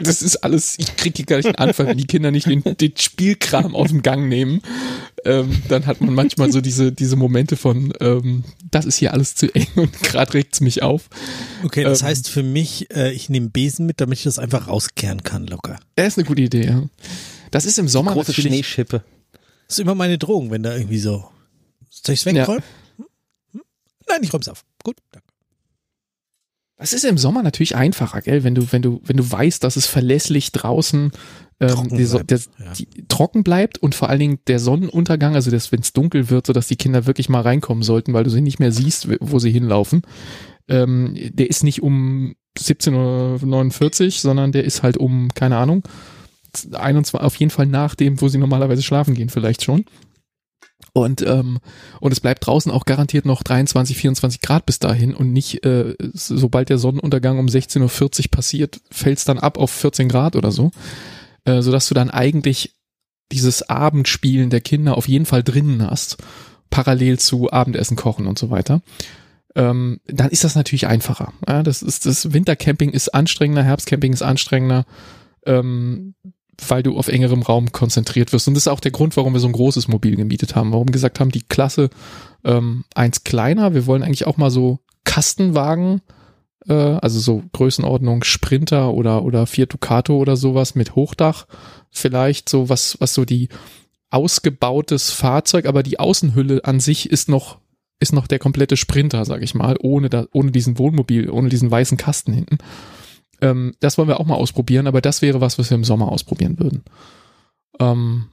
das ist alles, ich kriege gleich einen Anfall, wenn die Kinder nicht den, den Spielkram aus dem Gang nehmen. Ähm, dann hat man manchmal so diese, diese Momente von, ähm, das ist hier alles zu eng [laughs] und gerade regt's mich auf. Okay, das Ähm. heißt für mich, äh, ich nehme Besen mit, damit ich das einfach rauskehren kann, locker. Das ist eine gute Idee, ja. Das ist im Sommer Große natürlich, Schneeschippe. Das ist immer meine Drohung, wenn da irgendwie so. Soll ich's wegräumen? Hm? Hm? Nein, ich räum's auf. Gut, danke. Das ist im Sommer natürlich einfacher, gell, wenn du, wenn du, wenn du weißt, dass es verlässlich draußen ähm, Trocken die, bleibt, der, ja. die, trocken bleibt und vor allen Dingen der Sonnenuntergang, also das, wenn es dunkel wird, so dass die Kinder wirklich mal reinkommen sollten, weil du sie nicht mehr siehst, wo sie hinlaufen. Ähm, der ist nicht um 17.49 Uhr, sondern der ist halt um, keine Ahnung, 21, auf jeden Fall nach dem, wo sie normalerweise schlafen gehen, vielleicht schon. Und, ähm, und es bleibt draußen auch garantiert noch 23, 24 Grad bis dahin und nicht, äh, sobald der Sonnenuntergang um 16.40 Uhr passiert, fällt es dann ab auf 14 Grad oder so. Äh, sodass du dann eigentlich dieses Abendspielen der Kinder auf jeden Fall drinnen hast, parallel zu Abendessen kochen und so weiter. Ähm, dann ist das natürlich einfacher. Ja, das ist das Wintercamping ist anstrengender, Herbstcamping ist anstrengender. Ähm, weil du auf engerem Raum konzentriert wirst. Und das ist auch der Grund, warum wir so ein großes Mobil gemietet haben. Warum wir gesagt haben, die Klasse ähm, eins kleiner. Wir wollen eigentlich auch mal so Kastenwagen, äh, also so Größenordnung Sprinter oder oder Fiat Ducato oder sowas mit Hochdach. Vielleicht so was was so die ausgebautes Fahrzeug, aber die Außenhülle an sich ist noch ist noch der komplette Sprinter, sag ich mal, ohne da, ohne diesen Wohnmobil, ohne diesen weißen Kasten hinten. Ähm, das wollen wir auch mal ausprobieren, aber das wäre was, was wir im Sommer ausprobieren würden. Ähm,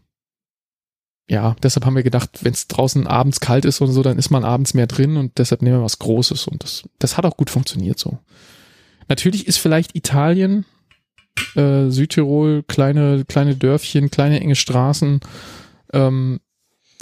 ja, deshalb haben wir gedacht, wenn es draußen abends kalt ist und so, dann ist man abends mehr drin und deshalb nehmen wir was Großes und das, das hat auch gut funktioniert so. Natürlich ist vielleicht Italien, äh, Südtirol, kleine, kleine Dörfchen, kleine enge Straßen, ähm,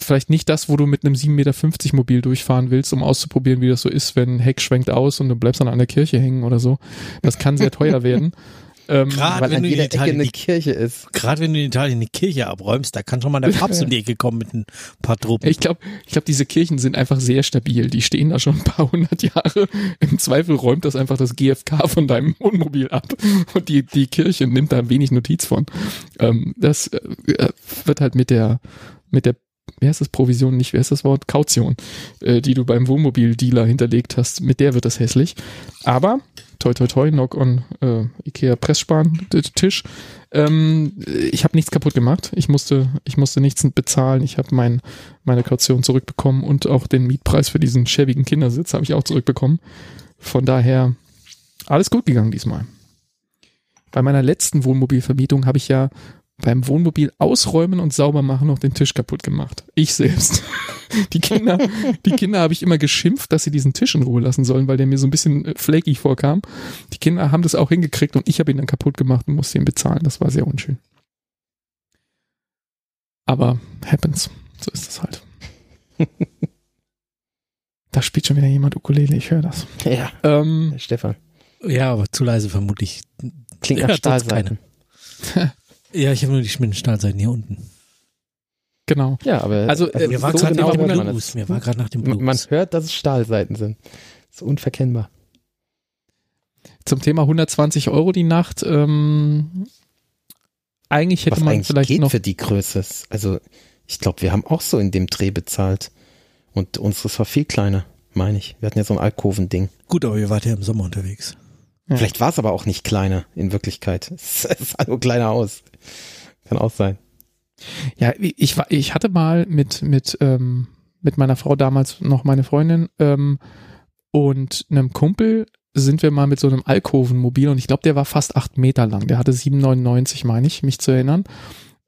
vielleicht nicht das, wo du mit einem 7,50 Meter Mobil durchfahren willst, um auszuprobieren, wie das so ist, wenn ein Heck schwenkt aus und du bleibst dann an der Kirche hängen oder so. Das kann sehr teuer werden. [laughs] Ähm, Gerade Weil wenn an du in Ecke Italien eine die, Kirche ist. gerade wenn du in Italien die Kirche abräumst, da kann schon mal der [laughs] Papst um die Ecke kommen mit ein paar Truppen. ich glaube, ich glaub, diese Kirchen sind einfach sehr stabil. Die stehen da schon ein paar hundert Jahre. Im Zweifel räumt das einfach das GFK von deinem Wohnmobil ab und die, die Kirche nimmt da wenig Notiz von. Ähm, das äh, wird halt mit der, mit der wie heißt das, Provision nicht, wie heißt das Wort? Kaution, äh, die du beim Wohnmobildealer hinterlegt hast, mit der wird das hässlich. Aber, toi toi toi, knock on äh, Ikea Pressspan Tisch. Ähm, ich habe nichts kaputt gemacht. Ich musste, ich musste nichts bezahlen. Ich habe mein, meine Kaution zurückbekommen und auch den Mietpreis für diesen schäbigen Kindersitz habe ich auch zurückbekommen. Von daher alles gut gegangen diesmal. Bei meiner letzten Wohnmobilvermietung habe ich ja beim Wohnmobil ausräumen und sauber machen noch den Tisch kaputt gemacht. Ich selbst. [laughs] Die Kinder, die Kinder habe ich immer geschimpft, dass sie diesen Tisch in Ruhe lassen sollen, weil der mir so ein bisschen äh, flaky vorkam. Die Kinder haben das auch hingekriegt und ich habe ihn dann kaputt gemacht und musste ihn bezahlen. Das war sehr unschön. Aber happens. So ist das halt. [laughs] da spielt schon wieder jemand Ukulele, ich höre das. Ja, Ähm, Stefan. ja, aber zu leise vermutlich. Klingt Ja, nach Stahlseiten. [laughs] Ja, ich habe nur die Schmindenstahlseiten hier unten. genau. Ja, aber Also, äh, Mir war so gerade genau nach dem Blues. es. Mir war gerade nach dem Blues. man hört, dass es Stahlseiten sind. So unverkennbar. Zum Thema 120 Euro die Nacht. Ähm, eigentlich hätte Was man eigentlich vielleicht geht noch. für die Größe. Also ich glaube, wir haben auch so in dem Dreh bezahlt. Und unseres war viel kleiner, meine ich. Wir hatten ja so ein Alkovending. Gut, aber ihr wart ja im Sommer unterwegs. Ja. Vielleicht war es aber auch nicht kleiner in Wirklichkeit. Es [laughs] es sah nur kleiner aus. Kann auch sein. Ja, ich war, ich hatte mal mit mit ähm, mit meiner Frau damals noch meine Freundin ähm, und einem Kumpel sind wir mal mit so einem Alkovenmobil und ich glaube, der war fast acht Meter lang. Der hatte 7,99, meine ich, mich zu erinnern.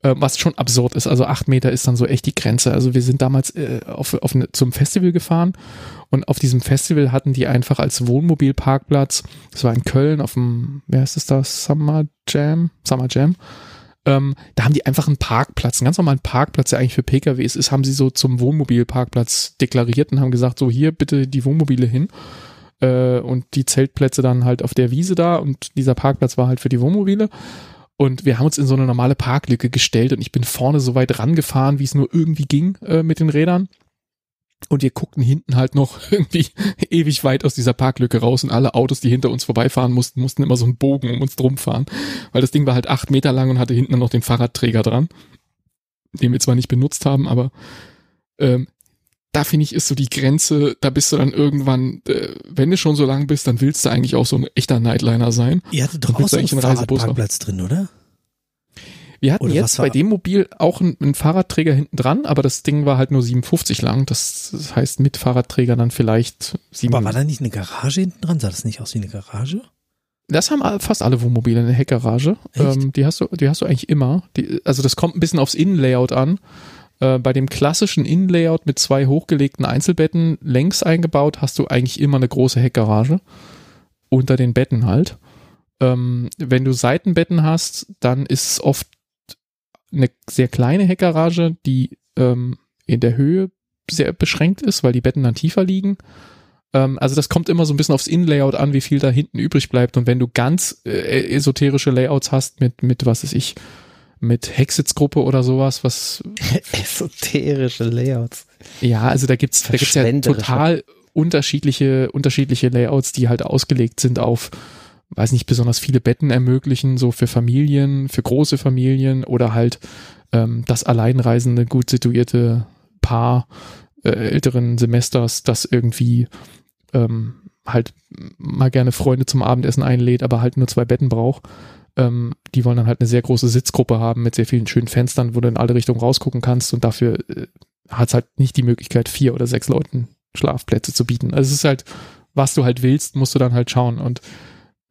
Äh, was schon absurd ist. Also acht Meter ist dann so echt die Grenze. Also wir sind damals äh, auf, auf eine, zum Festival gefahren und auf diesem Festival hatten die einfach als Wohnmobilparkplatz, das war in Köln auf dem, wer ist es da, Summer Jam, Summer Jam, ähm, da haben die einfach einen Parkplatz, einen ganz normalen Parkplatz, der eigentlich für PKWs ist, haben sie so zum Wohnmobilparkplatz deklariert und haben gesagt, so hier bitte die Wohnmobile hin äh, und die Zeltplätze dann halt auf der Wiese da und dieser Parkplatz war halt für die Wohnmobile. Und wir haben uns in so eine normale Parklücke gestellt und ich bin vorne so weit rangefahren, wie es nur irgendwie ging äh, mit den Rädern. Und wir guckten hinten halt noch [laughs] irgendwie ewig weit aus dieser Parklücke raus und alle Autos, die hinter uns vorbeifahren mussten, mussten immer so einen Bogen um uns drum fahren. Weil das Ding war halt acht Meter lang und hatte hinten noch den Fahrradträger dran, den wir zwar nicht benutzt haben, aber ähm, da finde ich ist so die Grenze, da bist du dann irgendwann, äh, wenn du schon so lang bist, dann willst du eigentlich auch so ein echter Nightliner sein. Ihr hattet doch auch so einen. Fahrradparkplatz drin, oder? Wir hatten Oder jetzt bei dem Mobil auch einen, einen Fahrradträger hinten dran, aber das Ding war halt nur 57 lang. Das, das heißt mit Fahrradträger dann vielleicht sieben. Aber war da nicht eine Garage hinten dran? Sah das nicht aus wie eine Garage? Das haben fast alle Wohnmobile eine Heckgarage. Ähm, die hast du, die hast du eigentlich immer. Die, also das kommt ein bisschen aufs Innenlayout an. Äh, bei dem klassischen Innenlayout mit zwei hochgelegten Einzelbetten längs eingebaut hast du eigentlich immer eine große Heckgarage unter den Betten halt. Ähm, wenn du Seitenbetten hast, dann ist es oft eine sehr kleine Heckgarage, die ähm, in der Höhe sehr beschränkt ist, weil die Betten dann tiefer liegen. Ähm, also das kommt immer so ein bisschen aufs Innenlayout an, wie viel da hinten übrig bleibt. Und wenn du ganz äh, esoterische Layouts hast mit, mit was weiß ich, mit Hexitz-Gruppe oder sowas, was, [laughs] Esoterische Layouts. ja, also da gibt's, da gibt's ja total unterschiedliche, unterschiedliche Layouts, die halt ausgelegt sind auf, weiß nicht, besonders viele Betten ermöglichen, so für Familien, für große Familien oder halt ähm, das alleinreisende, gut situierte Paar äh, älteren Semesters, das irgendwie ähm, halt mal gerne Freunde zum Abendessen einlädt, aber halt nur zwei Betten braucht. Ähm, die wollen dann halt eine sehr große Sitzgruppe haben mit sehr vielen schönen Fenstern, wo du in alle Richtungen rausgucken kannst und dafür äh, hat es halt nicht die Möglichkeit, vier oder sechs Leuten Schlafplätze zu bieten. Also es ist halt, was du halt willst, musst du dann halt schauen. Und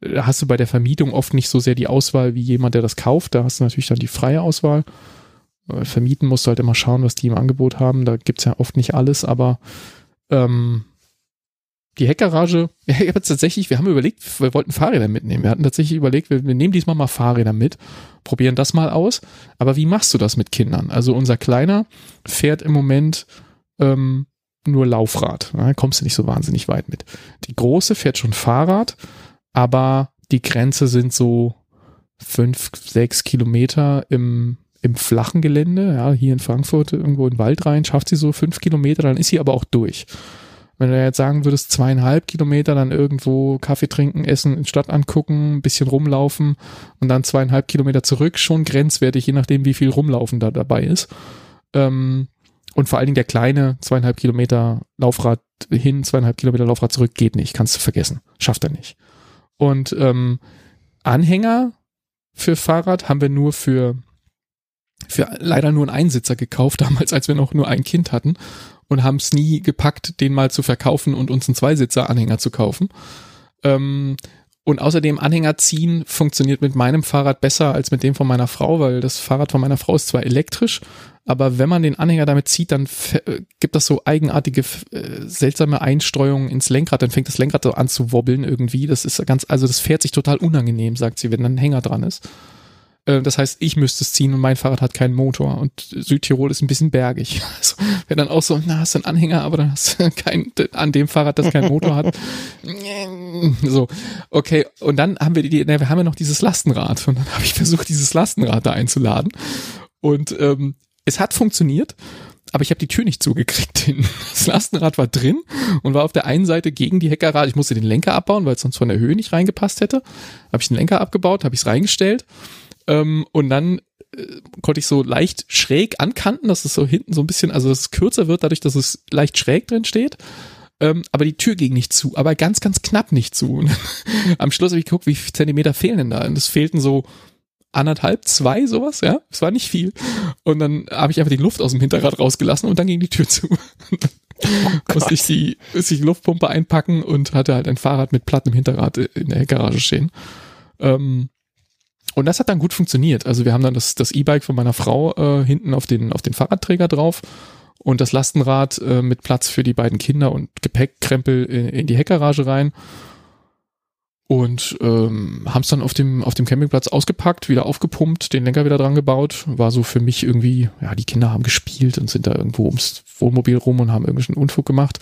äh, da hast du bei der Vermietung oft nicht so sehr die Auswahl wie jemand, der das kauft. Da hast du natürlich dann die freie Auswahl. Äh, Vermieten musst du halt immer schauen, was die im Angebot haben. Da gibt's ja oft nicht alles, aber ähm, die Heckgarage, [laughs] ich habe tatsächlich, wir haben überlegt, wir wollten Fahrräder mitnehmen. Wir hatten tatsächlich überlegt, wir, wir nehmen diesmal mal Fahrräder mit, probieren das mal aus. Aber wie machst du das mit Kindern? Also unser Kleiner fährt im Moment ähm, nur Laufrad. Da kommst du nicht so wahnsinnig weit mit. Die Große fährt schon Fahrrad, aber die Grenze sind so fünf, sechs Kilometer im, im flachen Gelände. Ja, hier in Frankfurt irgendwo in den Wald rein, schafft sie so fünf Kilometer, dann ist sie aber auch durch. Wenn du jetzt sagen würdest, zweieinhalb Kilometer, dann irgendwo Kaffee trinken, essen, in Stadt angucken, ein bisschen rumlaufen und dann zweieinhalb Kilometer zurück, schon grenzwertig, je nachdem, wie viel Rumlaufen da dabei ist. Ähm, und vor allen Dingen der kleine zweieinhalb Kilometer Laufrad hin, zweieinhalb Kilometer Laufrad zurück geht nicht, kannst du vergessen, schafft er nicht. Und ähm, Anhänger für Fahrrad haben wir nur für für leider nur einen Einsitzer gekauft, [laughs] damals, als wir noch nur ein Kind hatten und haben es nie gepackt, den mal zu verkaufen und uns einen Zweisitzer-Anhänger zu kaufen. Ähm, und außerdem Anhänger ziehen funktioniert mit meinem Fahrrad besser als mit dem von meiner Frau, weil das Fahrrad von meiner Frau ist zwar elektrisch, aber wenn man den Anhänger damit zieht, dann äh, gibt das so eigenartige, äh, seltsame Einstreuungen ins Lenkrad. Dann fängt das Lenkrad so an zu wobbeln irgendwie. Das ist ganz, also das fährt sich total unangenehm, sagt sie, wenn dann ein Hänger dran ist. Äh, Das heißt, ich müsste es ziehen und mein Fahrrad hat keinen Motor und Südtirol ist ein bisschen bergig. [laughs] Also wäre dann auch so, na, hast du einen Anhänger, aber dann hast du [laughs] kein, an dem Fahrrad, das keinen Motor hat. [laughs] So, okay. Und dann haben wir die, na, wir haben ja noch dieses Lastenrad und dann habe ich versucht, dieses Lastenrad da einzuladen und ähm, es hat funktioniert. aber ich habe die Tür nicht zugekriegt. Das Lastenrad war drin und war auf der einen Seite gegen die Heckerrad. Ich musste den Lenker abbauen, weil es sonst von der Höhe nicht reingepasst hätte. Habe ich den Lenker abgebaut, habe ich es reingestellt ähm, und dann äh, konnte ich so leicht schräg ankanten, dass es so hinten so ein bisschen, also dass es kürzer wird, dadurch, dass es leicht schräg drin steht. Ähm, aber die Tür ging nicht zu, aber ganz, ganz knapp nicht zu. [laughs] Am Schluss habe ich geguckt, wie viele Zentimeter fehlen denn da? Und es fehlten so anderthalb, zwei, sowas, ja. Es war nicht viel. Und dann habe ich einfach die Luft aus dem Hinterrad rausgelassen und dann ging die Tür zu. [laughs] Oh musste ich die, musste ich die Luftpumpe einpacken und hatte halt ein Fahrrad mit plattem Hinterrad in der Garage stehen. Ähm, und das hat dann gut funktioniert. Also wir haben dann das, das E-Bike von meiner Frau äh, hinten auf den, auf den Fahrradträger drauf und das Lastenrad äh, mit Platz für die beiden Kinder und Gepäckkrempel in, in die Heckgarage rein und ähm, haben es dann auf dem auf dem Campingplatz ausgepackt, wieder aufgepumpt, den Lenker wieder dran gebaut. War so für mich irgendwie, ja, die Kinder haben gespielt und sind da irgendwo ums Wohnmobil rum und haben irgendwelchen Unfug gemacht.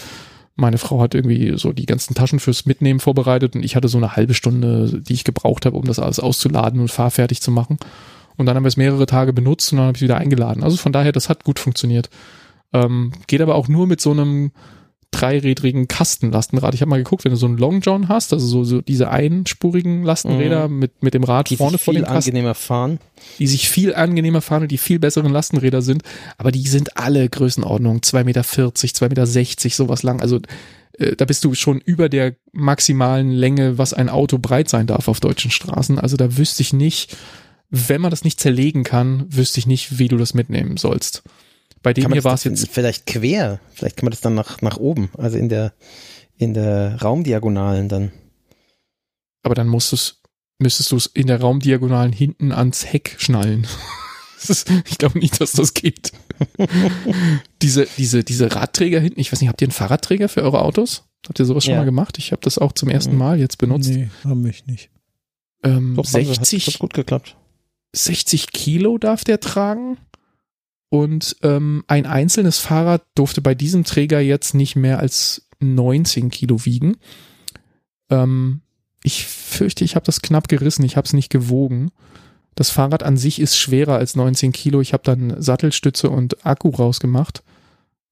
Meine Frau hat irgendwie so die ganzen Taschen fürs Mitnehmen vorbereitet und ich hatte so eine halbe Stunde, die ich gebraucht habe, um das alles auszuladen und fahrfertig zu machen. Und dann haben wir es mehrere Tage benutzt und dann habe ich wieder eingeladen. Also von daher, das hat gut funktioniert. Ähm, geht aber auch nur mit so einem dreirädrigen Kastenlastenrad. Ich habe mal geguckt, wenn du so einen Long John hast, also so, so diese einspurigen Lastenräder mhm. mit, mit dem Rad die vorne vor dem Kasten. angenehmer fahren. Die sich viel angenehmer fahren und die viel besseren Lastenräder sind, aber die sind alle Größenordnung 2,40 Meter, 2,60 Meter, sowas lang. Also äh, da bist du schon über der maximalen Länge, was ein Auto breit sein darf auf deutschen Straßen. Also da wüsste ich nicht, wenn man das nicht zerlegen kann, wüsste ich nicht, wie du das mitnehmen sollst. Bei dem hier war es jetzt. Vielleicht quer. Vielleicht kann man das dann nach, nach oben, also in der, in der Raumdiagonalen dann. Aber dann musst du's, müsstest du es in der Raumdiagonalen hinten ans Heck schnallen. [laughs] Ist, ich glaube nicht, dass das geht. [laughs] diese, diese, diese Radträger hinten, ich weiß nicht, habt ihr einen Fahrradträger für eure Autos? Habt ihr sowas schon ja. mal gemacht? Ich habe das auch zum ersten. Mal jetzt benutzt. Nee, haben mich nicht. Ähm, Doch, 60, hat, hat gut geklappt. 60 Kilo darf der tragen. Und ähm, ein einzelnes Fahrrad durfte bei diesem Träger jetzt nicht mehr als 19 Kilo wiegen. Ähm, ich fürchte, ich habe das knapp gerissen. Ich habe es nicht gewogen. Das Fahrrad an sich ist schwerer als 19 Kilo. Ich habe dann Sattelstütze und Akku rausgemacht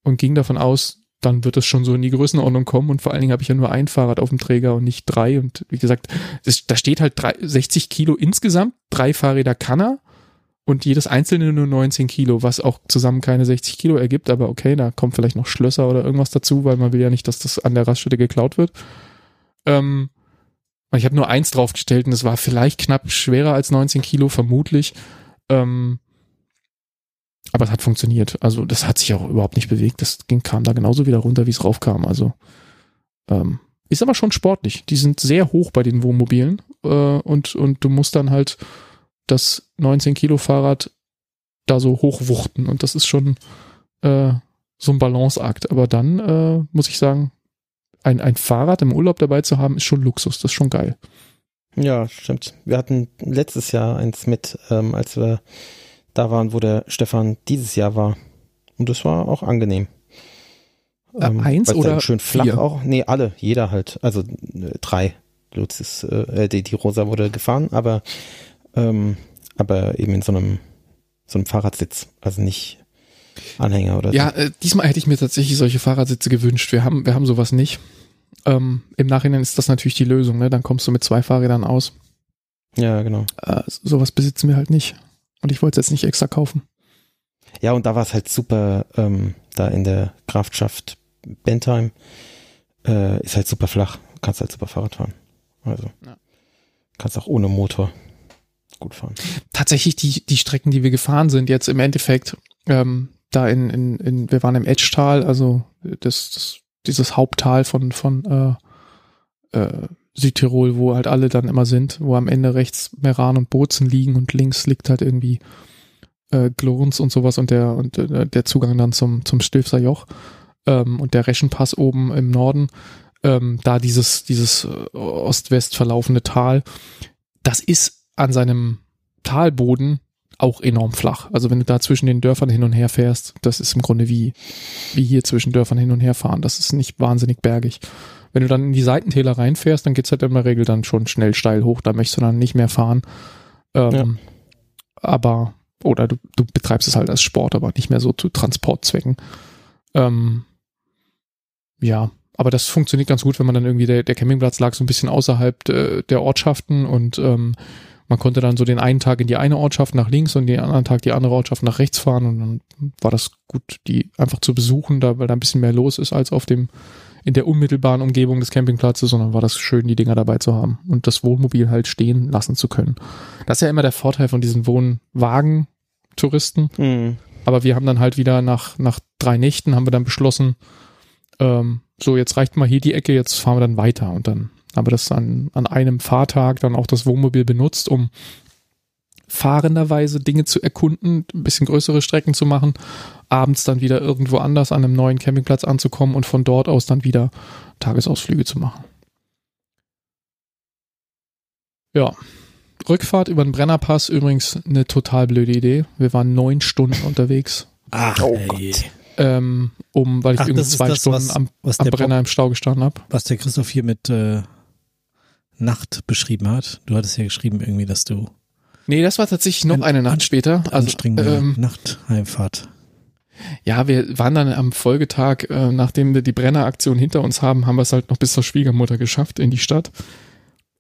und ging davon aus, dann wird es schon so in die Größenordnung kommen. Und vor allen Dingen habe ich ja nur ein Fahrrad auf dem Träger und nicht drei. Und wie gesagt, das, da steht halt drei, 60 Kilo insgesamt. Drei Fahrräder kann er und jedes einzelne nur 19 Kilo, was auch zusammen keine 60 Kilo ergibt, aber okay, da kommt vielleicht noch Schlösser oder irgendwas dazu, weil man will ja nicht, dass das an der Raststätte geklaut wird. Ähm, ich habe nur eins draufgestellt und es war vielleicht knapp schwerer als 19 Kilo, vermutlich. Ähm, aber es hat funktioniert. Also das hat sich auch überhaupt nicht bewegt. Das ging, kam da genauso wieder runter, wie es raufkam. Also ähm, ist aber schon sportlich. Die sind sehr hoch bei den Wohnmobilen äh, und, und du musst dann halt das 19 Kilo Fahrrad da so hochwuchten und das ist schon äh, so ein Balanceakt. Aber dann äh, muss ich sagen, ein, ein Fahrrad im Urlaub dabei zu haben, ist schon Luxus, das ist schon geil. Ja, stimmt. Wir hatten letztes Jahr eins mit, ähm, als wir da waren, wo der Stefan dieses Jahr war. Und das war auch angenehm. Äh, ähm, eins oder schön flach vier? auch? Nee, alle, jeder halt. Also äh, drei. Lutz ist, äh, die, die Rosa wurde gefahren, aber ähm, aber eben in so einem, so einem Fahrradsitz, also nicht Anhänger oder ja, so. Ja, äh, diesmal hätte ich mir tatsächlich solche Fahrradsitze gewünscht. Wir haben, wir haben sowas nicht. Ähm, Im Nachhinein ist das natürlich die Lösung, ne? Dann kommst du mit zwei Fahrrädern aus. Ja, genau. Äh, sowas besitzen wir halt nicht. Und ich wollte es jetzt nicht extra kaufen. Ja, und da war es halt super, ähm, da in der Kraftschaft Bentheim, äh, ist halt super flach. Kannst halt super Fahrrad fahren. Also. Ja. Kannst auch ohne Motor gut fahren. Tatsächlich die, die Strecken, die wir gefahren sind, jetzt im Endeffekt, ähm, da in, in, in, wir waren im Edgetal, also das, das, dieses Haupttal von, von äh, äh, Südtirol, wo halt alle dann immer sind, wo am Ende rechts Meran und Bozen liegen und links liegt halt irgendwie äh, Glorns und sowas und der und äh, der Zugang dann zum zum Stilfser Joch ähm, und der Reschenpass oben im Norden, ähm, da dieses dieses äh, Ost-West verlaufende Tal, das ist an seinem Talboden auch enorm flach. Also wenn du da zwischen den Dörfern hin und her fährst, das ist im Grunde wie, wie hier zwischen Dörfern hin und her fahren. Das ist nicht wahnsinnig bergig. Wenn du dann in die Seitentäler reinfährst, dann geht's halt in der Regel dann schon schnell steil hoch. Da möchtest du dann nicht mehr fahren. Ähm, ja. Aber oder du, du betreibst es halt als Sport, aber nicht mehr so zu Transportzwecken. Ähm, ja, aber das funktioniert ganz gut, wenn man dann irgendwie, der, der Campingplatz lag so ein bisschen außerhalb de, der Ortschaften und ähm, man konnte dann so den einen Tag in die eine Ortschaft nach links und den anderen Tag die andere Ortschaft nach rechts fahren und dann war das gut, die einfach zu besuchen, da, weil da ein bisschen mehr los ist als auf dem, in der unmittelbaren Umgebung des Campingplatzes, sondern war das schön, die Dinger dabei zu haben und das Wohnmobil halt stehen lassen zu können. Das ist ja immer der Vorteil von diesen Wohnwagen-Touristen. Mhm. Aber wir haben dann halt wieder nach, nach drei Nächten haben wir dann beschlossen, ähm, so jetzt reicht mal hier die Ecke, jetzt fahren wir dann weiter und dann haben wir das an, an einem Fahrtag dann auch das Wohnmobil benutzt, um fahrenderweise Dinge zu erkunden, ein bisschen größere Strecken zu machen, abends dann wieder irgendwo anders an einem neuen Campingplatz anzukommen und von dort aus dann wieder Tagesausflüge zu machen. Ja. Rückfahrt über den Brennerpass übrigens eine total blöde Idee. Wir waren neun Stunden unterwegs. Ach, Oh ey. Ähm, um, weil ich Ach, irgendwie zwei das, Stunden was- am, was am der Brenner im Stau gestanden habe. was der Christoph hier mit äh, Nacht beschrieben hat. Du hattest ja geschrieben irgendwie, dass du Nee, das war tatsächlich noch Ein eine Nacht später. Also, anstrengende ähm, Nachtheimfahrt. ja, wir waren dann am Folgetag, äh, nachdem wir die Brenneraktion hinter uns haben, haben wir es halt noch bis zur Schwiegermutter geschafft in die Stadt.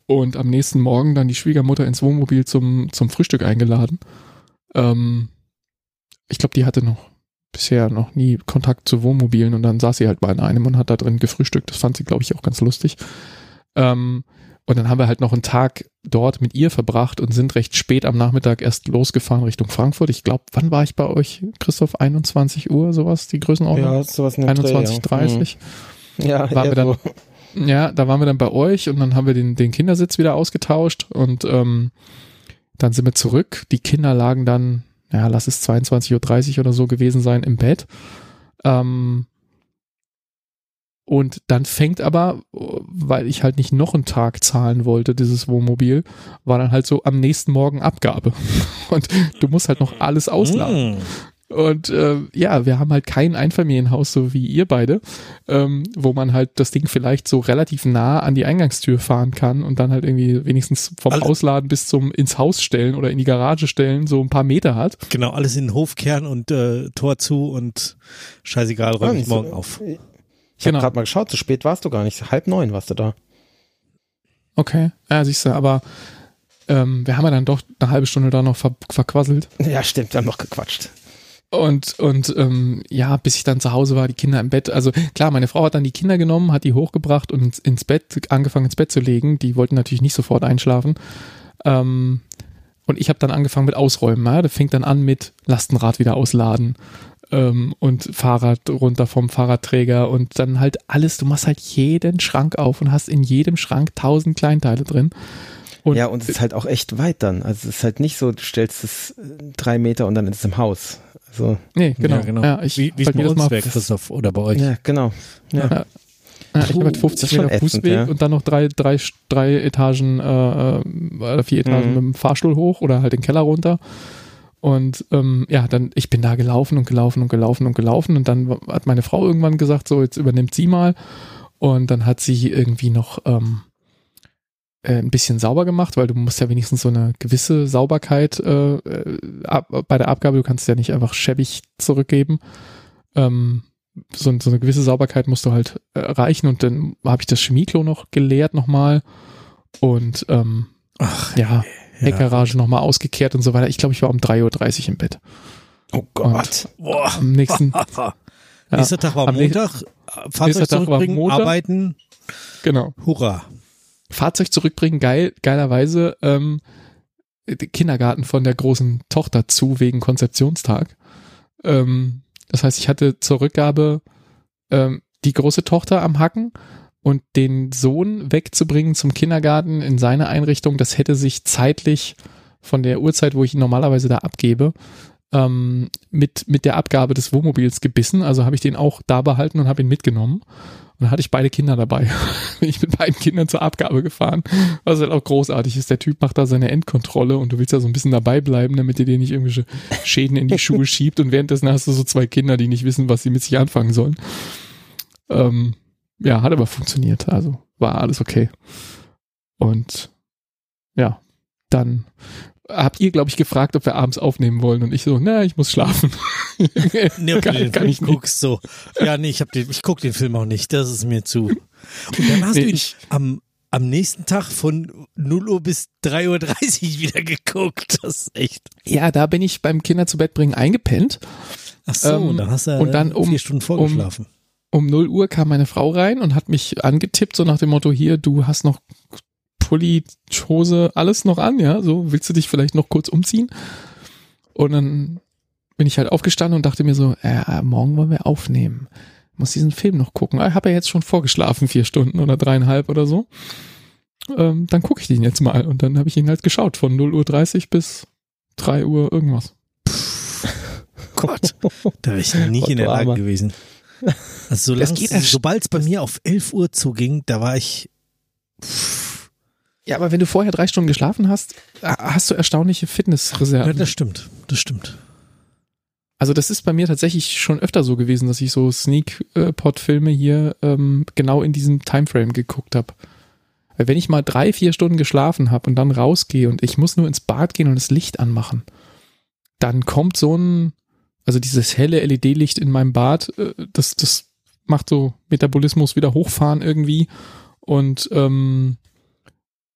Und am nächsten Morgen dann die Schwiegermutter ins Wohnmobil zum, zum Frühstück eingeladen. Ähm, ich glaube, die hatte noch bisher noch nie Kontakt zu Wohnmobilen und dann saß sie halt bei einem und hat da drin gefrühstückt. Das fand sie, glaube ich, auch ganz lustig. Ähm, und dann haben wir halt noch einen Tag dort mit ihr verbracht und sind recht spät am Nachmittag erst losgefahren Richtung Frankfurt. Ich glaube, wann war ich bei euch, Christoph? 21 Uhr, sowas, die Größenordnung? Ja, sowas in dem Dreh, 21, ja. 30. Mhm. Ja, Waren wir dann- so. Ja, da waren wir dann bei euch und dann haben wir den, den Kindersitz wieder ausgetauscht und ähm, dann sind wir zurück. Die Kinder lagen dann, ja, lass es 22.30 Uhr oder so gewesen sein, im Bett. Ähm, und dann fängt aber, weil ich halt nicht noch einen Tag zahlen wollte, dieses Wohnmobil, war dann halt so am nächsten Morgen Abgabe. [laughs] Und du musst halt noch alles ausladen. Mm. Und äh, ja, wir haben halt kein Einfamilienhaus, so wie ihr beide, ähm, wo man halt das Ding vielleicht so relativ nah an die Eingangstür fahren kann und dann halt irgendwie wenigstens vom Alle- Ausladen bis zum ins Haus stellen oder in die Garage stellen so ein paar Meter hat. Genau, alles in den Hof kehren und äh, Tor zu und scheißegal, räume ich morgen auf. Ich Genau. habe gerade mal geschaut, so spät warst du gar nicht. Halb neun warst du da. Okay, ja, siehst du, aber ähm, wir haben ja dann doch eine halbe Stunde da noch ver verquasselt. Ja, stimmt, wir haben noch gequatscht. Und, und ähm, ja, bis ich dann zu Hause war, die Kinder im Bett. Also klar, meine Frau hat dann die Kinder genommen, hat die hochgebracht und ins, ins Bett, angefangen ins Bett zu legen. Die wollten natürlich nicht sofort einschlafen. Ähm, und ich habe dann angefangen mit Ausräumen. Ja? Das fängt dann an mit Lastenrad wieder ausladen ähm, und Fahrrad runter vom Fahrradträger und dann halt alles. Du machst halt jeden Schrank auf und hast in jedem Schrank tausend Kleinteile drin. Und ja, und es ist halt auch echt weit dann. Also es ist halt nicht so, du stellst es äh, drei Meter und dann ist es im Haus. Also, nee, genau. Ja, genau. Ja, ich wie wie es bei uns das mal wäre, Christoph, oder bei euch. ja, genau. Ja. Ja, ich habe halt das 50 ist schon Meter ätzend, Fußweg ja. und dann noch drei, drei, drei Etagen äh, äh, oder vier Etagen Mhm. mit dem Fahrstuhl hoch oder halt den Keller runter. Und ähm, ja, dann, ich bin da gelaufen und gelaufen und gelaufen und gelaufen und dann hat meine Frau irgendwann gesagt, so, jetzt übernimmt sie mal. Und dann hat sie irgendwie noch ähm, äh, ein bisschen sauber gemacht, weil du musst ja wenigstens so eine gewisse Sauberkeit äh, äh, ab, bei der Abgabe, du kannst ja nicht einfach schäbig zurückgeben. Ähm, so, so eine gewisse Sauberkeit musst du halt äh, erreichen und dann habe ich das Chemieklo noch geleert nochmal und ähm, Ach, ja, ja. Heckgarage nochmal ausgekehrt und so weiter. Ich glaube, ich war um 3.30 Uhr im Bett. Oh Gott. Boah. Am nächsten, [laughs] ja, Nächster Tag war Am Montag. Fahrzeug nächster Tag war zurückbringen, Montag. arbeiten. genau. Hurra. Fahrzeug zurückbringen, geil, geilerweise, ähm, der Kindergarten von der großen Tochter zu wegen Konzeptionstag. Ähm, das heißt, ich hatte zur Rückgabe ähm, die große Tochter am Hacken und den Sohn wegzubringen zum Kindergarten in seine Einrichtung, das hätte sich zeitlich von der Uhrzeit, wo ich ihn normalerweise da abgebe, ähm, mit, mit der Abgabe des Wohnmobils gebissen. Also habe ich den auch da behalten und habe ihn mitgenommen. Und dann hatte ich beide Kinder dabei. [laughs] Bin ich mit beiden Kindern zur Abgabe gefahren. Was halt auch großartig ist. Der Typ macht da seine Endkontrolle und du willst ja so ein bisschen dabei bleiben, damit er dir nicht irgendwelche Schäden in die Schuhe [laughs] schiebt. Und währenddessen hast du so zwei Kinder, die nicht wissen, was sie mit sich anfangen sollen. Ähm, ja, hat aber funktioniert. Also war alles okay. Und ja, dann habt ihr, glaube ich, gefragt, ob wir abends aufnehmen wollen und ich so, na, ich muss schlafen. [laughs] Nee, ob Kann- kann ich nicht. guckst so. Ja, nee, ich hab den, ich guck den Film auch nicht, das ist mir zu. Und dann hast Nee, du ihn am, am nächsten Tag von 0 Uhr bis 3.30 Uhr [laughs] wieder geguckt. Das ist echt. Ja, da bin ich beim Kinder zu Bett bringen eingepennt. Ach so, Ähm, und dann hast du und dann um- vier Stunden vorgeschlafen. Um 0 Uhr kam meine Frau rein und hat mich angetippt, so nach dem Motto, hier, du hast noch Pulli, Hose, alles noch an, ja, so, willst du dich vielleicht noch kurz umziehen? Und dann bin ich halt aufgestanden und dachte mir so, äh, morgen wollen wir aufnehmen. Muss diesen Film noch gucken. Ich habe ja jetzt schon vorgeschlafen, vier Stunden oder dreieinhalb oder so. Ähm, dann gucke ich den jetzt mal. Und dann habe ich ihn halt geschaut, von 0 Uhr 30 bis 3 Uhr irgendwas. Gott, da wäre ich nicht Gott, in der Lage gewesen. Also Das solange geht erst- sobald es bei mir auf 11 Uhr zuging, da war ich Ja, aber wenn du vorher drei Stunden geschlafen hast, hast du erstaunliche Ja, Fitnessreserven. das stimmt. Das stimmt. Also das ist bei mir tatsächlich schon öfter so gewesen, dass ich so Sneak-Pod-Filme hier ähm, genau in diesem Timeframe geguckt habe. Weil wenn ich mal drei, vier Stunden geschlafen habe und dann rausgehe und ich muss nur ins Bad gehen und das Licht anmachen, dann kommt so ein, also dieses helle LED-Licht in meinem Bad, äh, das, das macht so Metabolismus wieder hochfahren irgendwie und ähm,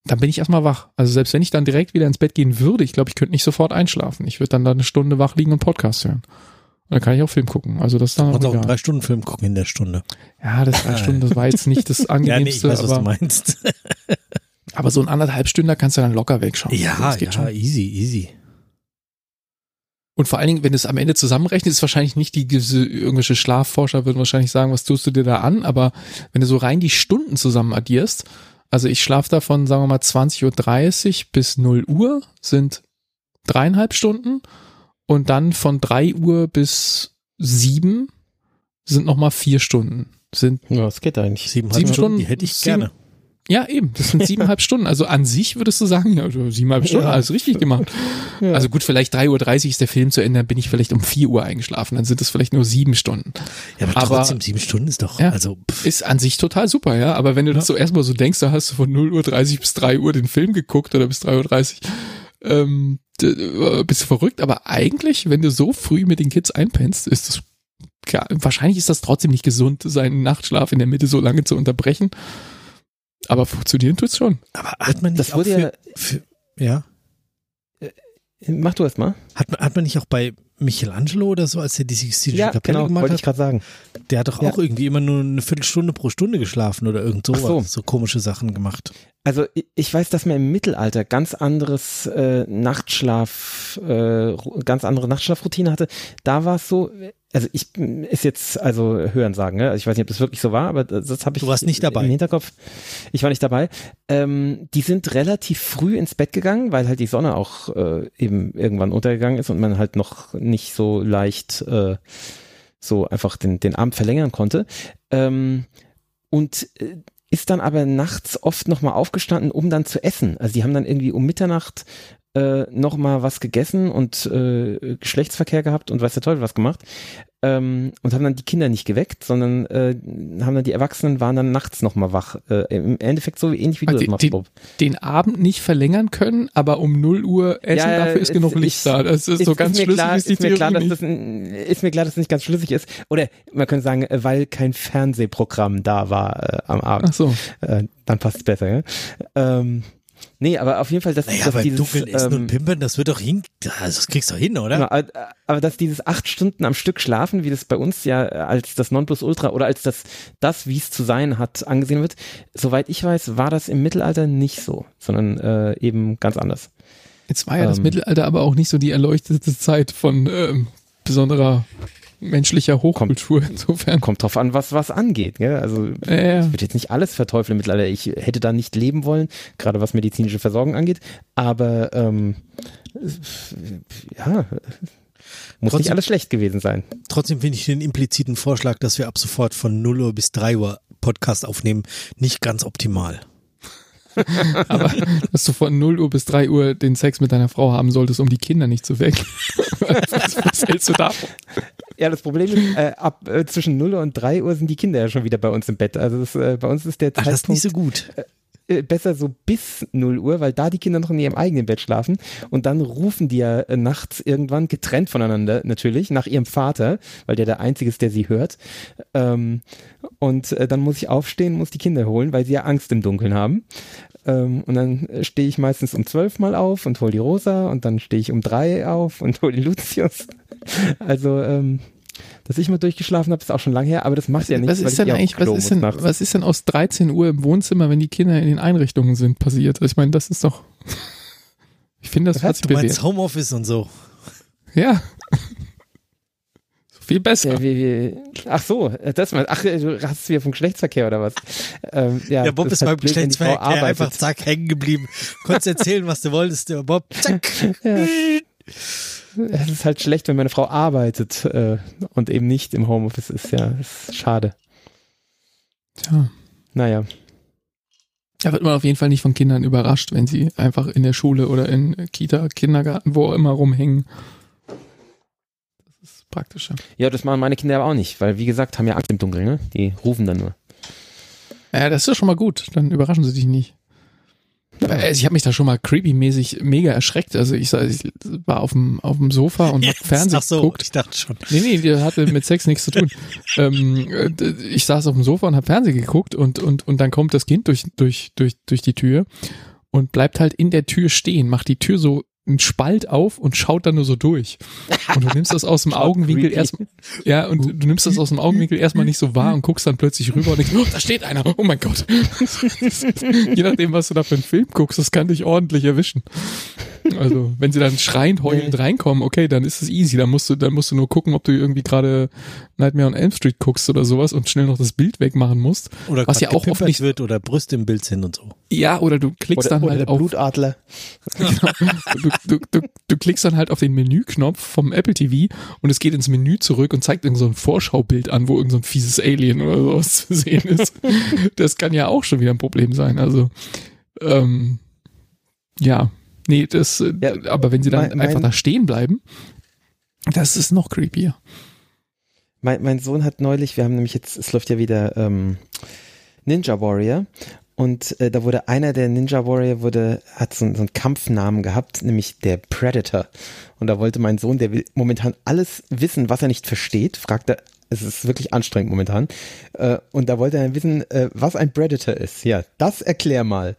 dann bin ich erstmal wach. Also selbst wenn ich dann direkt wieder ins Bett gehen würde, ich glaube, ich könnte nicht sofort einschlafen. Ich würde dann da eine Stunde wach liegen und Podcast hören. Und dann kann ich auch Film gucken. Also das dann Und auch auch einen drei Stunden Film gucken in der Stunde. Ja, das drei Stunden, das war jetzt nicht das [laughs] Ja, nee, ich angenehmste, weiß, was du aber, meinst. [laughs] aber so ein anderthalb Stunden kannst du dann locker wegschauen. Ja, das geht ja, schon. easy, easy. Und vor allen Dingen, wenn du es am Ende zusammenrechnest, ist wahrscheinlich nicht die irgendwelche Schlafforscher würden wahrscheinlich sagen, was tust du dir da an, aber wenn du so rein die Stunden zusammen addierst, also ich schlafe da von, sagen wir mal, 20.30 Uhr bis 0 Uhr sind dreieinhalb Stunden und dann von 3 Uhr bis 7 sind nochmal vier Stunden. Sind, Ja, das geht eigentlich. Siebeneinhalb Sieben Stunden, Stunden, die hätte ich sieben- gerne. Ja eben, das sind [laughs] siebeneinhalb Stunden. Also an sich würdest du sagen, ja, also siebeneinhalb Stunden, Ja. alles richtig gemacht. Ja. Also gut, vielleicht 3.30 Uhr ist der Film zu Ende, dann bin ich vielleicht um 4 Uhr eingeschlafen, dann sind es vielleicht nur sieben Stunden. Ja, aber, Aber- trotzdem, sieben Stunden ist doch, Ja. also, pff, Ist an sich total super, ja. Aber wenn du das so erstmal so denkst, da hast du von 0.30 Uhr bis 3 Uhr den Film geguckt oder bis 3.30 Uhr, ähm, d- äh, bist du verrückt. Aber eigentlich, wenn du so früh mit den Kids einpennst, ist das, ja, wahrscheinlich ist das trotzdem nicht gesund, seinen Nachtschlaf in der Mitte so lange zu unterbrechen. Aber funktionieren tut's schon. aber hat man nicht Das auch wurde ja, für, für, ja, mach du erst mal. hat hat man nicht auch bei Michelangelo oder so, als er die Sixtinische Ja, Kapelle genau, gemacht wollte hat, ich gerade sagen. der hat doch Ja. auch irgendwie immer nur eine Viertelstunde pro Stunde geschlafen oder irgend sowas. So. so komische Sachen gemacht. Also ich weiß, dass man im Mittelalter ganz anderes äh, Nachtschlaf, äh, ganz andere Nachtschlafroutine hatte. Da war es so, also ich ist jetzt also hören sagen, ne? Also ich weiß nicht, ob das wirklich so war, aber das, das habe ich Du warst nicht dabei. im Hinterkopf. Ich war nicht dabei. Ähm, die sind relativ früh ins Bett gegangen, weil halt die Sonne auch äh, eben irgendwann untergegangen ist und man halt noch nicht so leicht äh, so einfach den, den Abend verlängern konnte. Ähm, und äh, ist dann aber nachts oft nochmal aufgestanden, um dann zu essen. Also die haben dann irgendwie um Mitternacht äh, nochmal was gegessen und äh, Geschlechtsverkehr gehabt und weiß der Teufel was gemacht. Ähm, und haben dann die Kinder nicht geweckt, sondern äh, haben dann die Erwachsenen waren dann nachts nochmal wach. Äh, Im Endeffekt so ähnlich wie du Ah, das machst, Bob. Den Abend nicht verlängern können, aber um 0 Uhr essen, Ja, dafür ist es- genug ich- Licht da. Das ist, so ganz mir schlüssig klar, ist die ist mir klar, dass nicht. das ist mir klar, dass das nicht ganz schlüssig ist. Oder man könnte sagen, äh, weil kein Fernsehprogramm da war äh, am Abend. Ach so. Äh, dann passt es besser, ja? Ähm, nee, aber auf jeden Fall, dass, Naja, dass bei dieses, Dunkeln Essen ähm, und Pimpern, das wird doch hin, also das kriegst du hin, oder? Genau, aber- aber dass dieses acht Stunden am Stück schlafen, wie das bei uns ja als das Nonplusultra oder als das, das wie es zu sein hat, angesehen wird, soweit ich weiß, war das im Mittelalter nicht so, sondern äh, eben ganz anders. Jetzt war ja das Ähm. Mittelalter aber auch nicht so die erleuchtete Zeit von ähm, besonderer menschlicher Hochkultur. [laughs] Insofern. Kommt drauf an, was was angeht. Gell? Also Äh, ich würde jetzt nicht alles verteufeln Mittelalter. Ich hätte da nicht leben wollen, gerade was medizinische Versorgung angeht. Aber ähm, ja, muss Trotzdem- nicht alles schlecht gewesen sein. Trotzdem finde ich den impliziten Vorschlag, dass wir ab sofort von 0 Uhr bis 3 Uhr Podcast aufnehmen, nicht ganz optimal. [laughs] aber dass du von 0 Uhr bis 3 Uhr den Sex mit deiner Frau haben solltest, um die Kinder nicht zu wecken. [laughs] was, was hältst du davon? Ja, das Problem ist, äh, ab äh, zwischen 0 und 3 Uhr sind die Kinder ja schon wieder bei uns im Bett. Also das, äh, bei uns ist der Ach, das ist nicht Zeitpunkt, so gut. Äh, besser so bis 0 Uhr, weil da die Kinder noch in ihrem eigenen Bett schlafen und dann rufen die ja äh, nachts irgendwann getrennt voneinander natürlich nach ihrem Vater, weil der der Einzige ist, der sie hört. Ähm, und äh, dann muss ich aufstehen, muss die Kinder holen, weil sie ja Angst im Dunkeln haben. Ähm, und dann stehe ich meistens um zwölf mal auf und hole die Rosa und dann stehe ich um drei auf und [laughs] hole die Lucius. Also ähm, dass ich mal durchgeschlafen habe, ist auch schon lange her, aber das macht ja nichts. Was ist denn eigentlich, was ist denn, was ist denn aus 13 Uhr im Wohnzimmer, wenn die Kinder in den Einrichtungen sind, passiert? Also ich meine, das ist doch, [laughs] ich finde, das hat sich bewährt. Homeoffice und so. Ja. [laughs] Viel besser. Ja, wie, wie, ach so, das mal. Ach, du hast wieder vom Geschlechtsverkehr oder was? Ähm, ja, ja, Bob ist, beim Geschlechtsverkehr einfach zack hängen geblieben. Konntest erzählen, was du wolltest, aber Bob, zack. [laughs] ja es ist halt schlecht, wenn meine Frau arbeitet äh, und eben nicht im Homeoffice ist. Ja, ist schade. Tja. Naja. Da wird man auf jeden Fall nicht von Kindern überrascht, wenn sie einfach in der Schule oder in Kita, Kindergarten, wo auch immer rumhängen. Das ist praktischer. Ja, das machen meine Kinder aber auch nicht, weil wie gesagt, haben ja Angst im Dunkeln, ne? Die rufen dann nur. Ja, das ist ja schon mal gut. Dann überraschen sie dich nicht. Also ich habe mich da schon mal creepy-mäßig mega erschreckt. Also ich, ich war auf dem, auf dem Sofa und habe Fernsehen Ach so, geguckt. ich dachte schon. Nee, nee, die hatte mit Sex nichts zu tun. [laughs] ähm, ich saß auf dem Sofa und habe Fernsehen geguckt und, und, und dann kommt das Kind durch, durch, durch, durch die Tür und bleibt halt in der Tür stehen, macht die Tür so einen Spalt auf und schaut dann nur so durch. Und du nimmst das aus dem [laughs] Augenwinkel erstmal, ja, und du nimmst das aus dem Augenwinkel erstmal nicht so wahr und guckst dann plötzlich rüber und denkst, oh, da steht einer, oh mein Gott. [laughs] Je nachdem, was du da für einen Film guckst, das kann dich ordentlich erwischen. Also, wenn sie dann schreiend, heulend reinkommen, okay, dann ist es easy. Dann musst du, dann musst du nur gucken, ob du irgendwie gerade Nightmare on Elm Street guckst oder sowas und schnell noch das Bild wegmachen musst. Oder was ja auch oft nicht wird oder Brüste im Bild sind und so. Ja, oder du klickst oder, dann oder halt der auf Blutadler. Genau. Du, du, du, du klickst dann halt auf den Menüknopf vom Apple TV und es geht ins Menü zurück und zeigt irgend so ein Vorschaubild an, wo irgend so ein fieses Alien oder sowas [laughs] zu sehen ist. das kann ja auch schon wieder ein Problem sein. Also ähm, ja, Nee, das, ja, aber wenn sie dann mein, einfach da stehen bleiben, das ist noch creepier. Mein, mein Sohn hat neulich, wir haben nämlich jetzt, es läuft ja wieder ähm, Ninja Warrior und äh, da wurde einer der Ninja Warrior wurde, hat so, so einen Kampfnamen gehabt, nämlich der Predator. Und da wollte mein Sohn, der will momentan alles wissen, was er nicht versteht, fragt er es ist wirklich anstrengend momentan. Äh, und da wollte er wissen, äh, was ein Predator ist. Ja, das erklär mal.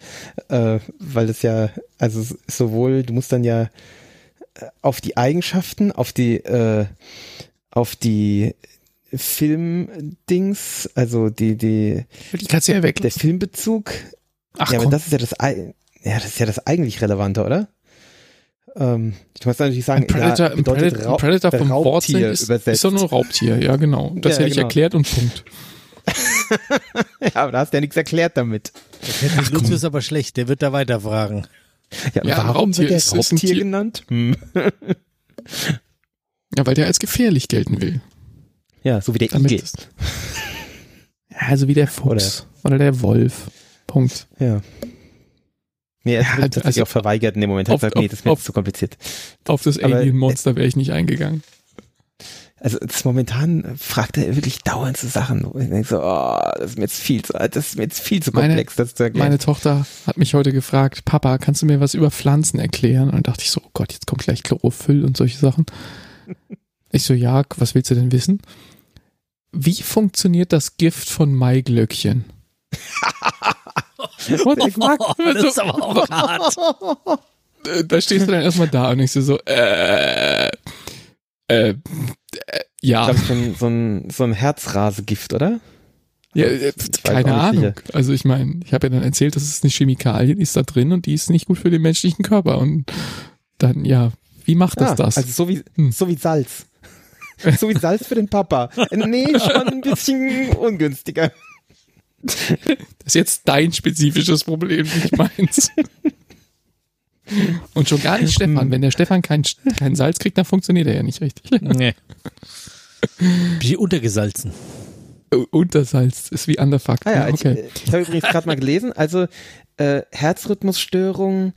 Äh, weil das ja, also sowohl, du musst dann ja äh, auf die Eigenschaften, auf die, äh, auf die Filmdings, also die, die, die kannst du ja weg. Der Filmbezug. Ach, ja, komm. aber das ist ja das, ja, das ist ja das eigentlich Relevante, oder? Ähm, ich muss natürlich sagen, ein Predator, ja, ein Predator, Raub, Predator vom Wortsinn ist, ist doch nur Raubtier, ja genau. Das ja, hätte ich genau. erklärt und Punkt. [laughs] ja, aber da hast du ja nichts erklärt damit. Der Ach, Lucius ist aber schlecht, der wird da weiterfragen. Ja, ja warum Raubtier wird der ist, Raubtier ist genannt? Hm. ja, weil der als gefährlich gelten will. Ja, so wie der Igel. [laughs] ja, so wie der Fuchs oder, oder der Wolf. Punkt. Ja. Nee, er hat sich also, auch verweigert in dem Moment. Hat gesagt, nee, das ist mir auf, zu kompliziert. Auf das Alien-Monster wäre ich nicht eingegangen. Also das momentan fragt er wirklich dauernd so Sachen. Und ich denke so, oh, das ist mir jetzt viel zu, das ist mir jetzt viel zu komplex, meine, das zu. Meine Tochter hat mich heute gefragt, Papa, kannst du mir was über Pflanzen erklären? Und dachte ich so, oh Gott, jetzt kommt gleich Chlorophyll und solche Sachen. ich so, ja, was willst du denn wissen? Wie funktioniert das Gift von Maiglöckchen? [laughs] ich mag, das ist aber auch hart. Da stehst du dann erstmal da und ich so, äh, äh, äh ja. Ich glaube, so ein, so ein Herzrasegift, oder? Ja, äh, keine Ahnung. Sicher. Also ich meine, ich habe ja dann erzählt, dass es eine Chemikalie ist da drin und die ist nicht gut für den menschlichen Körper. Und dann, ja, wie macht das ah, das? Also so wie, hm. so wie Salz. [laughs] so wie Salz für den Papa. Nee, schon ein bisschen ungünstiger. Das ist jetzt dein spezifisches Problem, nicht meins. Und schon gar nicht Stefan. Wenn der Stefan kein, kein Salz kriegt, dann funktioniert er ja nicht richtig. Nee. Wie untergesalzen. Untersalzt ist wie underfuck. Ah ja, okay. Ich, ich habe übrigens gerade mal gelesen, also äh, Herzrhythmusstörung,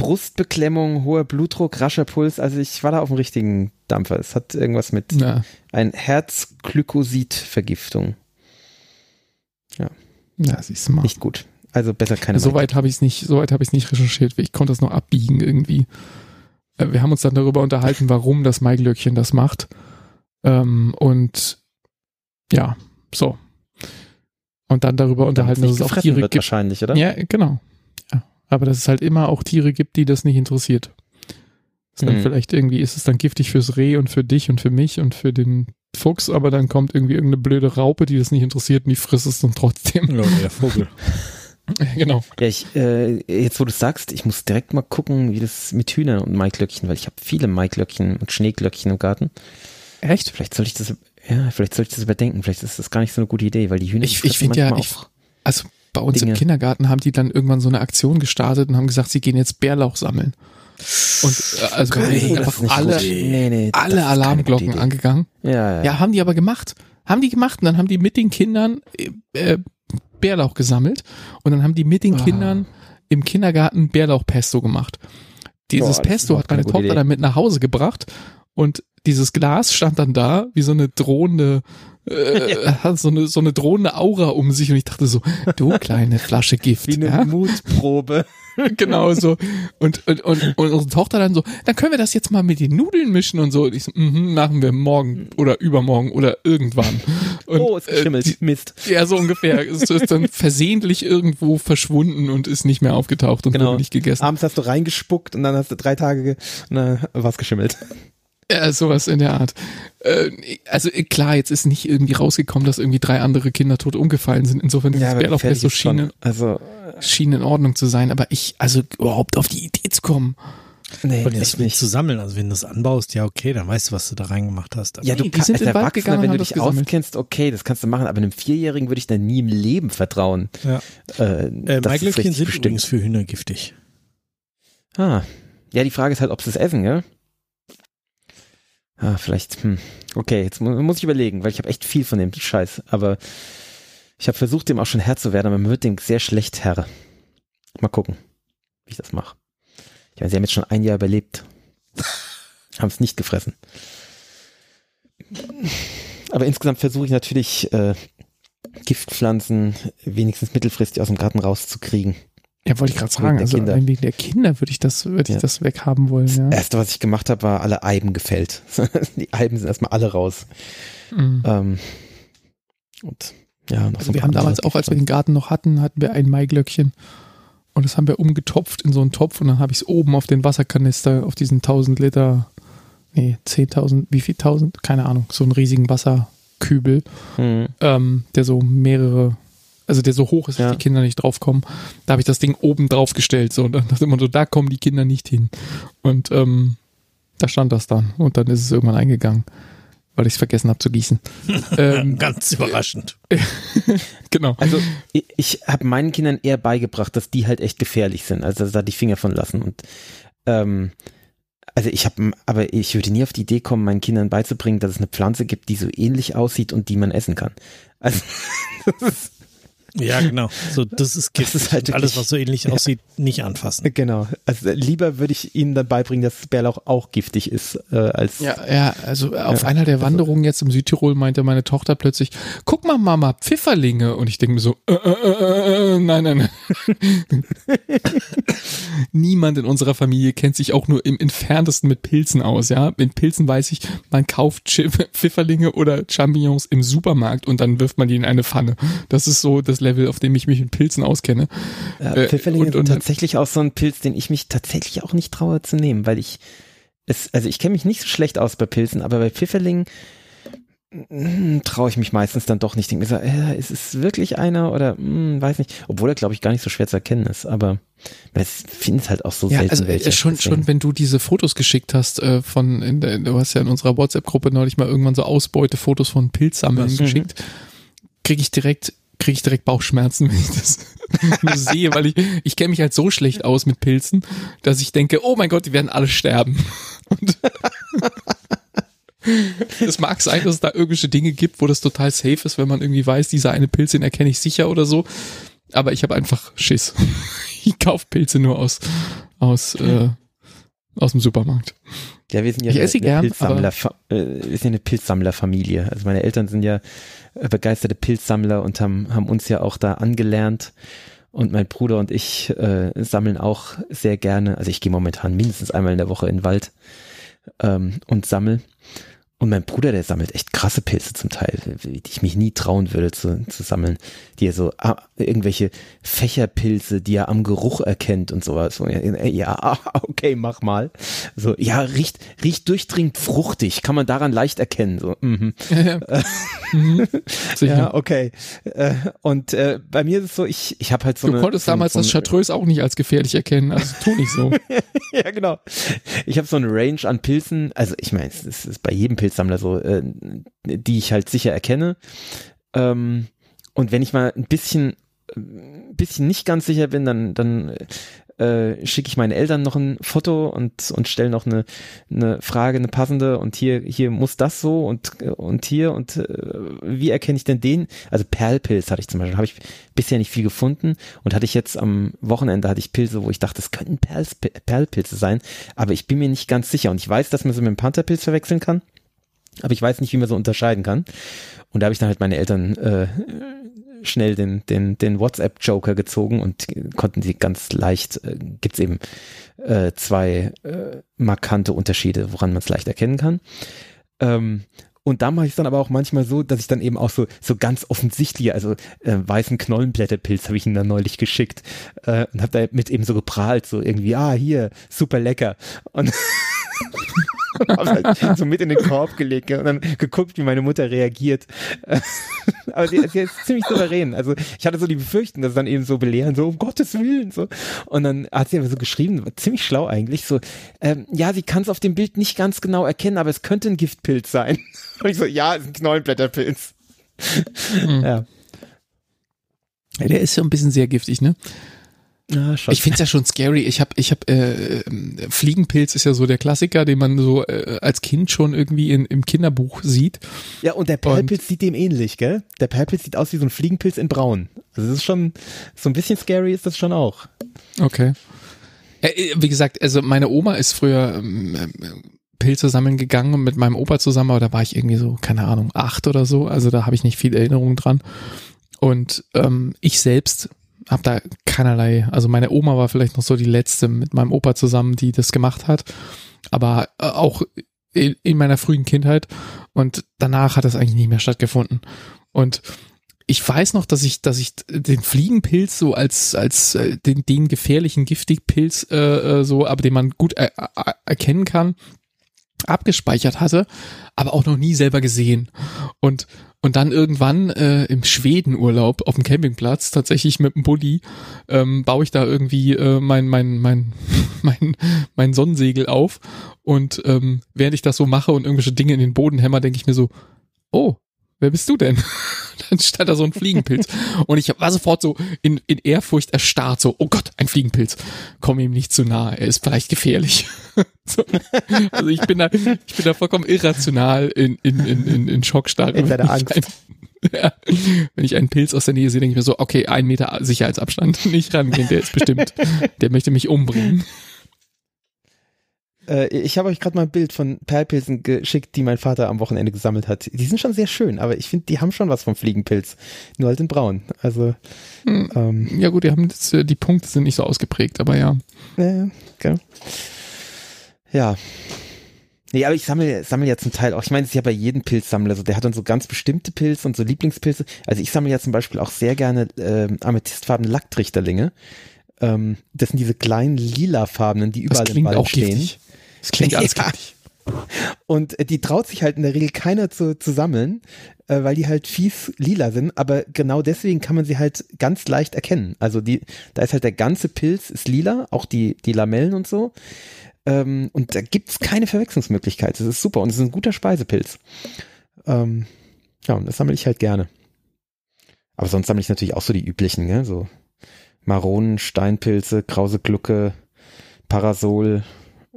Brustbeklemmung, hoher Blutdruck, rascher Puls, also ich war da auf dem richtigen Dampfer. Es hat irgendwas mit ja. ein Herzglykosidvergiftung. Ja. Ja, siehst du mal. Nicht gut. Also besser keine Soweit habe ich es nicht, soweit habe ich es nicht recherchiert. Ich konnte das noch abbiegen irgendwie. Äh, Wir haben uns dann darüber unterhalten, [laughs] warum das Maiglöckchen das macht. Ähm, und ja, so. Und dann darüber unterhalten, dass es auch Tiere gibt. wahrscheinlich, oder? Ja, genau. Aber dass es halt immer auch Tiere gibt, die das nicht interessiert. Ist dann Hm. vielleicht irgendwie, ist es dann giftig fürs Reh und für dich und für mich und für den Fuchs, aber dann kommt irgendwie irgendeine blöde Raupe, die das nicht interessiert und die frisst es dann trotzdem. Ja, der Vogel. [laughs] genau. Ja, ich, äh, jetzt wo du sagst, ich muss direkt mal gucken, wie das mit Hühnern und Maiglöckchen, weil ich habe viele Maiglöckchen und Schneeglöckchen im Garten. Echt? Vielleicht soll ich das, ja, vielleicht soll ich das überdenken. Vielleicht ist das gar nicht so eine gute Idee, weil die Hühner Ich- ich fressen find ja, manchmal ich- Also bei uns Dinge. im Kindergarten haben die dann irgendwann so eine Aktion gestartet und haben gesagt, sie gehen jetzt Bärlauch sammeln. Und äh, also Oh, das einfach ist nicht alle. Nee, nee, alle Alarmglocken angegangen. Ja, ja. Ja, haben die aber gemacht. Haben die gemacht und dann haben die mit den Kindern äh, äh, Bärlauch gesammelt und dann haben die mit den Ah. Kindern im Kindergarten Bärlauchpesto gemacht. Dieses Boah, Pesto hat meine Tochter Idee. dann mit nach Hause gebracht und dieses Glas stand dann da wie so eine drohende [laughs] äh, hat so eine so eine drohende Aura um sich und ich dachte so, du kleine Flasche Gift. Wie eine ja? Mutprobe. [laughs] genau so. Und, und, und, und unsere Tochter dann so, dann können wir das jetzt mal mit den Nudeln mischen und so. Und ich so, mhm, machen wir morgen oder übermorgen oder irgendwann. [laughs] Und, oh, ist geschimmelt. Äh, Mist. ja, so ungefähr. Es ist dann versehentlich irgendwo verschwunden und ist nicht mehr aufgetaucht und Genau. wurde nicht gegessen. Abends hast du reingespuckt und dann hast du drei Tage dann war's geschimmelt. Ja, sowas in der Art. Äh, also äh, klar, jetzt ist nicht irgendwie rausgekommen, dass irgendwie drei andere Kinder tot umgefallen sind. Insofern gefährlich ist schon. schien, Also, schien in Ordnung zu sein. Aber ich, also überhaupt auf die Idee zu kommen. nee, Und das nicht zu sammeln. Also wenn du es anbaust, ja okay, dann weißt du, was du da reingemacht hast. Aber Ja, du kannst als in den Wald Erwachsener, wenn du dich gesammelt. auskennst, okay, das kannst du machen, aber einem Vierjährigen würde ich da nie im Leben vertrauen. Ja. Äh, äh, das ist Maiglöckchen sind bestimmt. übrigens für Hühner giftig. Ah. Ja, die Frage ist halt, ob sie es essen, gell? Ah, vielleicht, hm. Okay, jetzt mu muss ich überlegen, weil ich habe echt viel von dem Scheiß, aber ich habe versucht, dem auch schon Herr zu werden, aber man wird dem sehr schlecht Herr. Mal gucken, wie ich das mache. Ich meine, sie haben jetzt schon ein Jahr überlebt. [laughs] haben es nicht gefressen. Aber insgesamt versuche ich natürlich, äh, Giftpflanzen wenigstens mittelfristig aus dem Garten rauszukriegen. Ja, wollte ich gerade sagen. Also Kinder. wegen der Kinder würde ich das, würde ich Ja. das weghaben wollen. Ja. Erste, was ich gemacht habe, war alle Eiben gefällt. [laughs] Die Eiben sind erstmal alle raus. Mhm. Ähm, und ja, noch so Also ein wir haben damals auch, als wir den Garten noch hatten, hatten wir ein Maiglöckchen. Und das haben wir umgetopft in so einen Topf und dann habe ich es oben auf den Wasserkanister, auf diesen 1000 Liter, nee, 10.000, wie viel 1000? Keine Ahnung, so einen riesigen Wasserkübel, Hm. ähm, der so mehrere, also der so hoch ist, dass Ja. die Kinder nicht draufkommen. Da habe ich das Ding oben drauf gestellt, so, und dann dachte immer so, da kommen die Kinder nicht hin. Und ähm, da stand das dann und dann ist es irgendwann eingegangen, weil ich es vergessen habe zu gießen. [laughs] ähm, Ganz überraschend. [laughs] genau. Also ich, ich habe meinen Kindern eher beigebracht, dass die halt echt gefährlich sind, also da die Finger von lassen. Und ähm, also ich habe, aber ich würde nie auf die Idee kommen, meinen Kindern beizubringen, dass es eine Pflanze gibt, die so ähnlich aussieht und die man essen kann. Also [laughs] das ist, Ja, genau. So, das ist Das giftig. ist halt Alles, was so ähnlich Ja. aussieht, nicht anfassen. genau. Also lieber würde ich ihnen dann beibringen, dass Bärlauch auch giftig ist, äh, als Ja, ja, also auf Ja. einer der Wanderungen jetzt im Südtirol meinte meine Tochter plötzlich, guck mal Mama, Pfifferlinge. Und ich denke mir so, äh, äh, äh, äh, nein, nein, nein. [laughs] Niemand in unserer Familie kennt sich auch nur im entferntesten mit Pilzen aus, ja. Mit Pilzen weiß ich, man kauft Pfifferlinge oder Champignons im Supermarkt und dann wirft man die in eine Pfanne. Das ist so das Level, auf dem ich mich mit Pilzen auskenne. Äh, Äh, Pfifferlinge und- sind und- tatsächlich auch so ein Pilz, den ich mich tatsächlich auch nicht traue zu nehmen, weil ich es, also ich kenne mich nicht so schlecht aus bei Pilzen, aber bei Pfifferlingen mm, traue ich mich meistens dann doch nicht. Ich denke mir so, äh, ist es wirklich einer oder mm, weiß nicht. Obwohl er, glaube ich, gar nicht so schwer zu erkennen ist, aber man findet halt auch so Ja, selten also welche. äh, schon, deswegen. schon, wenn du diese Fotos geschickt hast äh, von, in der, du hast ja in unserer WhatsApp-Gruppe neulich mal irgendwann so Ausbeutefotos von Pilzsammeln Mhm. geschickt, kriege ich direkt, kriege ich direkt Bauchschmerzen, [laughs] wenn ich das [laughs] nur sehe, weil ich, ich kenne mich halt so schlecht aus mit Pilzen, dass ich denke, oh mein Gott, die werden alle sterben. Und [laughs] es mag sein, dass es da irgendwelche Dinge gibt, wo das total safe ist, wenn man irgendwie weiß, dieser eine Pilz, den erkenne ich sicher oder so. Aber ich habe einfach Schiss. Ich kaufe Pilze nur aus, aus, äh, aus dem Supermarkt. Ja, wir sind ja Ich eine, esse eine gern, Pilzsammler, äh, wir sind eine Pilzsammlerfamilie. Also meine Eltern sind ja äh, begeisterte Pilzsammler und haben, haben uns ja auch da angelernt. Und mein Bruder und ich äh, sammeln auch sehr gerne. Also ich gehe momentan mindestens einmal in der Woche in den Wald ähm, und sammel. Und mein Bruder, der sammelt echt krasse Pilze zum Teil, die ich mich nie trauen würde zu, zu sammeln. Die er so, ah, irgendwelche Fächerpilze, die er am Geruch erkennt und sowas. So, ja, ja, [laughs] okay, mach mal. So, ja, riecht, riecht durchdringend fruchtig, kann man daran leicht erkennen. So, mhm. mhm. [laughs] ja, okay. Äh, und äh, bei mir ist es so, ich, ich habe halt so Du eine, konntest so, damals so das Chartreuse auch nicht als gefährlich erkennen, also tu nicht so. [laughs] ja, genau. Ich habe so eine Range an Pilzen, also ich meine, es ist bei jedem Pilzsammler so, äh, die ich halt sicher erkenne. Ähm, und wenn ich mal ein bisschen, ein bisschen nicht ganz sicher bin, dann, dann äh, schicke ich meinen Eltern noch ein Foto und, und stelle noch eine, eine Frage, eine passende. Und hier, hier muss das so und, und hier. Und äh, wie erkenne ich denn den? Also Perlpilz hatte ich zum Beispiel, habe ich bisher nicht viel gefunden. Und hatte ich jetzt am Wochenende hatte ich Pilze, wo ich dachte, das könnten Perls, Perlpilze sein, aber ich bin mir nicht ganz sicher. Und ich weiß, dass man sie mit dem Pantherpilz verwechseln kann, aber ich weiß nicht, wie man so unterscheiden kann. Und da habe ich dann halt meine Eltern äh, schnell den, den, den WhatsApp-Joker gezogen und konnten sie ganz leicht, äh, gibt es eben äh, zwei äh, markante Unterschiede, woran man es leicht erkennen kann. Ähm, und da mache ich es dann aber auch manchmal so, dass ich dann eben auch so, so ganz offensichtlich, also äh, weißen Knollenblätterpilz habe ich ihn dann neulich geschickt äh, und habe damit eben so geprahlt, so irgendwie, ah, hier, super lecker. Und [laughs] [laughs] halt so mit in den Korb gelegt und dann geguckt, wie meine Mutter reagiert. [laughs] Aber sie, sie ist ziemlich souverän. Also ich hatte so die Befürchtung, dass es dann eben so belehren, so um Gottes Willen. so. Und dann hat sie aber so geschrieben, ziemlich schlau eigentlich, so, ähm, ja, sie kann es auf dem Bild nicht ganz genau erkennen, aber es könnte ein Giftpilz sein. [laughs] Und ich so, ja, es ist ein Knollenblätterpilz. Mhm. Ja. ja. Der ist ja ein bisschen sehr giftig, ne? Ja. Ich finde es ja schon scary. Ich habe, ich habe, äh, Fliegenpilz ist ja so der Klassiker, den man so äh, als Kind schon irgendwie in, im Kinderbuch sieht. Ja, und der Perlpilz sieht dem ähnlich, gell? Der Perlpilz sieht aus wie so ein Fliegenpilz in Braun. Also das ist schon so ein bisschen scary, ist das schon auch. Okay. Äh, wie gesagt, also meine Oma ist früher ähm, Pilze sammeln gegangen mit meinem Opa zusammen, aber da war ich irgendwie so, keine Ahnung, acht oder so. Also da habe ich nicht viel Erinnerung dran. Und ähm, ich selbst habe da keinerlei, also meine Oma war vielleicht noch so die letzte mit meinem Opa zusammen, die das gemacht hat, aber äh, auch in, in meiner frühen Kindheit und danach hat das eigentlich nicht mehr stattgefunden. Und ich weiß noch, dass ich, dass ich den Fliegenpilz so als als äh, den, den gefährlichen Giftigpilz äh, äh so, aber den man gut er, er, erkennen kann, abgespeichert hatte, aber auch noch nie selber gesehen. Und und dann irgendwann äh, im Schwedenurlaub auf dem Campingplatz, tatsächlich mit dem Bulli, ähm, baue ich da irgendwie äh, mein, mein, mein, [laughs] mein, mein Sonnensegel auf. Und ähm, während ich das so mache und irgendwelche Dinge in den Boden hämmer, denke ich mir so, oh, wer bist du denn? [laughs] Dann stand da so ein Fliegenpilz. Und ich war sofort so in, in Ehrfurcht erstarrt, so, oh Gott, ein Fliegenpilz. Komm ihm nicht zu nahe, er ist vielleicht gefährlich. [laughs] so. [laughs] Also ich bin da, ich bin da vollkommen irrational in, in, in, in, in Schockstarre. In deiner Angst. Ein, [laughs] ja, wenn ich einen Pilz aus der Nähe sehe, denke ich mir so, okay, ein Meter Sicherheitsabstand, [laughs] nicht rangehen, der ist bestimmt, der möchte mich umbringen. Äh, ich habe euch gerade mal ein Bild von Perlpilzen geschickt, die mein Vater am Wochenende gesammelt hat. Die sind schon sehr schön, aber ich finde, die haben schon was vom Fliegenpilz. Nur halt in braun. Also. Hm. Ähm, ja, gut, die haben das, äh, die Punkte sind nicht so ausgeprägt, aber ja. Ja, okay. Ja. Nee, aber ich sammle, sammle ja zum Teil auch, ich meine, es ist ja bei jedem Pilzsammler so, der hat dann so ganz bestimmte Pilze und so Lieblingspilze. Also ich sammle ja zum Beispiel auch sehr gerne äh, amethystfarbene Lacktrichterlinge. Ähm, das sind diese kleinen lilafarbenen, die überall im Wald stehen. Giftig. Das klingt [laughs] alles ja. Und äh, die traut sich halt in der Regel keiner zu, zu sammeln, äh, weil die halt fies lila sind, aber genau deswegen kann man sie halt ganz leicht erkennen. Also die, da ist halt der ganze Pilz ist lila, auch die, die Lamellen und so. Ähm, und da gibt's keine Verwechslungsmöglichkeit. Das ist super und es ist ein guter Speisepilz. Ähm, ja, und das sammle ich halt gerne. Aber sonst sammle ich natürlich auch so die üblichen, ne? so Maronen, Steinpilze, Krause Glucke, Parasol,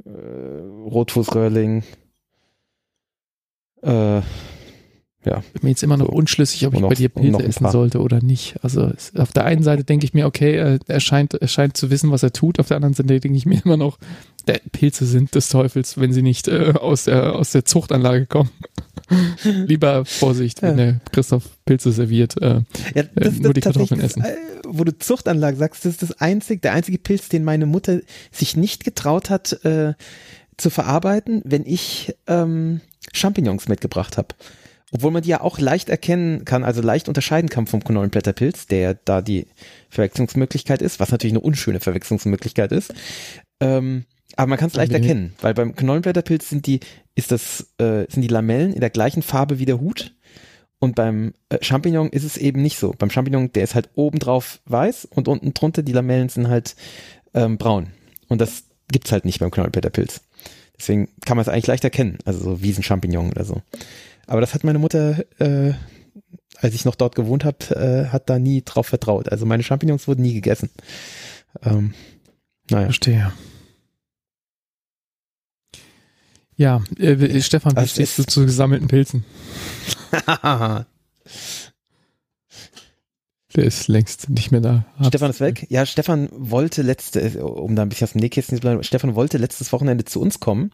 äh, Rotfußröhrling. Äh, ja. Ich bin mir jetzt immer noch so. unschlüssig, ob ich noch, bei dir Pilze essen sollte oder nicht. Also es, auf der einen Seite denke ich mir, okay, äh, er scheint, er scheint zu wissen, was er tut. Auf der anderen Seite denke ich mir immer noch, der, Pilze sind des Teufels, wenn sie nicht äh, aus, der, aus der Zuchtanlage kommen. [laughs] Lieber Vorsicht, wenn der Christoph Pilze serviert, äh, ja, das, äh, nur die Kartoffeln essen. Äh, wo du Zuchtanlage sagst, das ist das einzige, der einzige Pilz, den meine Mutter sich nicht getraut hat äh, zu verarbeiten, wenn ich ähm, Champignons mitgebracht habe. Obwohl man die ja auch leicht erkennen kann, also leicht unterscheiden kann vom Knollenblätterpilz, der da die Verwechslungsmöglichkeit ist, was natürlich eine unschöne Verwechslungsmöglichkeit ist. Ähm, aber man kann es leicht Okay. erkennen, weil beim Knollenblätterpilz sind die, ist das, äh, sind die Lamellen in der gleichen Farbe wie der Hut. Und beim äh, Champignon ist es eben nicht so. Beim Champignon, der ist halt obendrauf weiß und unten drunter die Lamellen sind halt ähm, braun. Und das gibt's halt nicht beim Knollenblätterpilz. Deswegen kann man es eigentlich leicht erkennen, also so Wiesenchampignon oder so. Aber das hat meine Mutter, äh, als ich noch dort gewohnt habe, äh, hat da nie drauf vertraut. Also meine Champignons wurden nie gegessen. Ähm, naja. Verstehe. Ja, äh, Stefan, wie Also stehst du zu gesammelten Pilzen? [laughs] Der ist längst nicht mehr da. Hab's- Stefan ist weg. Ja, Stefan wollte letzte, um da ein bisschen aus dem Nähkästchen zu bleiben, Stefan wollte letztes Wochenende zu uns kommen,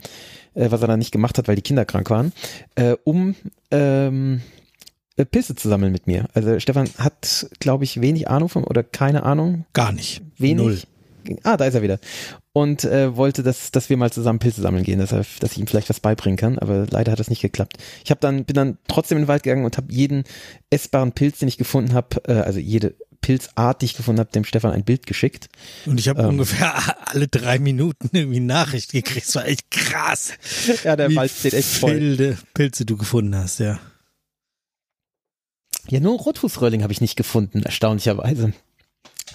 äh, was er dann nicht gemacht hat, weil die Kinder krank waren, äh, um ähm, äh, Pilze zu sammeln mit mir. Also Stefan hat, glaube ich, wenig Ahnung von oder keine Ahnung, Gar nicht. wenig. Null. Ah, da ist er wieder. Und äh, wollte, dass, dass wir mal zusammen Pilze sammeln gehen, dass, er, dass ich ihm vielleicht was beibringen kann, aber leider hat das nicht geklappt. Ich habe dann, bin dann trotzdem in den Wald gegangen und habe jeden essbaren Pilz, den ich gefunden habe, äh, also jede Pilzart, die ich gefunden habe, dem Stefan ein Bild geschickt. Und ich habe Ähm. ungefähr [laughs] alle drei Minuten irgendwie Nachricht gekriegt. Es war echt krass. [laughs] Ja, der Wald steht echt voll. viele Pilze du gefunden hast, ja. Ja, nur Rotfußröhrling habe ich nicht gefunden, erstaunlicherweise.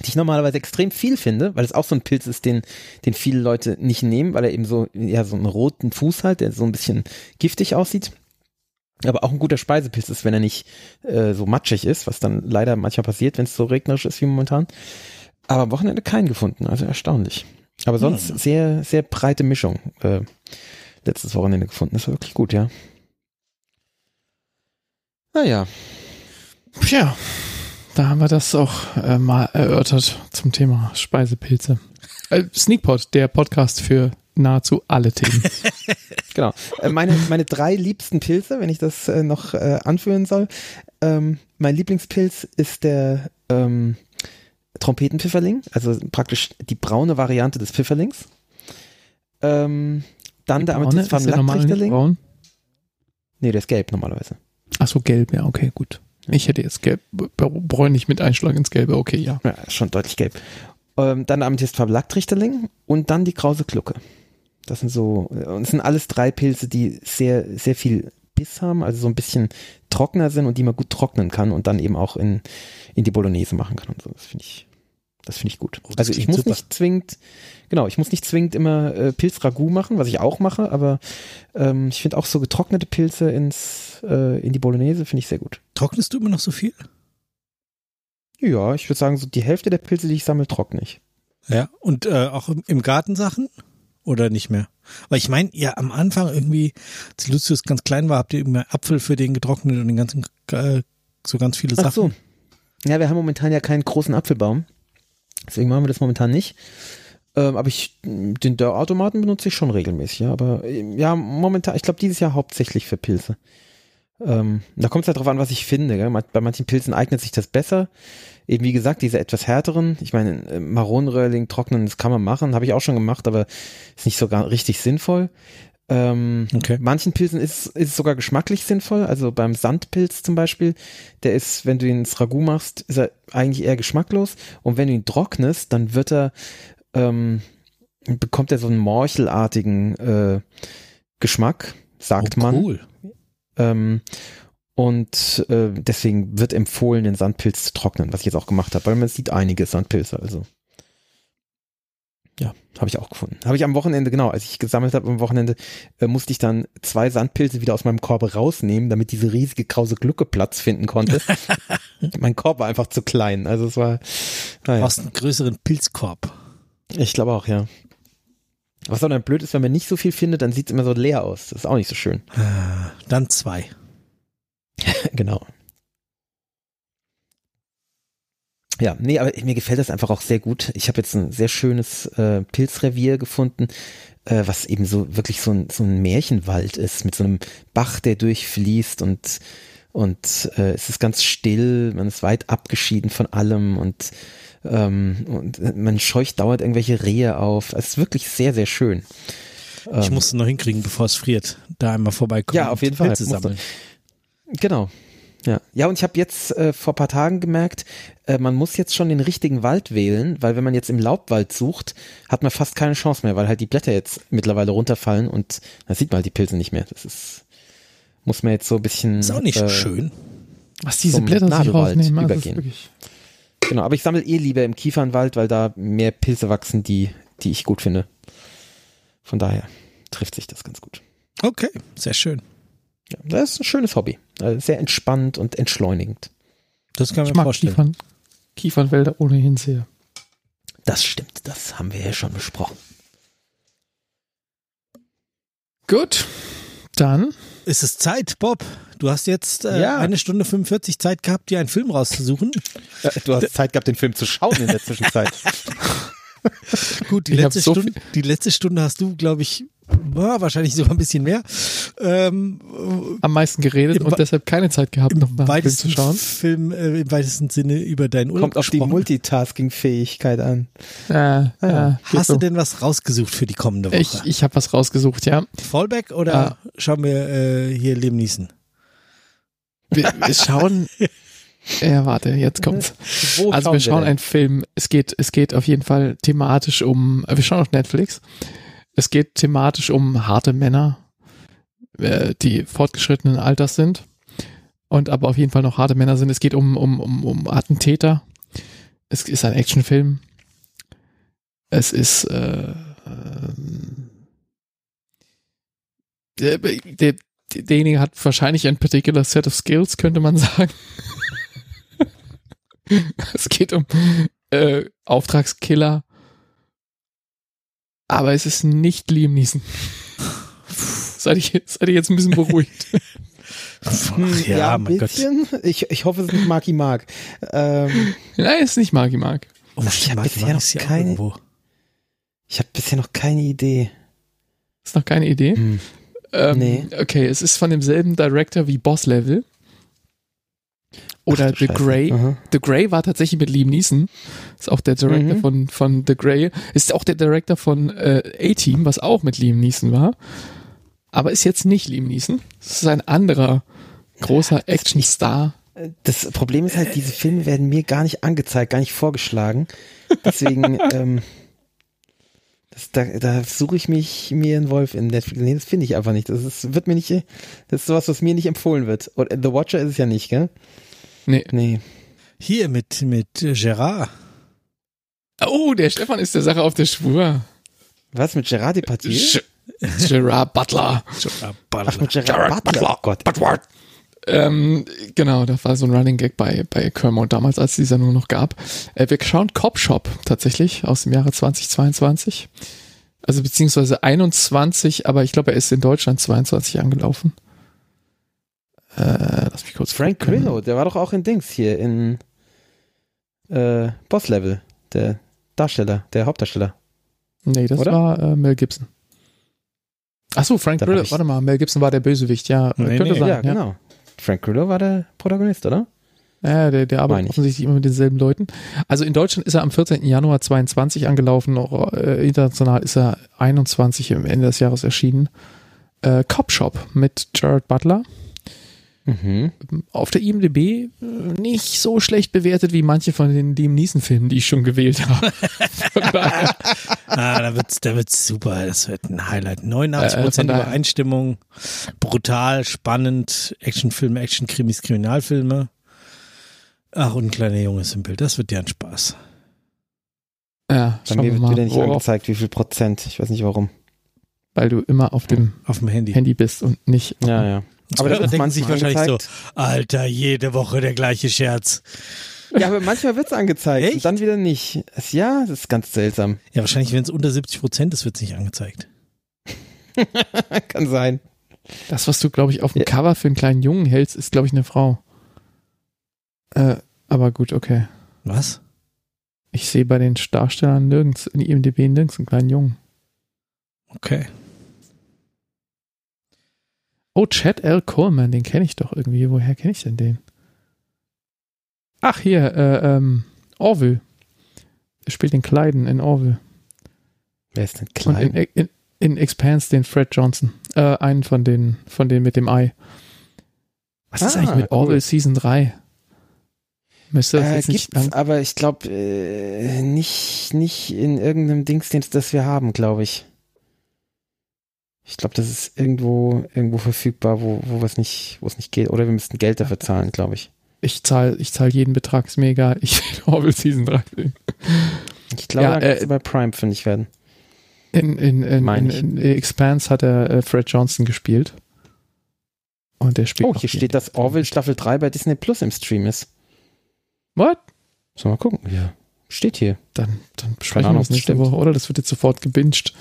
Die ich normalerweise extrem viel finde, weil es auch so ein Pilz ist, den, den viele Leute nicht nehmen, weil er eben so, ja, so einen roten Fuß hat, der so ein bisschen giftig aussieht. Aber auch ein guter Speisepilz ist, wenn er nicht äh, so matschig ist, was dann leider manchmal passiert, wenn es so regnerisch ist wie momentan. Aber am Wochenende keinen gefunden, also erstaunlich. Aber sonst Hm. sehr, sehr breite Mischung. Äh, letztes Wochenende gefunden. Das war wirklich gut, ja. Naja. Tja, da haben wir das auch äh, mal erörtert zum Thema Speisepilze. Äh, Sneakpot, der Podcast für nahezu alle Themen. [laughs] Genau. Äh, meine, meine drei liebsten Pilze, wenn ich das äh, noch äh, anführen soll. Ähm, mein Lieblingspilz ist der ähm, Trompetenpfifferling, also praktisch die braune Variante des Pfifferlings. Ähm, dann ist der nicht Amethystfarben braun? Nee, der ist gelb normalerweise. Ach so, gelb, ja, okay, gut. Ich hätte jetzt gelb, bräunlich mit Einschlag ins Gelbe, okay, ja. Ja, schon deutlich gelb. Ähm, dann der Amethystfarben Lacktrichterling und dann die Krause Glucke. Das sind so, äh, und es sind alles drei Pilze, die sehr, sehr viel Biss haben, also so ein bisschen trockener sind und die man gut trocknen kann und dann eben auch in, in die Bolognese machen kann und so. Das finde ich, das finde ich gut. Oh, also ich muss super. nicht zwingend, genau, ich muss nicht zwingend immer äh, Pilzragout machen, was ich auch mache, aber ähm, ich finde auch so getrocknete Pilze ins, äh, in die Bolognese finde ich sehr gut. Trocknest du immer noch so viel? Ja, ich würde sagen, so die Hälfte der Pilze, die ich sammle, trockne ich. Ja. Und äh, auch im, im Garten Sachen? Oder nicht mehr? Weil ich meine, ja, am Anfang irgendwie, als Lucius ganz klein war, habt ihr immer Apfel für den getrocknet und den ganzen, äh, so ganz viele Sachen. Ach so. Ja, wir haben momentan ja keinen großen Apfelbaum. Deswegen machen wir das momentan nicht. Ähm, aber ich, den Dörrautomaten benutze ich schon regelmäßig, ja. Aber ähm, ja, momentan, ich glaube dieses Jahr hauptsächlich für Pilze. Ähm, da kommt es halt drauf an, was ich finde. Gell? Bei manchen Pilzen eignet sich das besser. Eben wie gesagt, diese etwas härteren. Ich meine, äh, Maronenröhrling trocknen, das kann man machen, habe ich auch schon gemacht, aber ist nicht so gar richtig sinnvoll. Ähm, Okay. Manchen Pilzen ist, ist es sogar geschmacklich sinnvoll. Also beim Sandpilz zum Beispiel, der ist, wenn du ihn ins Ragout machst, ist er eigentlich eher geschmacklos. Und wenn du ihn trocknest, dann wird er, ähm, bekommt er so einen morchelartigen äh, Geschmack, sagt oh, man. Cool. Ähm, und äh, deswegen wird empfohlen, den Sandpilz zu trocknen, was ich jetzt auch gemacht habe, weil man sieht einige Sandpilze, also. Ja, habe ich auch gefunden. Habe ich am Wochenende, genau, als ich gesammelt habe am Wochenende, äh, musste ich dann zwei Sandpilze wieder aus meinem Korb rausnehmen, damit diese riesige krause Glucke Platz finden konnte. [laughs] mein Korb war einfach zu klein, also es war, Du naja, brauchst einen größeren Pilzkorb. ich glaube auch, ja. Was auch dann blöd ist, wenn man nicht so viel findet, dann sieht es immer so leer aus. Das ist auch nicht so schön. Äh, Dann zwei. [laughs] genau. Ja, nee, aber mir gefällt das einfach auch sehr gut. Ich habe jetzt ein sehr schönes äh, Pilzrevier gefunden, äh, was eben so wirklich so ein, so ein Märchenwald ist, mit so einem Bach, der durchfließt und und äh, es ist ganz still, man ist weit abgeschieden von allem und ähm, und man scheucht dauernd irgendwelche Rehe auf. Es ist wirklich sehr, sehr schön. Ich Ähm, muss es noch hinkriegen, bevor es friert. Da einmal vorbeikommen. Ja, auf jeden Fall. Pilze Muss sammeln. Genau. Ja, ja, und ich habe jetzt äh, vor paar Tagen gemerkt, äh, man muss jetzt schon den richtigen Wald wählen, weil wenn man jetzt im Laubwald sucht, hat man fast keine Chance mehr, weil halt die Blätter jetzt mittlerweile runterfallen und da sieht man halt die Pilze nicht mehr. Das ist, muss man jetzt so ein bisschen. Ist auch nicht äh, schön. Was diese zum Blätter sich Nadelwald rausnehmen, also übergehen. Genau, aber ich sammle eh lieber im Kiefernwald, weil da mehr Pilze wachsen, die, die ich gut finde. Von daher trifft sich das ganz gut. Okay, sehr schön. Ja, das ist ein schönes Hobby. Also sehr entspannt und entschleunigend. Das kann Ich man mag vorstellen. Kiefern, Kiefernwälder ohnehin sehr. Das stimmt, das haben wir ja schon besprochen. Gut, dann Es ist Zeit, Bob. Du hast jetzt äh, Ja. eine Stunde 45 Zeit gehabt, dir einen Film rauszusuchen. Äh, Du hast Zeit gehabt, den Film zu schauen in der Zwischenzeit. [laughs] Gut, die letzte, so Stunde, die letzte Stunde hast du, glaube ich, ja, wahrscheinlich sogar ein bisschen mehr. Ähm, am meisten geredet und deshalb keine Zeit gehabt, noch Im mal einen Film zu schauen. Film, äh, im weitesten Sinne über deinen Urlaub Kommt auf die gesprochen. Multitasking-Fähigkeit an. Ja, ja, geht Hast so. du denn was rausgesucht für die kommende Woche? Ich, ich habe was rausgesucht, ja. Fallback oder schauen wir äh, hier Leben Niesen? Wir, wir [laughs] schauen. Ja, warte, jetzt kommt's. Wo Also wir schauen denn? einen Film. Es geht, es geht auf jeden Fall thematisch um. äh, Wir schauen auf Netflix. Es geht thematisch um harte Männer, äh, die fortgeschrittenen Alters sind und aber auf jeden Fall noch harte Männer sind. Es geht um um um, um Attentäter. Es ist ein Actionfilm. Es ist äh, ähm, der, der, derjenige hat wahrscheinlich ein particular set of skills, könnte man [laughs] sagen. es geht um äh, Auftragskiller. Aber es ist nicht Liam Neeson. [laughs] seid, ich, seid ihr jetzt ein bisschen beruhigt? [laughs] Ach, Hm, ja, ein mein Gott. bisschen. Ich, ich hoffe, es ist nicht Marky Mark. Ähm, Nein, es ist nicht Marky Mark. Oh, Ich hab Marky bisher noch ja keine- ich habe bisher noch keine Idee. Ist noch keine Idee. Hm. Ähm, Nee. Okay, es ist von demselben Director wie Boss Level. Oder Ach The Scheiße. Grey. Aha. The Grey war tatsächlich mit Liam Neeson. Ist auch der Director Mhm. von, von The Grey. Ist auch der Director von äh, A-Team, was auch mit Liam Neeson war. Aber ist jetzt nicht Liam Neeson. Es ist ein anderer großer Actionstar. Das Problem ist halt, diese Filme werden mir gar nicht angezeigt, gar nicht vorgeschlagen. Deswegen, [laughs] ähm, das, da, da suche ich mich mir einen Wolf in Netflix. Nee, das finde ich einfach nicht. Das ist, wird mir nicht, das ist sowas, was mir nicht empfohlen wird. Und The Watcher ist es ja nicht, gell? Nee. Nee. Hier mit, mit Gerard. Oh, der Stefan ist der Sache auf der Spur. Was mit Gerard Depardieu? Sch- Gerard Butler. Ach, mit Gerard, Butler. Oh Gott. Ähm, genau, das war so ein Running Gag bei, bei Kermont damals, als es die Sendung noch gab. Äh, wir schauen Cop Shop tatsächlich aus dem Jahre 2022. Also beziehungsweise 21, aber ich glaube, er ist in Deutschland 22 angelaufen. Äh, lass mich kurz Frank. Grillo, der war doch auch in Dings hier in äh, Boss Level, der Darsteller, der Hauptdarsteller. Nee, das Oder? war äh, Mel Gibson. Ach so, Frank Grillo, warte mal, Mel Gibson war der Bösewicht, ja, Nee, könnte nee, sein. ja, ja, genau. Frank Grillo war der Protagonist, oder? Ja, der, der arbeitet offensichtlich immer mit denselben Leuten. Also in Deutschland ist er am 14. Januar 22 angelaufen, auch, äh, international ist er 21 im Ende des Jahres erschienen. Äh, Cop Shop mit Jared Butler. Mhm. Auf der IMDb äh, nicht so schlecht bewertet wie manche von den Liam Neeson-Filmen, die ich schon gewählt habe. [laughs] Ah, da wird's, da wird's super. Das wird ein Highlight. 89 Äh, Prozent Übereinstimmung. Brutal, spannend. Actionfilme, Actionkrimis, Kriminalfilme. Ach, und ein kleiner Junge ist im Bild. Das wird ja ein Spaß. ja, Bei mir wir wird mal, wieder nicht worauf, angezeigt, wie viel Prozent. Ich weiß nicht warum. weil du immer auf dem Auf dem Handy. Handy bist und nicht. Ja, ja. Aber da wird denken sich wahrscheinlich so, angezeigt. Alter, jede Woche der gleiche Scherz. Ja, aber manchmal wird's angezeigt Echt? und dann wieder nicht. Ja, das ist ganz seltsam. Ja, wahrscheinlich, wenn es unter 70 Prozent ist, wird es nicht angezeigt. [laughs] Kann sein. Das, was du, glaube ich, auf dem Ja. Cover für einen kleinen Jungen hältst, ist, glaube ich, eine Frau. Äh, aber gut, okay. Was? Ich sehe bei den Darstellern nirgends, in IMDb nirgends einen kleinen Jungen. Okay. Oh, Chad L. Coleman, den kenne ich doch irgendwie. Woher kenne ich denn den? Ach, hier, äh, ähm, Orville. Er spielt den Kleiden in Orville. Wer ist denn Und klein? in, in, in Expanse den Fred Johnson. Äh, einen von den, von denen mit dem Ei. Was ist Ah, eigentlich mit cool. Orville Season 3? Müsste das Äh, jetzt nicht gibt's, aber ich glaube äh, nicht, nicht in irgendeinem Dingsdienst, das wir haben, glaube ich. Ich glaube, das ist irgendwo, irgendwo verfügbar, wo, wo es nicht, wo es nicht geht. Oder wir müssten Geld dafür zahlen, glaube ich. Ich zahle ich zahl jeden Betrag, ist mir egal. [laughs] Ich will Orville Season 3 sehen. Ich glaube, Ja, äh, bei Prime fündig werden. In, in, in, in, in Expanse hat er äh, Fred Johnson gespielt. Und der spielt. Oh, hier steht, dass Orville Staffel 3 bei Disney Plus im Stream ist. What? Sollen wir mal gucken? Ja. Steht hier. Dann, dann besprechen wir das nächste stimmt. Woche, oder? Das wird jetzt sofort gebinged.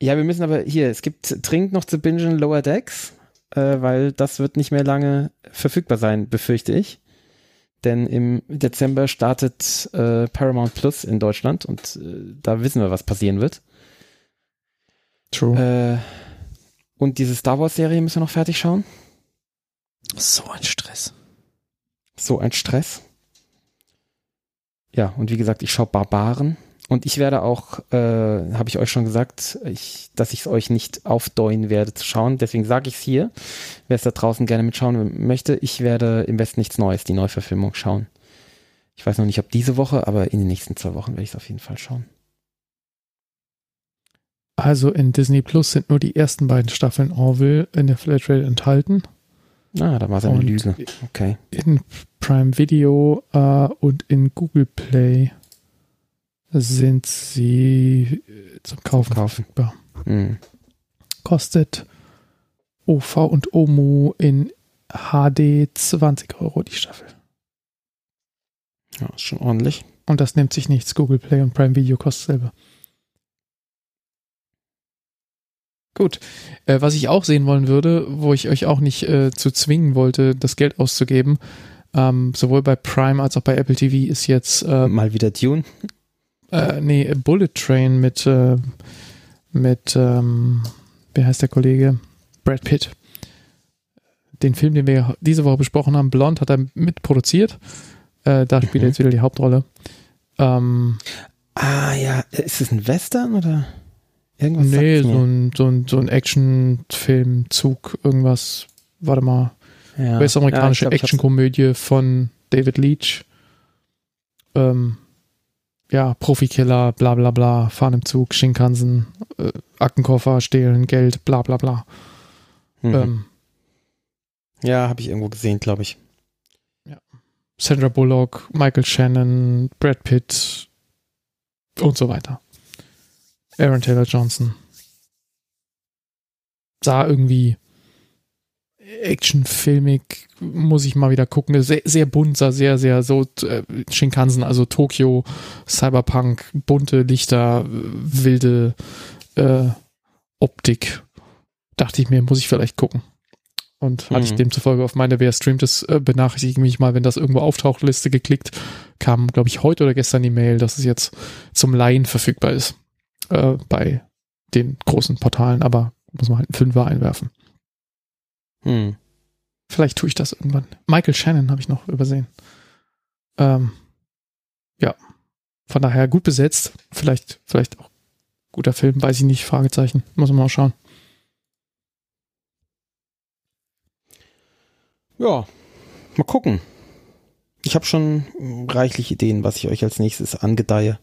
Ja, wir müssen aber hier, es gibt dringend noch zu bingen Lower Decks, äh, weil das wird nicht mehr lange verfügbar sein, befürchte ich. Denn im Dezember startet äh, Paramount Plus in Deutschland und äh, da wissen wir, was passieren wird. True. Äh, und diese Star Wars Serie müssen wir noch fertig schauen. So ein Stress. So ein Stress. Ja, und wie gesagt, ich schaue Barbaren. Und ich werde auch, äh, habe ich euch schon gesagt, ich, dass ich es euch nicht aufdeuen werde zu schauen. Deswegen sage ich es hier. Wer es da draußen gerne mitschauen möchte, ich werde im Westen nichts Neues, die Neuverfilmung schauen. Ich weiß noch nicht, ob diese Woche, aber in den nächsten zwei Wochen werde ich es auf jeden Fall schauen. also in Disney Plus sind nur die ersten beiden Staffeln Orville in der Flatrate enthalten. Ah, da war es eine Lüge. Okay. in Prime Video äh, und in Google Play sind sie äh, zum Kaufen, verfügbar. Hm. Kostet OV und OMU in HD 20 Euro die Staffel. Ja, ist schon ordentlich. Und das nimmt sich nichts. Google Play und Prime Video kostet selber. Gut. Äh, was ich auch sehen wollen würde, wo ich euch auch nicht äh, zu zwingen wollte, das Geld auszugeben, ähm, sowohl bei Prime als auch bei Apple TV ist jetzt äh, Mal wieder Dune. Äh, nee, Bullet Train mit, äh, mit ähm, wie heißt der Kollege? Brad Pitt. Den Film, den wir diese Woche besprochen haben, Blond, hat er mitproduziert. Äh, da spielt er Mhm. jetzt wieder die Hauptrolle. Ähm, Ah ja, ist es ein Western oder irgendwas? nee, so ein, so ein, so ein Actionfilm, Zug, irgendwas. Warte mal. ja. US-amerikanische Ja, Actionkomödie von David Leach. Ähm, ja, Profikiller, bla bla bla, fahren im Zug, Shinkansen, äh, Aktenkoffer, stehlen, Geld, bla bla bla. Mhm. Ähm, ja, habe ich irgendwo gesehen, glaube ich. Sandra Bullock, Michael Shannon, Brad Pitt und so weiter. Aaron Taylor Johnson. Sah irgendwie actionfilmig, muss ich mal wieder gucken. Sehr, sehr bunt, sah sehr, sehr so äh, Shinkansen, also Tokio, Cyberpunk, bunte Lichter, wilde äh, Optik. Dachte ich mir, muss ich vielleicht gucken. Und hatte ich Mhm. demzufolge auf meine Wer streamt es, äh, benachrichtige mich mal, wenn das irgendwo auftaucht, Liste geklickt. Kam, glaube ich, heute oder gestern die Mail, dass es jetzt zum Laien verfügbar ist. Äh, bei den großen Portalen, aber muss man halt einen Fünfer einwerfen. Hm. Vielleicht tue ich das irgendwann. Michael Shannon habe ich noch übersehen. Ähm, ja. Von daher gut besetzt. Vielleicht, vielleicht auch guter Film, weiß ich nicht. Fragezeichen. Muss man mal schauen. Ja, mal gucken. Ich habe schon reichlich Ideen, was ich euch als nächstes angedeihe.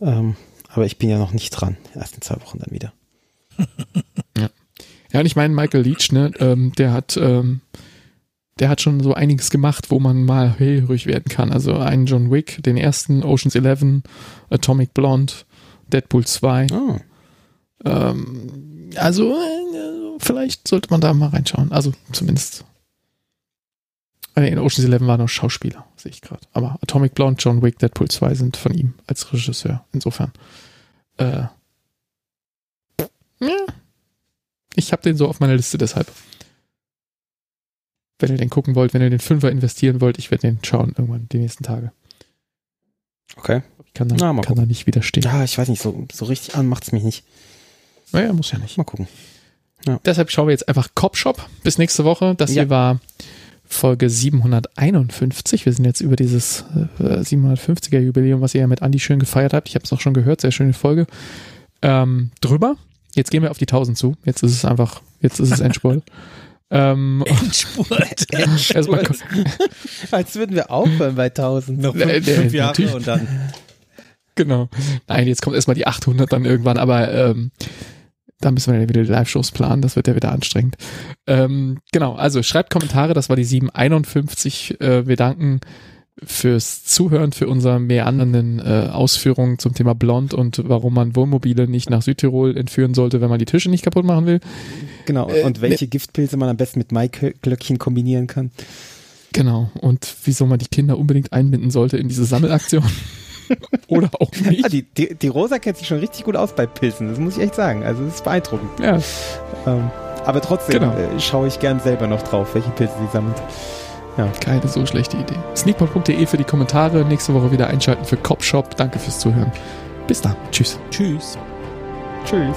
Ähm, aber ich bin ja noch nicht dran. Erst in zwei Wochen dann wieder. [laughs] Ja, und ich meine, Michael Leach, ne, ähm, der hat, ähm, der hat schon so einiges gemacht, wo man mal hellhörig werden kann. Also einen John Wick, den ersten, Ocean's 11, Atomic Blonde, Deadpool 2. Oh, Ähm, also, äh, vielleicht sollte man da mal reinschauen. Also, zumindest. Äh, In Ocean's 11 war noch Schauspieler, sehe ich gerade. Aber Atomic Blonde, John Wick, Deadpool 2 sind von ihm als Regisseur. Insofern. Äh, ja. Ich habe den so auf meiner Liste deshalb. Wenn ihr den gucken wollt, wenn ihr den Fünfer investieren wollt, ich werde den schauen irgendwann die nächsten Tage. okay. Ich kann da, Na, kann gucken. da nicht widerstehen. Ja, ich weiß nicht, so, so richtig an macht's mich nicht. Naja, muss ja nicht. Mal gucken. Ja. Deshalb schauen wir jetzt einfach Cop Shop. Bis nächste Woche. Das ja. hier war Folge 751. Wir sind jetzt über dieses äh, 750er Jubiläum, was ihr ja mit Andi schön gefeiert habt. Ich habe es auch schon gehört. Sehr schöne Folge. Ähm, drüber. Jetzt gehen wir auf die 1000 zu. Jetzt ist es einfach, jetzt ist es Endspurt. [laughs] Ähm, Endspurt, [laughs] Endspurt. Als würden wir aufhören bei 1000. Noch fünf, fünf Jahre natürlich. und dann. Genau. Nein, jetzt kommt erstmal die 800 dann irgendwann, aber ähm, da müssen wir ja wieder die Live-Shows planen, das wird ja wieder anstrengend. Ähm, genau, also schreibt Kommentare, das war die 751. Äh, wir danken fürs Zuhören, für unsere meandernden äh, Ausführungen zum Thema Blond und warum man Wohnmobile nicht nach Südtirol entführen sollte, wenn man die Tische nicht kaputt machen will. Genau, äh, und welche äh, Giftpilze man am besten mit Maiglöckchen kombinieren kann. Genau, und wieso man die Kinder unbedingt einbinden sollte in diese Sammelaktion. [laughs] Oder auch nicht. Ja, die, die, die, Rosa kennt sich schon richtig gut aus bei Pilzen, das muss ich echt sagen. Also das ist beeindruckend. Ja. Ähm, aber trotzdem genau. äh, schaue ich gern selber noch drauf, welche Pilze sie sammelt. Ja. Keine so schlechte Idee. Sneakpot.de für die Kommentare. Nächste Woche wieder einschalten für Cop Shop. Danke fürs Zuhören. Bis dann. Tschüss. Tschüss. Tschüss.